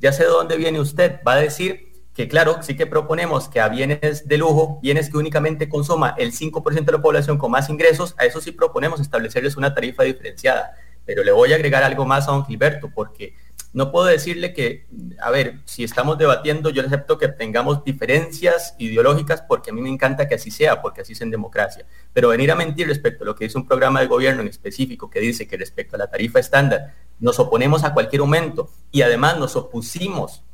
ya sé de dónde viene usted, va a decir que claro, sí que proponemos que a bienes de lujo, bienes que únicamente consuma el 5% de la población con más ingresos, a eso sí proponemos establecerles una tarifa diferenciada. Pero le voy a agregar algo más a don Gilberto, porque no puedo decirle que, a ver, si estamos debatiendo, yo acepto que tengamos diferencias ideológicas, porque a mí me encanta que así sea, porque así es en democracia. Pero venir a mentir respecto a lo que dice un programa de gobierno en específico que dice que respecto a la tarifa estándar nos oponemos a cualquier aumento y además nos opusimos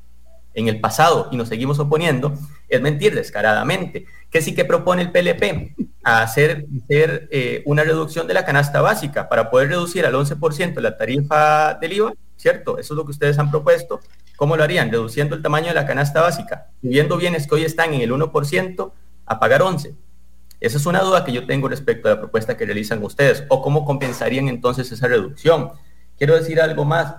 en el pasado y nos seguimos oponiendo, es mentir descaradamente. ¿Qué sí que propone el PLP? Hacer, eh, una reducción de la canasta básica para poder reducir al 11% la tarifa del IVA, ¿cierto? Eso es lo que ustedes han propuesto. ¿Cómo lo harían? Reduciendo el tamaño de la canasta básica, subiendo bienes que hoy están en el 1% a pagar 11%. Esa es una duda que yo tengo respecto a la propuesta que realizan ustedes o cómo compensarían entonces esa reducción. Quiero decir algo más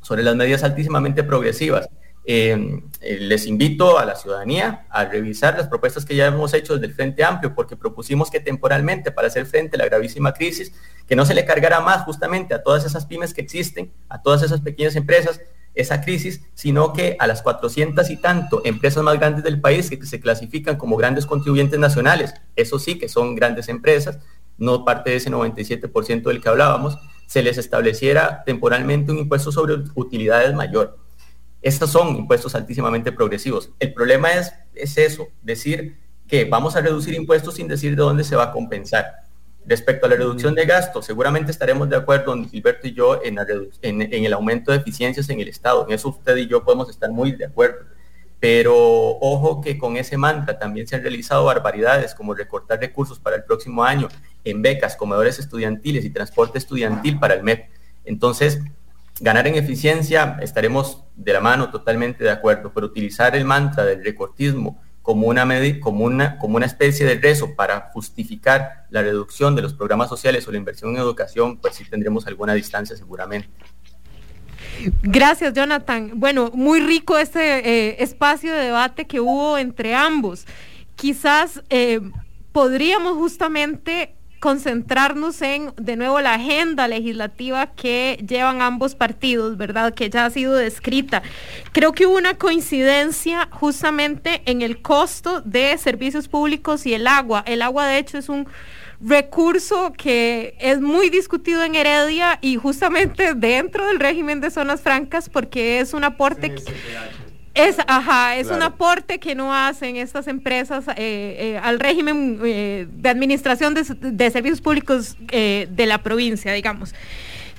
sobre las medidas altísimamente progresivas. Eh, eh, les invito a la ciudadanía a revisar las propuestas que ya hemos hecho desde el Frente Amplio, porque propusimos que temporalmente, para hacer frente a la gravísima crisis, que no se le cargara más justamente a todas esas pymes que existen, a todas esas pequeñas empresas, esa crisis, sino que a las 400 y tanto empresas más grandes del país que se clasifican como grandes contribuyentes nacionales, eso sí que son grandes empresas, no parte de ese 97% del que hablábamos, se les estableciera temporalmente un impuesto sobre utilidades mayor estos son impuestos altísimamente progresivos. El problema es, es eso, decir que vamos a reducir impuestos sin decir de dónde se va a compensar. Respecto a la reducción de gastos, seguramente estaremos de acuerdo, don Gilberto y yo, en, en, el aumento de eficiencias en el Estado. En eso usted y yo podemos estar muy de acuerdo. Pero ojo que con ese mantra también se han realizado barbaridades como recortar recursos para el próximo año en becas, comedores estudiantiles y transporte estudiantil para el MEP. Entonces, ganar en eficiencia estaremos de la mano totalmente de acuerdo, pero utilizar el mantra del recortismo como una, como una, como una especie de rezo para justificar la reducción de los programas sociales o la inversión en educación, pues sí tendremos alguna distancia seguramente. Gracias, Jonathan. Bueno, muy rico este eh, espacio de debate que hubo entre ambos. Quizás eh, podríamos justamente concentrarnos en, de nuevo, la agenda legislativa que llevan ambos partidos, ¿verdad? Que ya ha sido descrita. Creo que hubo una coincidencia justamente en el costo de servicios públicos y el agua. El agua, de hecho, es un recurso que es muy discutido en Heredia y justamente dentro del régimen de zonas francas porque es un aporte... Es, ajá, es un aporte que no hacen estas empresas eh, eh, al régimen eh, de administración de, servicios públicos de la provincia, digamos.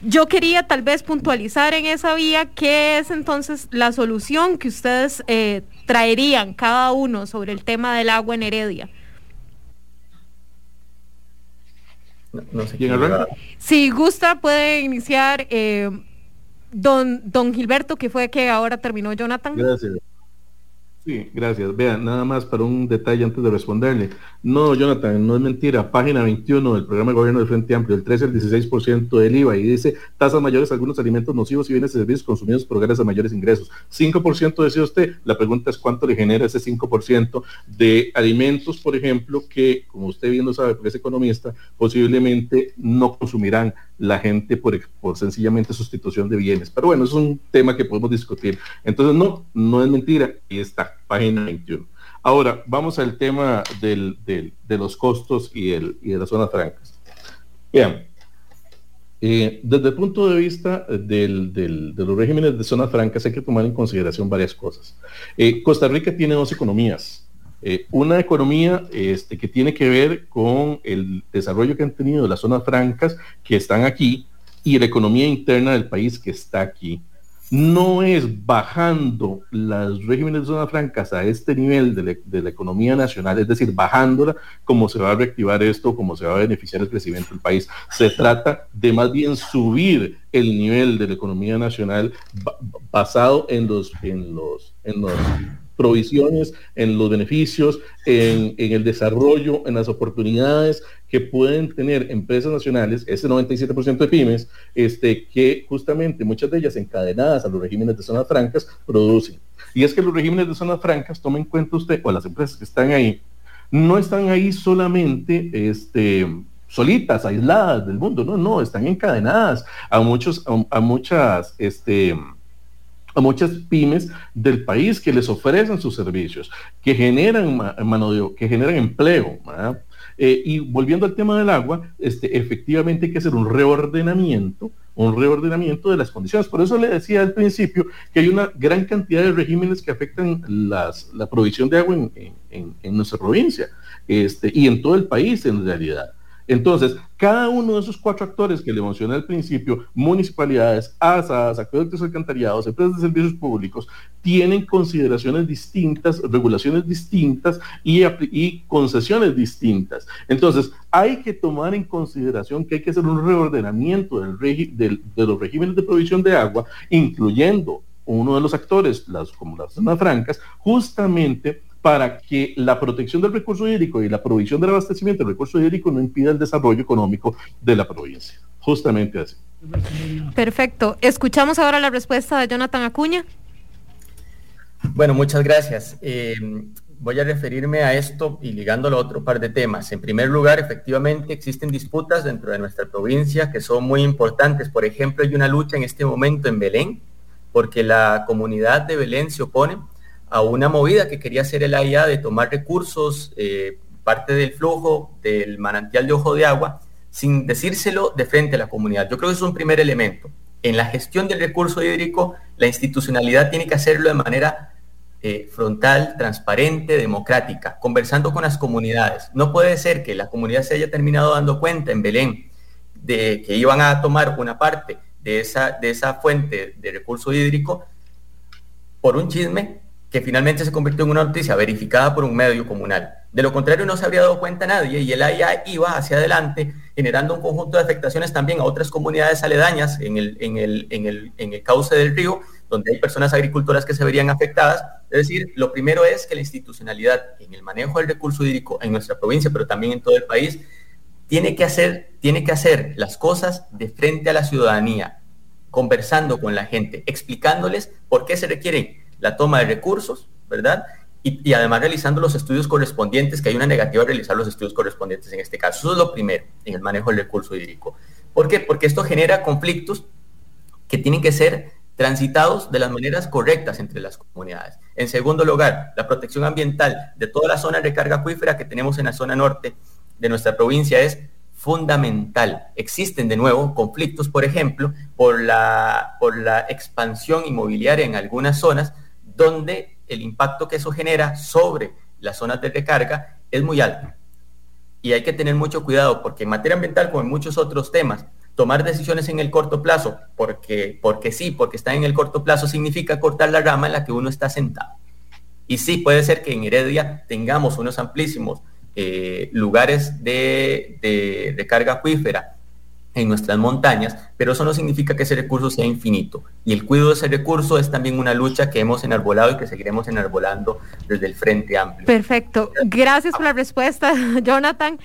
Yo quería tal vez puntualizar en esa vía qué es entonces la solución que ustedes traerían cada uno sobre el tema del agua en Heredia. No, sé Si gusta, puede iniciar Don, don Gilberto, que fue que ahora terminó Jonathan. Gracias. Sí, gracias. Vean, nada más para un detalle antes de responderle. No, Jonathan, no es mentira. Página 21 del programa de gobierno del Frente Amplio, el 13 al 16% del IVA y dice tasas mayores algunos alimentos nocivos y bienes y servicios consumidos por hogares a mayores ingresos. 5% decía usted. La pregunta es cuánto le genera ese 5% de alimentos, por ejemplo, que, como usted bien lo sabe, porque es economista, posiblemente no consumirán la gente por, por sencillamente sustitución de bienes. Pero bueno, es un tema que podemos discutir. Entonces, no, no es mentira. Y está, página 21. Ahora, vamos al tema de los costos y, de las zonas francas. Bien, eh, desde el punto de vista de los regímenes de zonas francas hay que tomar en consideración varias cosas. Eh, Costa Rica tiene dos economías. Eh, una economía este, que tiene que ver con el desarrollo que han tenido las zonas francas que están aquí y la economía interna del país que está aquí. No es bajando los regímenes de zonas francas a este nivel de, la economía nacional, es decir, bajándola, como se va a reactivar esto, como se va a beneficiar el crecimiento del país. Se trata de más bien subir el nivel de la economía nacional basado en los, en los, en los provisiones, en los beneficios, en, el desarrollo, en las oportunidades que pueden tener empresas nacionales, ese 97% de pymes, este, que justamente muchas de ellas encadenadas a los regímenes de zonas francas producen. Y es que los regímenes de zonas francas, tomen en cuenta usted, o las empresas que están ahí, no están ahí solamente este, solitas, aisladas del mundo, no, no, están encadenadas a muchos, a muchas, este, a muchas pymes del país que les ofrecen sus servicios, que generan mano de, que generan empleo. Eh, y volviendo al tema del agua, este, efectivamente hay que hacer un reordenamiento, un reordenamiento de las condiciones. Por eso le decía al principio que hay una gran cantidad de regímenes que afectan las, la provisión de agua en, en nuestra provincia este, y en todo el país en realidad. Entonces, cada uno de esos cuatro actores que le mencioné al principio, municipalidades, ASAs, acueductos alcantarillados, empresas de servicios públicos, tienen consideraciones distintas, regulaciones distintas y, concesiones distintas. Entonces, hay que tomar en consideración que hay que hacer un reordenamiento de los regímenes de provisión de agua, incluyendo uno de los actores, las, como las zonas francas, justamente para que la protección del recurso hídrico y la provisión del abastecimiento del recurso hídrico no impida el desarrollo económico de la provincia. Justamente así. Perfecto. Escuchamos ahora la respuesta de Jonathan Acuña. Bueno, muchas gracias. Eh, voy a referirme a esto y ligándolo a otro par de temas. En primer lugar, efectivamente existen disputas dentro de nuestra provincia que son muy importantes. Por ejemplo, hay una lucha en este momento en Belén, porque la comunidad de Belén se opone a una movida que quería hacer el AIA de tomar recursos, eh, parte del flujo del manantial de ojo de agua, sin decírselo de frente a la comunidad. Yo creo que es un primer elemento. En la gestión del recurso hídrico, la institucionalidad tiene que hacerlo de manera eh, frontal, transparente, democrática, conversando con las comunidades. No puede ser que la comunidad se haya terminado dando cuenta en Belén de que iban a tomar una parte de esa, de esa fuente de recurso hídrico por un chisme que finalmente se convirtió en una noticia verificada por un medio comunal. De lo contrario, no se habría dado cuenta nadie y el AIA iba hacia adelante generando un conjunto de afectaciones también a otras comunidades aledañas en el, en el, en el, en el cauce del río donde hay personas agricultoras que se verían afectadas. Es decir, lo primero es que la institucionalidad en el manejo del recurso hídrico en nuestra provincia, pero también en todo el país, tiene que hacer, tiene que hacer las cosas de frente a la ciudadanía, conversando con la gente, explicándoles por qué se requiere la toma de recursos, ¿verdad? Y, además realizando los estudios correspondientes, que hay una negativa de realizar los estudios correspondientes en este caso. Eso es lo primero en el manejo del recurso hídrico. ¿Por qué? Porque esto genera conflictos que tienen que ser transitados de las maneras correctas entre las comunidades. En segundo lugar, la protección ambiental de toda la zona de recarga acuífera que tenemos en la zona norte de nuestra provincia es fundamental. Existen de nuevo conflictos, por ejemplo, por la, por la expansión inmobiliaria en algunas zonas donde el impacto que eso genera sobre las zonas de recarga es muy alto. Y hay que tener mucho cuidado porque en materia ambiental, como en muchos otros temas, tomar decisiones en el corto plazo, porque, porque sí, porque está en el corto plazo, significa cortar la rama en la que uno está sentado. Y sí, puede ser que en Heredia tengamos unos amplísimos eh, lugares de, de recarga acuífera en nuestras montañas, pero eso no significa que ese recurso sea infinito. Y el cuidado de ese recurso es también una lucha que hemos enarbolado y que seguiremos enarbolando desde el Frente Amplio. Perfecto. Gracias por la respuesta, Jonathan.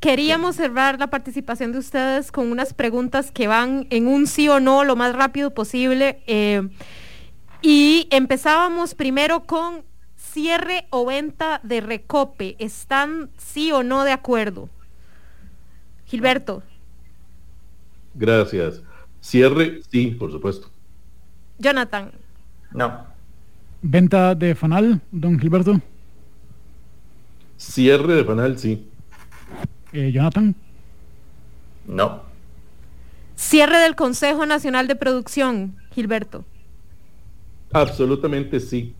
Queríamos cerrar la participación de ustedes con unas preguntas que van en un sí o no lo más rápido posible. Eh, y empezábamos primero con cierre o venta de recope. ¿Están sí o no de acuerdo? Gilberto. Gracias. Cierre, sí, por supuesto. Jonathan. No. ¿Venta de Fanal, don Gilberto? Cierre de Fanal, sí. Eh, Jonathan. No. Cierre del Consejo Nacional de Producción, Gilberto. Absolutamente sí.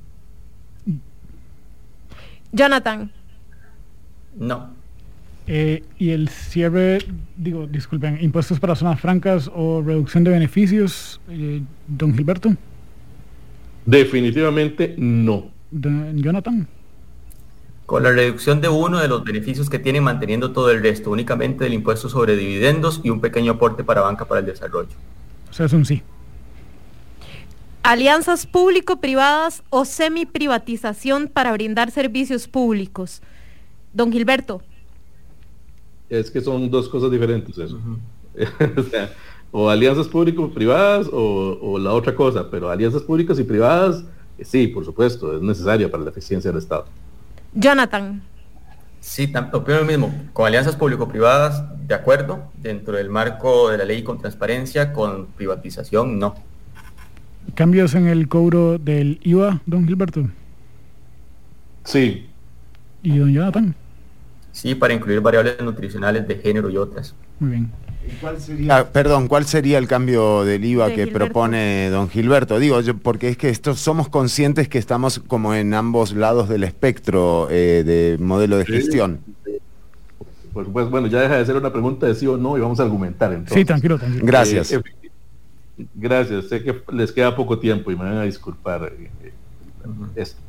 Jonathan. No. Eh, y el cierre, digo, disculpen, impuestos para zonas francas o reducción de beneficios, eh, don Gilberto. Definitivamente no. Don Jonathan. Con la reducción de uno de los beneficios que tienen manteniendo todo el resto, únicamente del impuesto sobre dividendos y un pequeño aporte para banca para el desarrollo. O sea, es un sí. Alianzas público-privadas o semi-privatización para brindar servicios públicos. Don Gilberto. Es que son dos cosas diferentes eso. o, sea, o alianzas público-privadas o, o, la otra cosa, pero alianzas públicas y privadas, eh, sí, por supuesto, es necesaria para la eficiencia del Estado. Jonathan. Sí, opino lo mismo. Con alianzas público-privadas, de acuerdo, dentro del marco de la ley con transparencia, con privatización, no. ¿Cambios en el cobro del IVA, don Gilberto? Sí. ¿Y don Jonathan? Sí, para incluir variables nutricionales de género y otras. Muy bien. ¿Cuál sería, perdón, ¿cuál sería el cambio del IVA De que Gilberto. propone don Gilberto? Digo, yo, porque es que esto, somos conscientes que estamos como en ambos lados del espectro eh, de modelo de Sí. gestión. Pues, pues, bueno, ya deja de ser una pregunta de sí o no y vamos a argumentar entonces. Sí, tranquilo, tranquilo. Gracias. Eh, eh, gracias, sé que les queda poco tiempo y me van a disculpar eh, esto.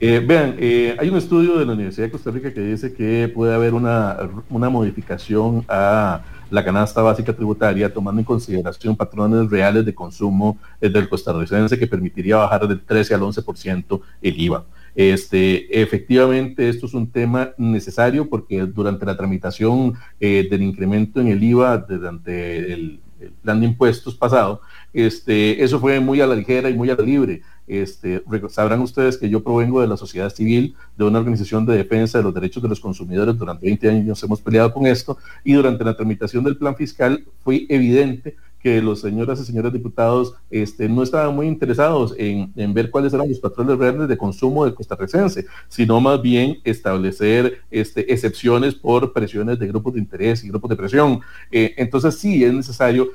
Eh, vean, eh, hay un estudio de la Universidad de Costa Rica que dice que puede haber una, una modificación a la canasta básica tributaria tomando en consideración patrones reales de consumo eh, del costarricense que permitiría bajar del 13 al 11% el IVA. Este, efectivamente, esto es un tema necesario porque durante la tramitación del incremento en el IVA durante el, plan de impuestos pasado, este, eso fue muy a la ligera y muy a la libre. Este, sabrán ustedes que yo provengo de la sociedad civil, de una organización de defensa de los derechos de los consumidores. Durante 20 años hemos peleado con esto y durante la tramitación del plan fiscal fue evidente que los señoras y señores diputados este, no estaban muy interesados en, ver cuáles eran los patrones reales de consumo del costarricense, sino más bien establecer este, excepciones por presiones de grupos de interés y grupos de presión. Eh, entonces sí es necesario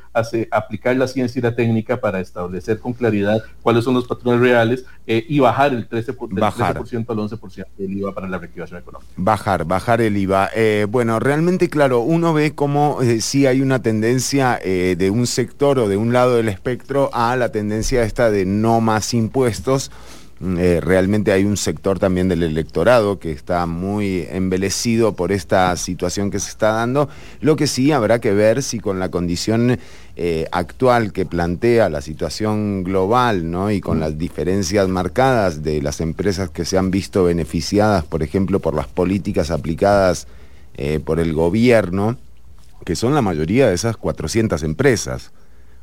aplicar la ciencia y la técnica para establecer con claridad cuáles son los patrones reales eh, y bajar el 13%, bajar. al 11% del IVA para la reactivación económica. Bajar, bajar el IVA. Eh, bueno, realmente claro, uno ve cómo sí hay una tendencia de un sector o de un lado del espectro a la tendencia esta de no más impuestos. Mm, eh, realmente hay un sector también del electorado que está muy embelecido por esta situación que se está dando. Lo que sí habrá que ver si con la condición eh, actual que plantea la situación global ¿no? y con las diferencias marcadas de las empresas que se han visto beneficiadas, por ejemplo, por las políticas aplicadas eh, por el gobierno, que son la mayoría de esas 400 empresas.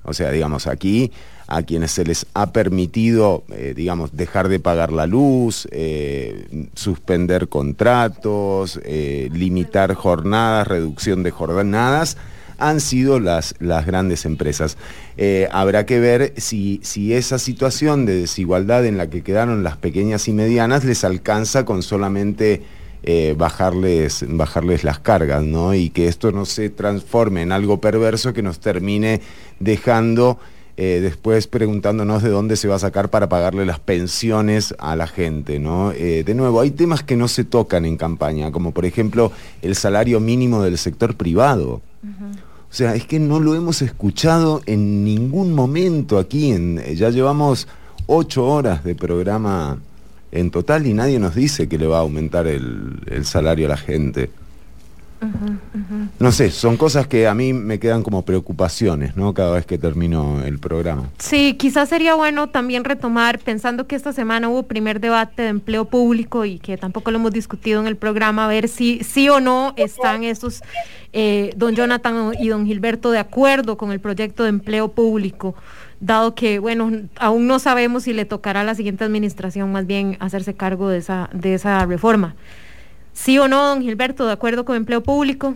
O sea, digamos, aquí a quienes se les ha permitido, eh, digamos, dejar de pagar la luz, eh, suspender contratos, eh, limitar jornadas, reducción de jornadas, han sido las, las grandes empresas. habrá que ver si, si esa situación de desigualdad en la que quedaron las pequeñas y medianas les alcanza con solamente eh, bajarles, bajarles las cargas, ¿no? Y que esto no se transforme en algo perverso que nos termine dejando eh, después preguntándonos de dónde se va a sacar para pagarle las pensiones a la gente, ¿no? Eh, de nuevo, hay temas que no se tocan en campaña, como por ejemplo el salario mínimo del sector privado. O sea, es que no lo hemos escuchado en ningún momento aquí. En, ya llevamos ocho horas de programa en total y nadie nos dice que le va a aumentar el, salario a la gente. No sé, son cosas que a mí me quedan como preocupaciones, ¿no? Cada vez que termino el programa. Sí, quizás sería bueno también retomar, pensando que esta semana hubo primer debate de empleo público y que tampoco lo hemos discutido en el programa, a ver si sí o no están estos, eh, don Jonathan y don Gilberto, de acuerdo con el proyecto de empleo público dado que, bueno, aún no sabemos si le tocará a la siguiente administración más bien hacerse cargo de esa, de esa reforma. ¿Sí o no, don Gilberto, de acuerdo con empleo público?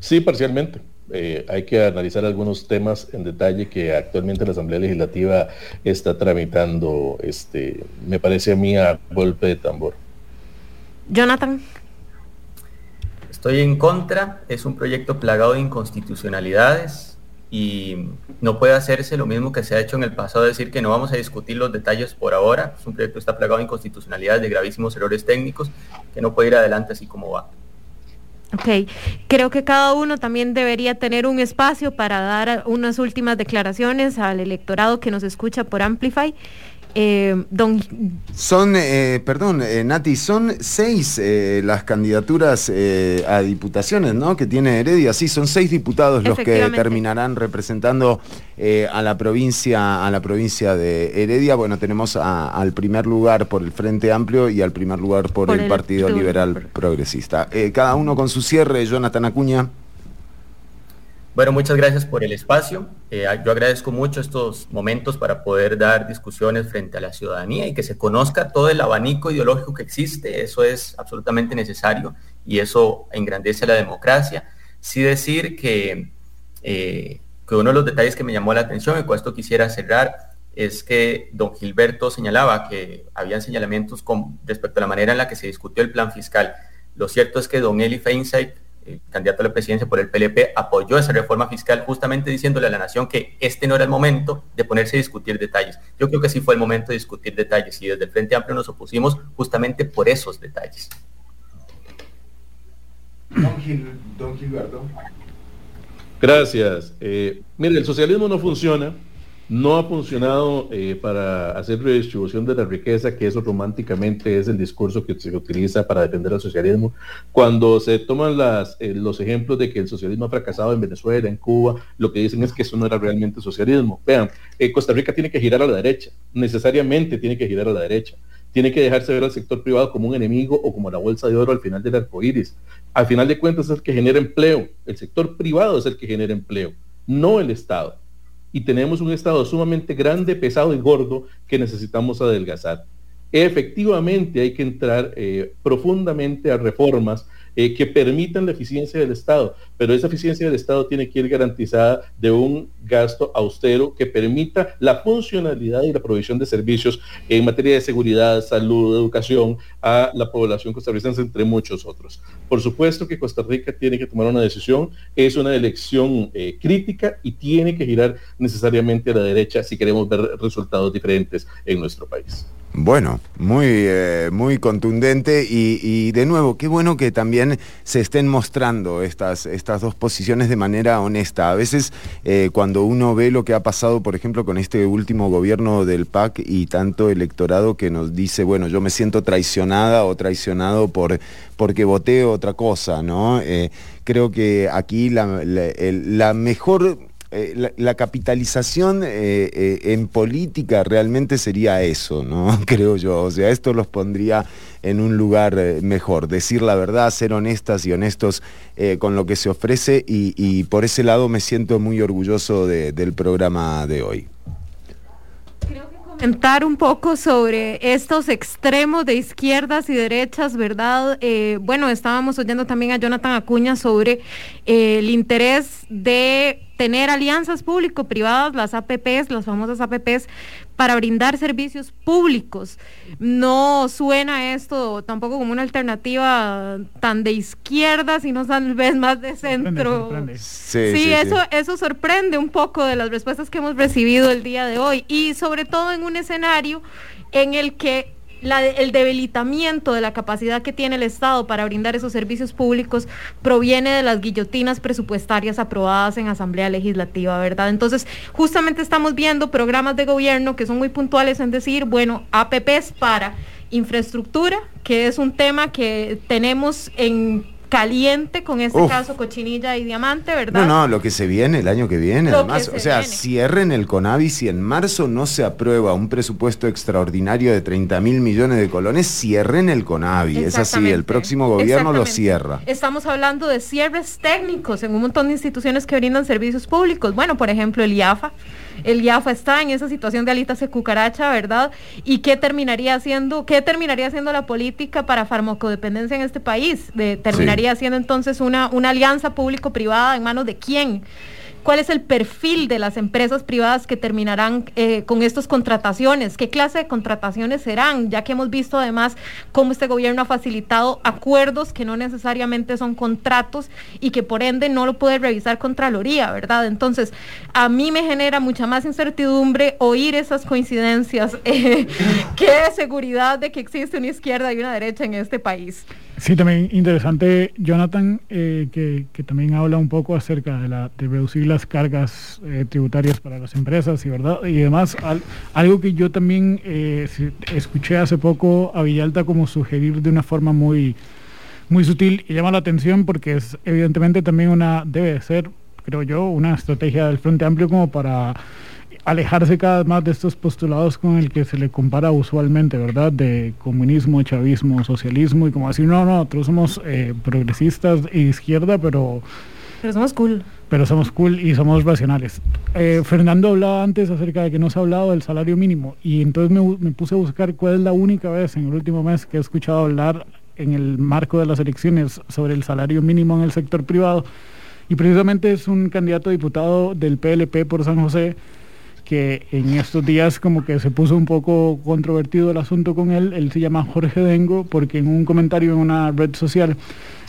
Sí, parcialmente. Eh, hay que analizar algunos temas en detalle que actualmente la Asamblea Legislativa está tramitando, este, me parece a mí a golpe de tambor. Jonathan. Estoy en contra, es un proyecto plagado de inconstitucionalidades, y no puede hacerse lo mismo que se ha hecho en el pasado, decir que no vamos a discutir los detalles por ahora. Es un proyecto que está plagado de inconstitucionalidades, de gravísimos errores técnicos, que no puede ir adelante así como va. Ok, creo que cada uno también debería tener un espacio para dar unas últimas declaraciones al electorado que nos escucha por Amplify eh, don... Son, eh, perdón, eh, Nati, son seis las candidaturas a diputaciones, ¿no? Que tiene Heredia. Sí, son seis diputados los que terminarán representando a la provincia, a la provincia de Heredia. Bueno, tenemos al primer lugar por el Frente Amplio y al primer lugar por, el, Partido Liberal Progresista. cada uno con su cierre, Jonathan Acuña. Bueno, muchas gracias por el espacio. Eh, yo agradezco mucho estos momentos para poder dar discusiones frente a la ciudadanía y que se conozca todo el abanico ideológico que existe. Eso es absolutamente necesario y eso engrandece la democracia. Sí decir que, eh, que uno de los detalles que me llamó la atención y con esto quisiera cerrar es que don Gilberto señalaba que habían señalamientos con, respecto a la manera en la que se discutió el plan fiscal. Lo cierto es que don Eli Feinstein el candidato a la presidencia por el PLP, apoyó esa reforma fiscal justamente diciéndole a la nación que este no era el momento de ponerse a discutir detalles. Yo creo que sí fue el momento de discutir detalles y desde el Frente Amplio nos opusimos justamente por esos detalles. Don, Gilberto. Gracias. Eh, mire, el socialismo no funciona no ha funcionado eh, para hacer redistribución de la riqueza, que eso románticamente es el discurso que se utiliza para defender al socialismo. Cuando se toman las, eh, los ejemplos de que el socialismo ha fracasado en Venezuela, en Cuba, lo que dicen es que eso no era realmente socialismo. Vean, eh, Costa Rica tiene que girar a la derecha, necesariamente tiene que girar a la derecha. tiene que dejarse ver al sector privado como un enemigo o como la bolsa de oro al final del arco iris. Al final de cuentas es el que genera empleo. El sector privado es el que genera empleo, no el Estado. Y tenemos un Estado sumamente grande, pesado y gordo que necesitamos adelgazar. Efectivamente hay que entrar eh, profundamente a reformas eh, que permitan la eficiencia del Estado, pero esa eficiencia del Estado tiene que ir garantizada de un gasto austero que permita la funcionalidad y la provisión de servicios en materia de seguridad, salud, educación a la población costarricense, entre muchos otros. Por supuesto que Costa Rica tiene que tomar una decisión, es una elección eh, crítica y tiene que girar necesariamente a la derecha si queremos ver resultados diferentes en nuestro país. Bueno, muy, eh, muy contundente y, de nuevo, qué bueno que también se estén mostrando estas, estas dos posiciones de manera honesta. A veces eh, cuando uno ve lo que ha pasado, por ejemplo, con este último gobierno del PAC y tanto electorado que nos dice, bueno, yo me siento traicionada o traicionado por, porque voté otra cosa, ¿no? Eh, creo que aquí la, mejor eh, la, capitalización eh, en política realmente sería eso, ¿no? Creo yo. O sea, esto los pondría en un lugar mejor. Decir la verdad, ser honestas y honestos con lo que se ofrece y, por ese lado me siento muy orgulloso del programa de hoy comentar un poco sobre estos extremos de izquierdas y derechas, ¿verdad? bueno, estábamos oyendo también a Jonathan Acuña sobre el interés de tener alianzas público-privadas, las APPs, las famosas APPs, para brindar servicios públicos. No suena esto tampoco como una alternativa tan de izquierda, sino tal vez más de centro. Sí, eso, eso sorprende un poco de las respuestas que hemos recibido el día de hoy y sobre todo en un escenario en el que el debilitamiento de la capacidad que tiene el Estado para brindar esos servicios públicos proviene de las guillotinas presupuestarias aprobadas en Asamblea Legislativa, ¿verdad? Entonces, justamente estamos viendo programas de gobierno que son muy puntuales en decir, bueno, APPs para infraestructura, que es un tema que tenemos en caliente con este caso Cochinilla y Diamante, ¿verdad? No, no, lo que se viene el año que viene, además, o sea, cierren el CONAVI si en marzo no se aprueba un presupuesto extraordinario de 30 mil millones de colones, cierren el CONAVI, es así, el próximo gobierno lo cierra. Estamos hablando de cierres técnicos en un montón de instituciones que brindan servicios públicos, bueno, por ejemplo, el IAFA, el IAFA está en esa situación de alitas de cucaracha, ¿verdad? ¿Y qué terminaría haciendo, qué terminaría haciendo la política para farmacodependencia en este país? De, terminaría siendo entonces una, una alianza público-privada en manos de quién? Cuál es el perfil de las empresas privadas que terminarán eh, con estas contrataciones, qué clase de contrataciones serán, ya que hemos visto además cómo este gobierno ha facilitado acuerdos que no necesariamente son contratos y que por ende no lo puede revisar Contraloría, ¿verdad? Entonces, a mí me genera mucha más incertidumbre oír esas coincidencias eh, que seguridad de que existe una izquierda y una derecha en este país. Sí, también interesante, Jonathan, eh, que, también habla un poco acerca de, la, de reducir las cargas eh, tributarias para las empresas y verdad y además algo que yo también eh, escuché hace poco a Villalta como sugerir de una forma muy muy sutil y llama la atención porque es evidentemente también una debe ser creo yo una estrategia del Frente Amplio como para alejarse cada vez más de estos postulados con el que se le compara usualmente, ¿verdad? De comunismo, chavismo, socialismo y como decir, no, no, nosotros somos eh, progresistas e izquierda, pero... Pero somos cool. Pero somos cool y somos racionales. Eh, Fernando hablaba antes acerca de que no se ha hablado del salario mínimo y entonces me, me puse a buscar cuál es la única vez en el último mes que he escuchado hablar en el marco de las elecciones sobre el salario mínimo en el sector privado. Y precisamente es un candidato a diputado del PLP por San José, que en estos días como que se puso un poco controvertido el asunto con él. Él se llama Jorge Dengo porque en un comentario en una red social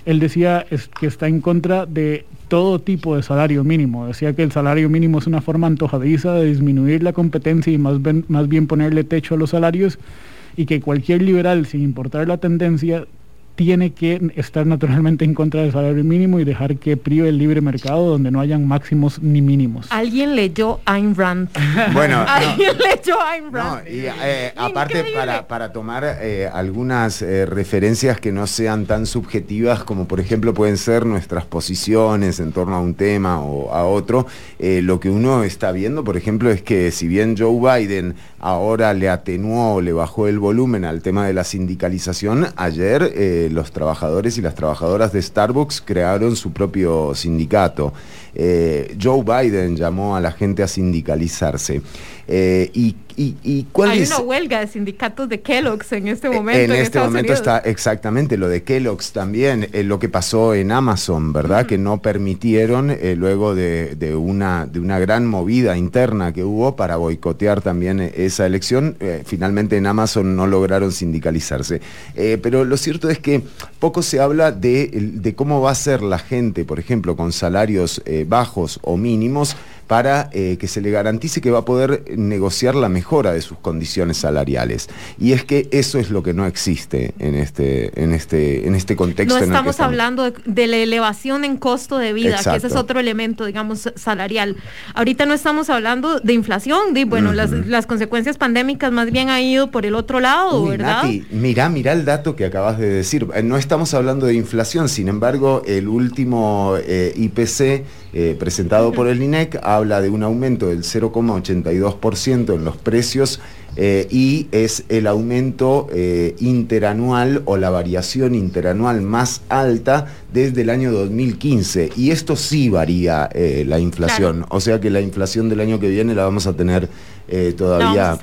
él decía que está en contra de todo tipo de salario mínimo. Decía que el salario mínimo es una forma antojadiza de disminuir la competencia y más bien, más bien ponerle techo a los salarios y que cualquier liberal, sin importar la tendencia, tiene que estar naturalmente en contra del salario mínimo y dejar que prive el libre mercado donde no hayan máximos ni mínimos. Alguien leyó Ayn Rand. Bueno, alguien leyó Ayn Rand. y, eh, aparte para, para, tomar eh, algunas eh, referencias que no sean tan subjetivas como por ejemplo pueden ser nuestras posiciones en torno a un tema o a otro, lo que uno está viendo por ejemplo es que si bien Joe Biden ahora le atenuó, le bajó el volumen al tema de la sindicalización, ayer los trabajadores y las trabajadoras de Starbucks crearon su propio sindicato. Eh, Joe Biden llamó a la gente a sindicalizarse. Eh, y, y, cuál Hay es? una huelga de sindicatos de Kellogg's en este momento. En, este momento está exactamente lo de Kellogg's también, eh, lo que pasó en Amazon, ¿verdad? Que no permitieron luego de, una, de una gran movida interna que hubo para boicotear también esa elección, finalmente en Amazon no lograron sindicalizarse. pero lo cierto es que poco se habla de, de, cómo va a ser la gente, por ejemplo, con salarios bajos o mínimos para eh, que se le garantice que va a poder negociar la mejora de sus condiciones salariales. Y es que eso es lo que no existe en este, en este, en este contexto. No estamos, hablando de, la elevación en costo de vida, que ese es otro elemento, digamos, salarial. Ahorita no estamos hablando de inflación, de, bueno, las, consecuencias pandémicas más bien han ido por el otro lado, ¿verdad? mira, mira el dato que acabas de decir. Eh, no estamos hablando de inflación, sin embargo, el último eh, IPC eh, presentado por el INEC habla de un aumento del 0,82% en los precios eh, y es el aumento eh, interanual o la variación interanual más alta desde el año 2015. Y esto sí varía la inflación, o sea que la inflación del año que viene la vamos a tener todavía,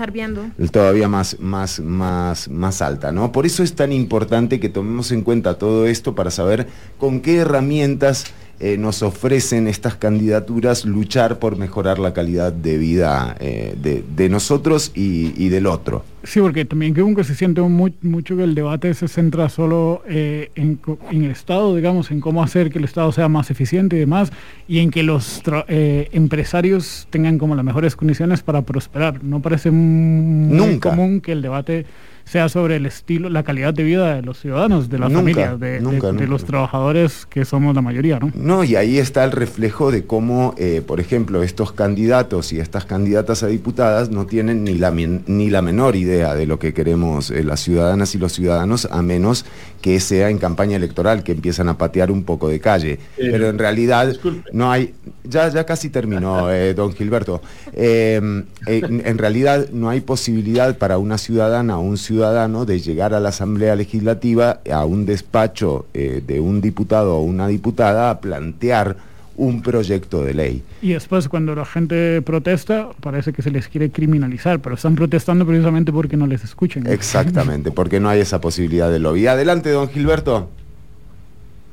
todavía más, más, más, más alta. ¿no? Por eso es tan importante que tomemos en cuenta todo esto para saber con qué herramientas eh, nos ofrecen estas candidaturas luchar por mejorar la calidad de vida eh, de, nosotros y, del otro. Sí, porque también creo que se siente mucho que el debate se centra solo eh, en, el Estado, digamos, en cómo hacer que el Estado sea más eficiente y demás, y en que los empresarios tengan como las mejores condiciones para prosperar. No parece muy común que el debate sea sobre el estilo, la calidad de vida de los ciudadanos, de las familias, de, los trabajadores que somos la mayoría, ¿no? No, y ahí está el reflejo de cómo, eh, por ejemplo, estos candidatos y estas candidatas a diputadas no tienen ni la, ni la menor idea de lo que queremos eh, las ciudadanas y los ciudadanos, a menos que sea en campaña electoral, que empiezan a patear un poco de calle. Eh, Pero en realidad no hay, ya, ya casi terminó, don Gilberto, en, en realidad no hay posibilidad para una ciudadana o un ciudadano de llegar a la Asamblea Legislativa, a un despacho eh, de un diputado o una diputada, a plantear un proyecto de ley. Y después cuando la gente protesta, parece que se les quiere criminalizar, pero están protestando precisamente porque no les escuchan. Exactamente, porque no hay esa posibilidad de lobby. Adelante, don Gilberto.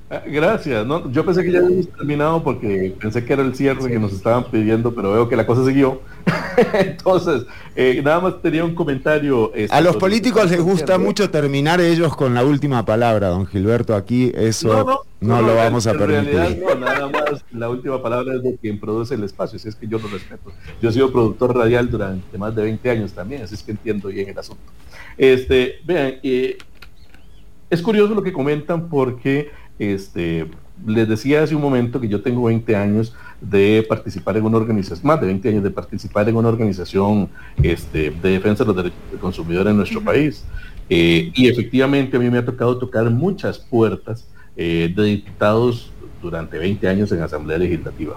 Ah, gracias. No, yo pensé que ya habíamos terminado porque pensé que era el cierre que nos estaban pidiendo, pero veo que la cosa siguió. Entonces, eh, nada más tenía un comentario. Este, a los políticos les gusta mucho terminar ellos con la última palabra, don Gilberto. Aquí eso no, lo vamos a permitir. nada más la última palabra es de quien produce el espacio, si es que yo lo respeto. Yo he sido productor radial durante más de 20 años también, así es que entiendo bien el asunto. Este, vean, eh, es curioso lo que comentan porque este, les decía hace un momento que yo tengo 20 años de participar en una organización, más de 20 años de participar en una organización este, de defensa de los derechos del consumidor en nuestro país. Eh, y efectivamente a mí me ha tocado tocar muchas puertas eh, de diputados durante 20 años en Asamblea Legislativa.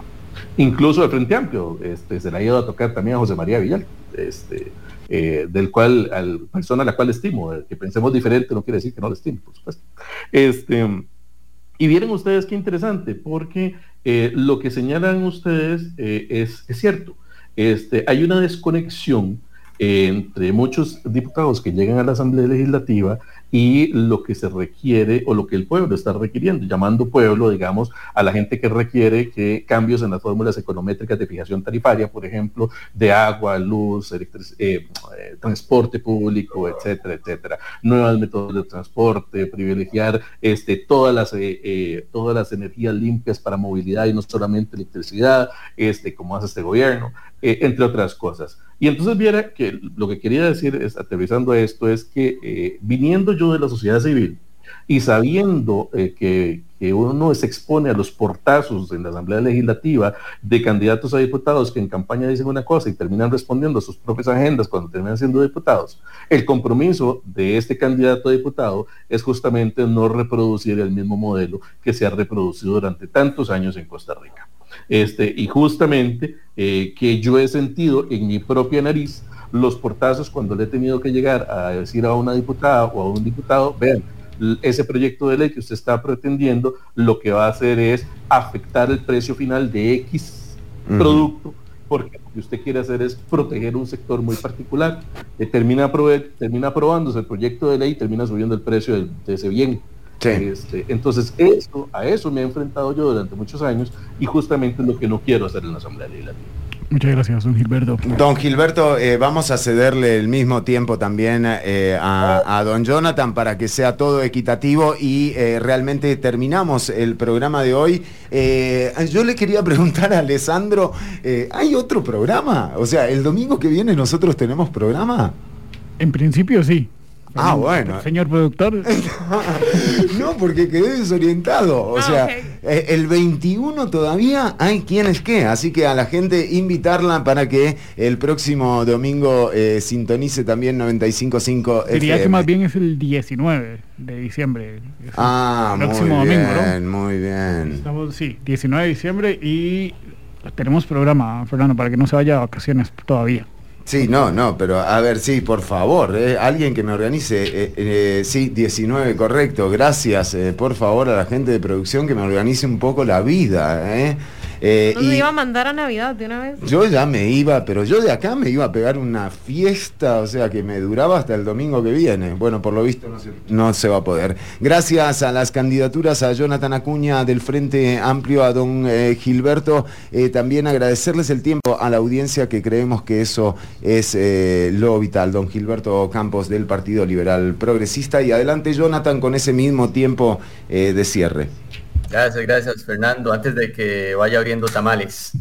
Incluso de Frente Amplio, este, se le ha ido a tocar también a José María Villal, este, eh, del cual, al persona a la cual estimo, que pensemos diferente no quiere decir que no le estimo, por supuesto. Este, y vieron ustedes qué interesante, porque eh, lo que señalan ustedes eh, es, cierto. Este, hay una desconexión entre muchos diputados que llegan a la Asamblea Legislativa y lo que se requiere o lo que el pueblo está requiriendo, llamando pueblo, digamos, a la gente que requiere que cambios en las fórmulas econométricas de fijación tarifaria, por ejemplo, de agua, luz, eh, eh, transporte público, etcétera, etcétera. Nuevos métodos de transporte, privilegiar este, todas, las, eh, todas las energías limpias para movilidad y no solamente electricidad, este, como hace este gobierno, entre otras cosas. Y entonces viera que lo que quería decir, es, aterrizando esto, es que viniendo yo de la sociedad civil, Y sabiendo eh, que, que, uno se expone a los portazos en la Asamblea Legislativa de candidatos a diputados que en campaña dicen una cosa y terminan respondiendo a sus propias agendas cuando terminan siendo diputados, el compromiso de este candidato a diputado es justamente no reproducir el mismo modelo que se ha reproducido durante tantos años en Costa Rica. Este, y justamente eh, que yo he sentido en mi propia nariz los portazos cuando le he tenido que llegar a decir a una diputada o a un diputado, vean, ese proyecto de ley que usted está pretendiendo lo que va a hacer es afectar el precio final de X producto, porque lo que usted quiere hacer es proteger un sector muy particular. Eh, termina, termina aprobándose el proyecto de ley y termina subiendo el precio de, de ese bien. Este, entonces, eso, a eso me he enfrentado yo durante muchos años y justamente es lo que no quiero hacer en la Asamblea Legislativa. Muchas gracias, don Gilberto. Don Gilberto, eh, vamos a cederle el mismo tiempo también eh, a, don Jonathan para que sea todo equitativo y eh, realmente terminamos el programa de hoy. yo le quería preguntar a Alessandro, ¿hay otro programa? O sea, ¿el domingo que viene nosotros tenemos programa? En principio sí. Ah, bueno. Señor productor. no, porque quedé desorientado. O ah, sea, eh, el 21 todavía hay quienes que. Así que a la gente invitarla para que el próximo domingo eh, sintonice también 95.5 Diría que más bien es el 19 de diciembre. Ah, el próximo muy domingo, bien, muy bien. Estamos, sí, 19 de diciembre y tenemos programa, Fernando, para que no se vaya a vacaciones todavía. Sí, no, no, pero a ver, sí, por favor, eh, alguien que me organice, eh, eh, sí, 19, correcto, gracias, por favor, a la gente de producción que me organice un poco la vida, ¿eh? Eh, y iba a mandar a Navidad de una vez? Yo ya me iba, pero yo de acá me iba a pegar una fiesta, o sea que me duraba hasta el domingo que viene. Bueno, por lo visto no se, va a poder. Gracias a las candidaturas a Jonathan Acuña del Frente Amplio, a don eh, Gilberto, eh, también agradecerles el tiempo a la audiencia que creemos que eso es lo vital. Don Gilberto Campos del Partido Liberal Progresista y adelante Jonathan con ese mismo tiempo de cierre. Gracias, gracias Fernando. Antes de que vaya abriendo tamales.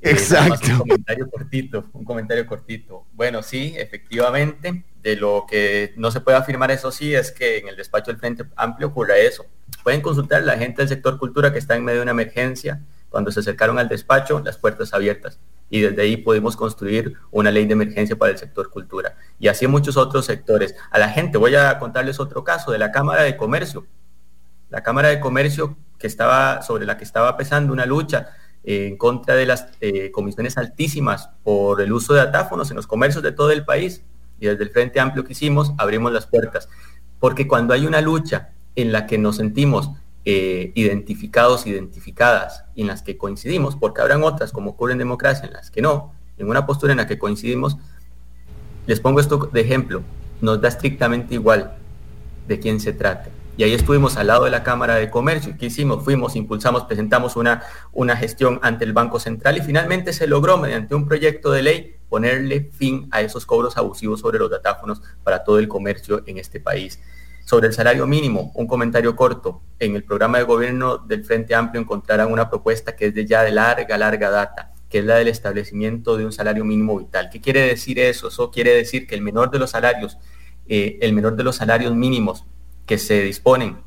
Eh, Exacto. un comentario cortito, un comentario cortito. Bueno, sí, efectivamente, de lo que no se puede afirmar eso sí es que en el despacho del Frente Amplio ocurra eso. Pueden consultar la gente del sector cultura que está en medio de una emergencia. Cuando se acercaron al despacho, las puertas abiertas. Y desde ahí pudimos construir una ley de emergencia para el sector cultura. Y así en muchos otros sectores. A la gente, voy a contarles otro caso de la Cámara de Comercio. La Cámara de Comercio que estaba, sobre la que estaba pesando una lucha eh, en contra de las eh, comisiones altísimas por el uso de datáfonos en los comercios de todo el país. Y desde el Frente Amplio que hicimos, abrimos las puertas. Porque cuando hay una lucha en la que nos sentimos eh, identificados, identificadas, y en las que coincidimos, porque habrán otras, como ocurre en democracia, en las que no, en una postura en la que coincidimos, les pongo esto de ejemplo, nos da estrictamente igual de quién se trate y ahí estuvimos al lado de la Cámara de Comercio. ¿Qué hicimos? Fuimos, impulsamos, presentamos una, una gestión ante el Banco Central y finalmente se logró mediante un proyecto de ley ponerle fin a esos cobros abusivos sobre los datáfonos para todo el comercio en este país. Sobre el salario mínimo, un comentario corto. En el programa de gobierno del Frente Amplio encontrarán una propuesta que es de ya de larga, larga data, que es la del establecimiento de un salario mínimo vital. ¿Qué quiere decir eso? Eso quiere decir que el menor de los salarios, eh, el menor de los salarios mínimos que se disponen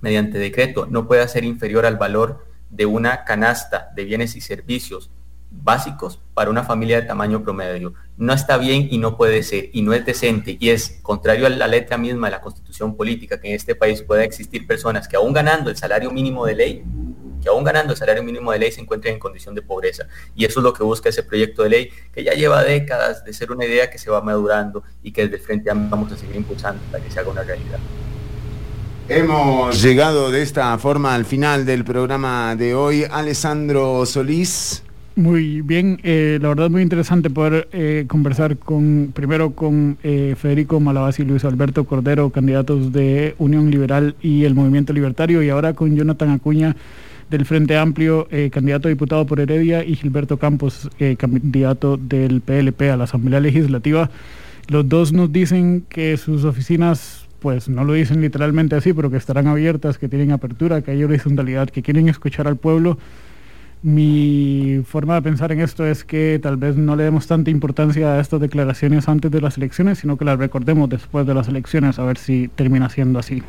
mediante decreto no pueda ser inferior al valor de una canasta de bienes y servicios básicos para una familia de tamaño promedio. No está bien y no puede ser, y no es decente, y es contrario a la letra misma de la constitución política que en este país pueda existir personas que aún ganando el salario mínimo de ley, que aún ganando el salario mínimo de ley se encuentren en condición de pobreza. Y eso es lo que busca ese proyecto de ley, que ya lleva décadas de ser una idea que se va madurando y que desde el frente vamos a seguir impulsando para que se haga una realidad. Hemos llegado de esta forma al final del programa de hoy. Alessandro Solís. Muy bien, eh, la verdad muy interesante poder eh, conversar con primero con eh, Federico Malabasi y Luis Alberto Cordero, candidatos de Unión Liberal y el Movimiento Libertario, y ahora con Jonathan Acuña del Frente Amplio, candidato a diputado por Heredia, y Gilberto Campos, candidato del PLP a la Asamblea Legislativa. Los dos nos dicen que sus oficinas pues no lo dicen literalmente así, pero que estarán abiertas, que tienen apertura, que hay horizontalidad, que quieren escuchar al pueblo. Mi forma de pensar en esto es que tal vez no le demos tanta importancia a estas declaraciones antes de las elecciones, sino que las recordemos después de las elecciones, a ver si termina siendo así.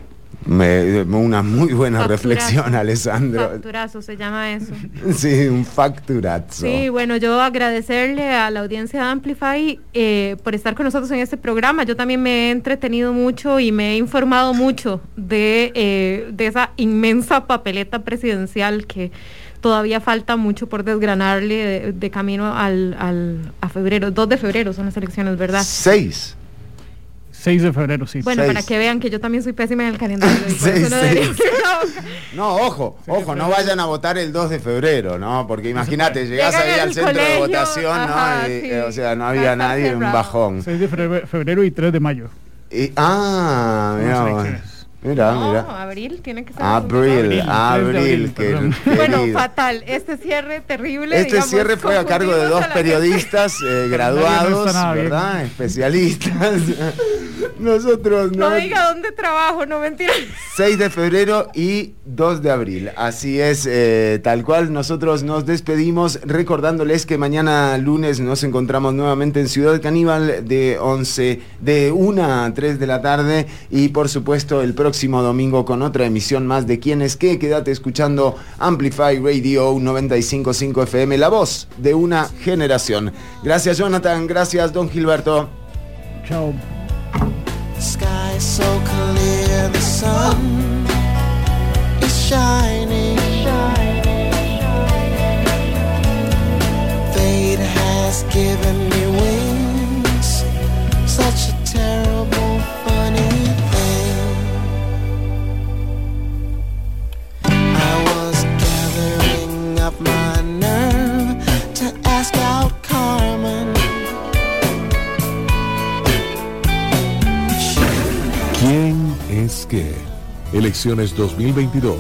Una muy buena reflexión, Alessandro. Facturazo se llama eso. Sí, un facturazo. Sí, bueno, yo agradecerle a la audiencia de Amplify eh, por estar con nosotros en este programa. Yo también me he entretenido mucho y me he informado mucho de, eh, de esa inmensa papeleta presidencial que todavía falta mucho por desgranarle de, camino al, al, a febrero. 2 de febrero son las elecciones, ¿verdad? 6. 6 de febrero, sí. Bueno, para que vean que yo también soy pésima en el calendario. no, ojo, ojo, no vayan a votar el 2 de febrero, ¿no? Porque imagínate, llegás ahí al centro de votación, ¿no? Eh, o sea, no había nadie, un bajón. 6 de febrero y 3 de mayo. Y, ah, mira, Mira, no, mira. abril tiene que ser. Abril, abril. bueno, fatal. Este cierre terrible. Este cierre fue a cargo de dos periodistas eh, graduados, ¿verdad? Especialistas. Nosotros no. No diga dónde trabajo, no mentira. 6 de febrero y 2 de abril. Así es, eh, tal cual. Nosotros nos despedimos recordándoles que mañana lunes nos encontramos nuevamente en Ciudad Caníbal de 11, de 1 a 3 de la tarde y por supuesto el próximo domingo con otra emisión más de Quién es qué. Quédate escuchando Amplify Radio 955 FM, la voz de una generación. Gracias Jonathan, gracias Don Gilberto. Chao. sky is so clear, the sun is shining. Fate has given me wings, such a terrible, my nerve to ask out Carmen. ¿Quién es qué? Elecciones 2022.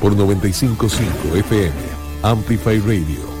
Por 955 FM, Amplify Radio.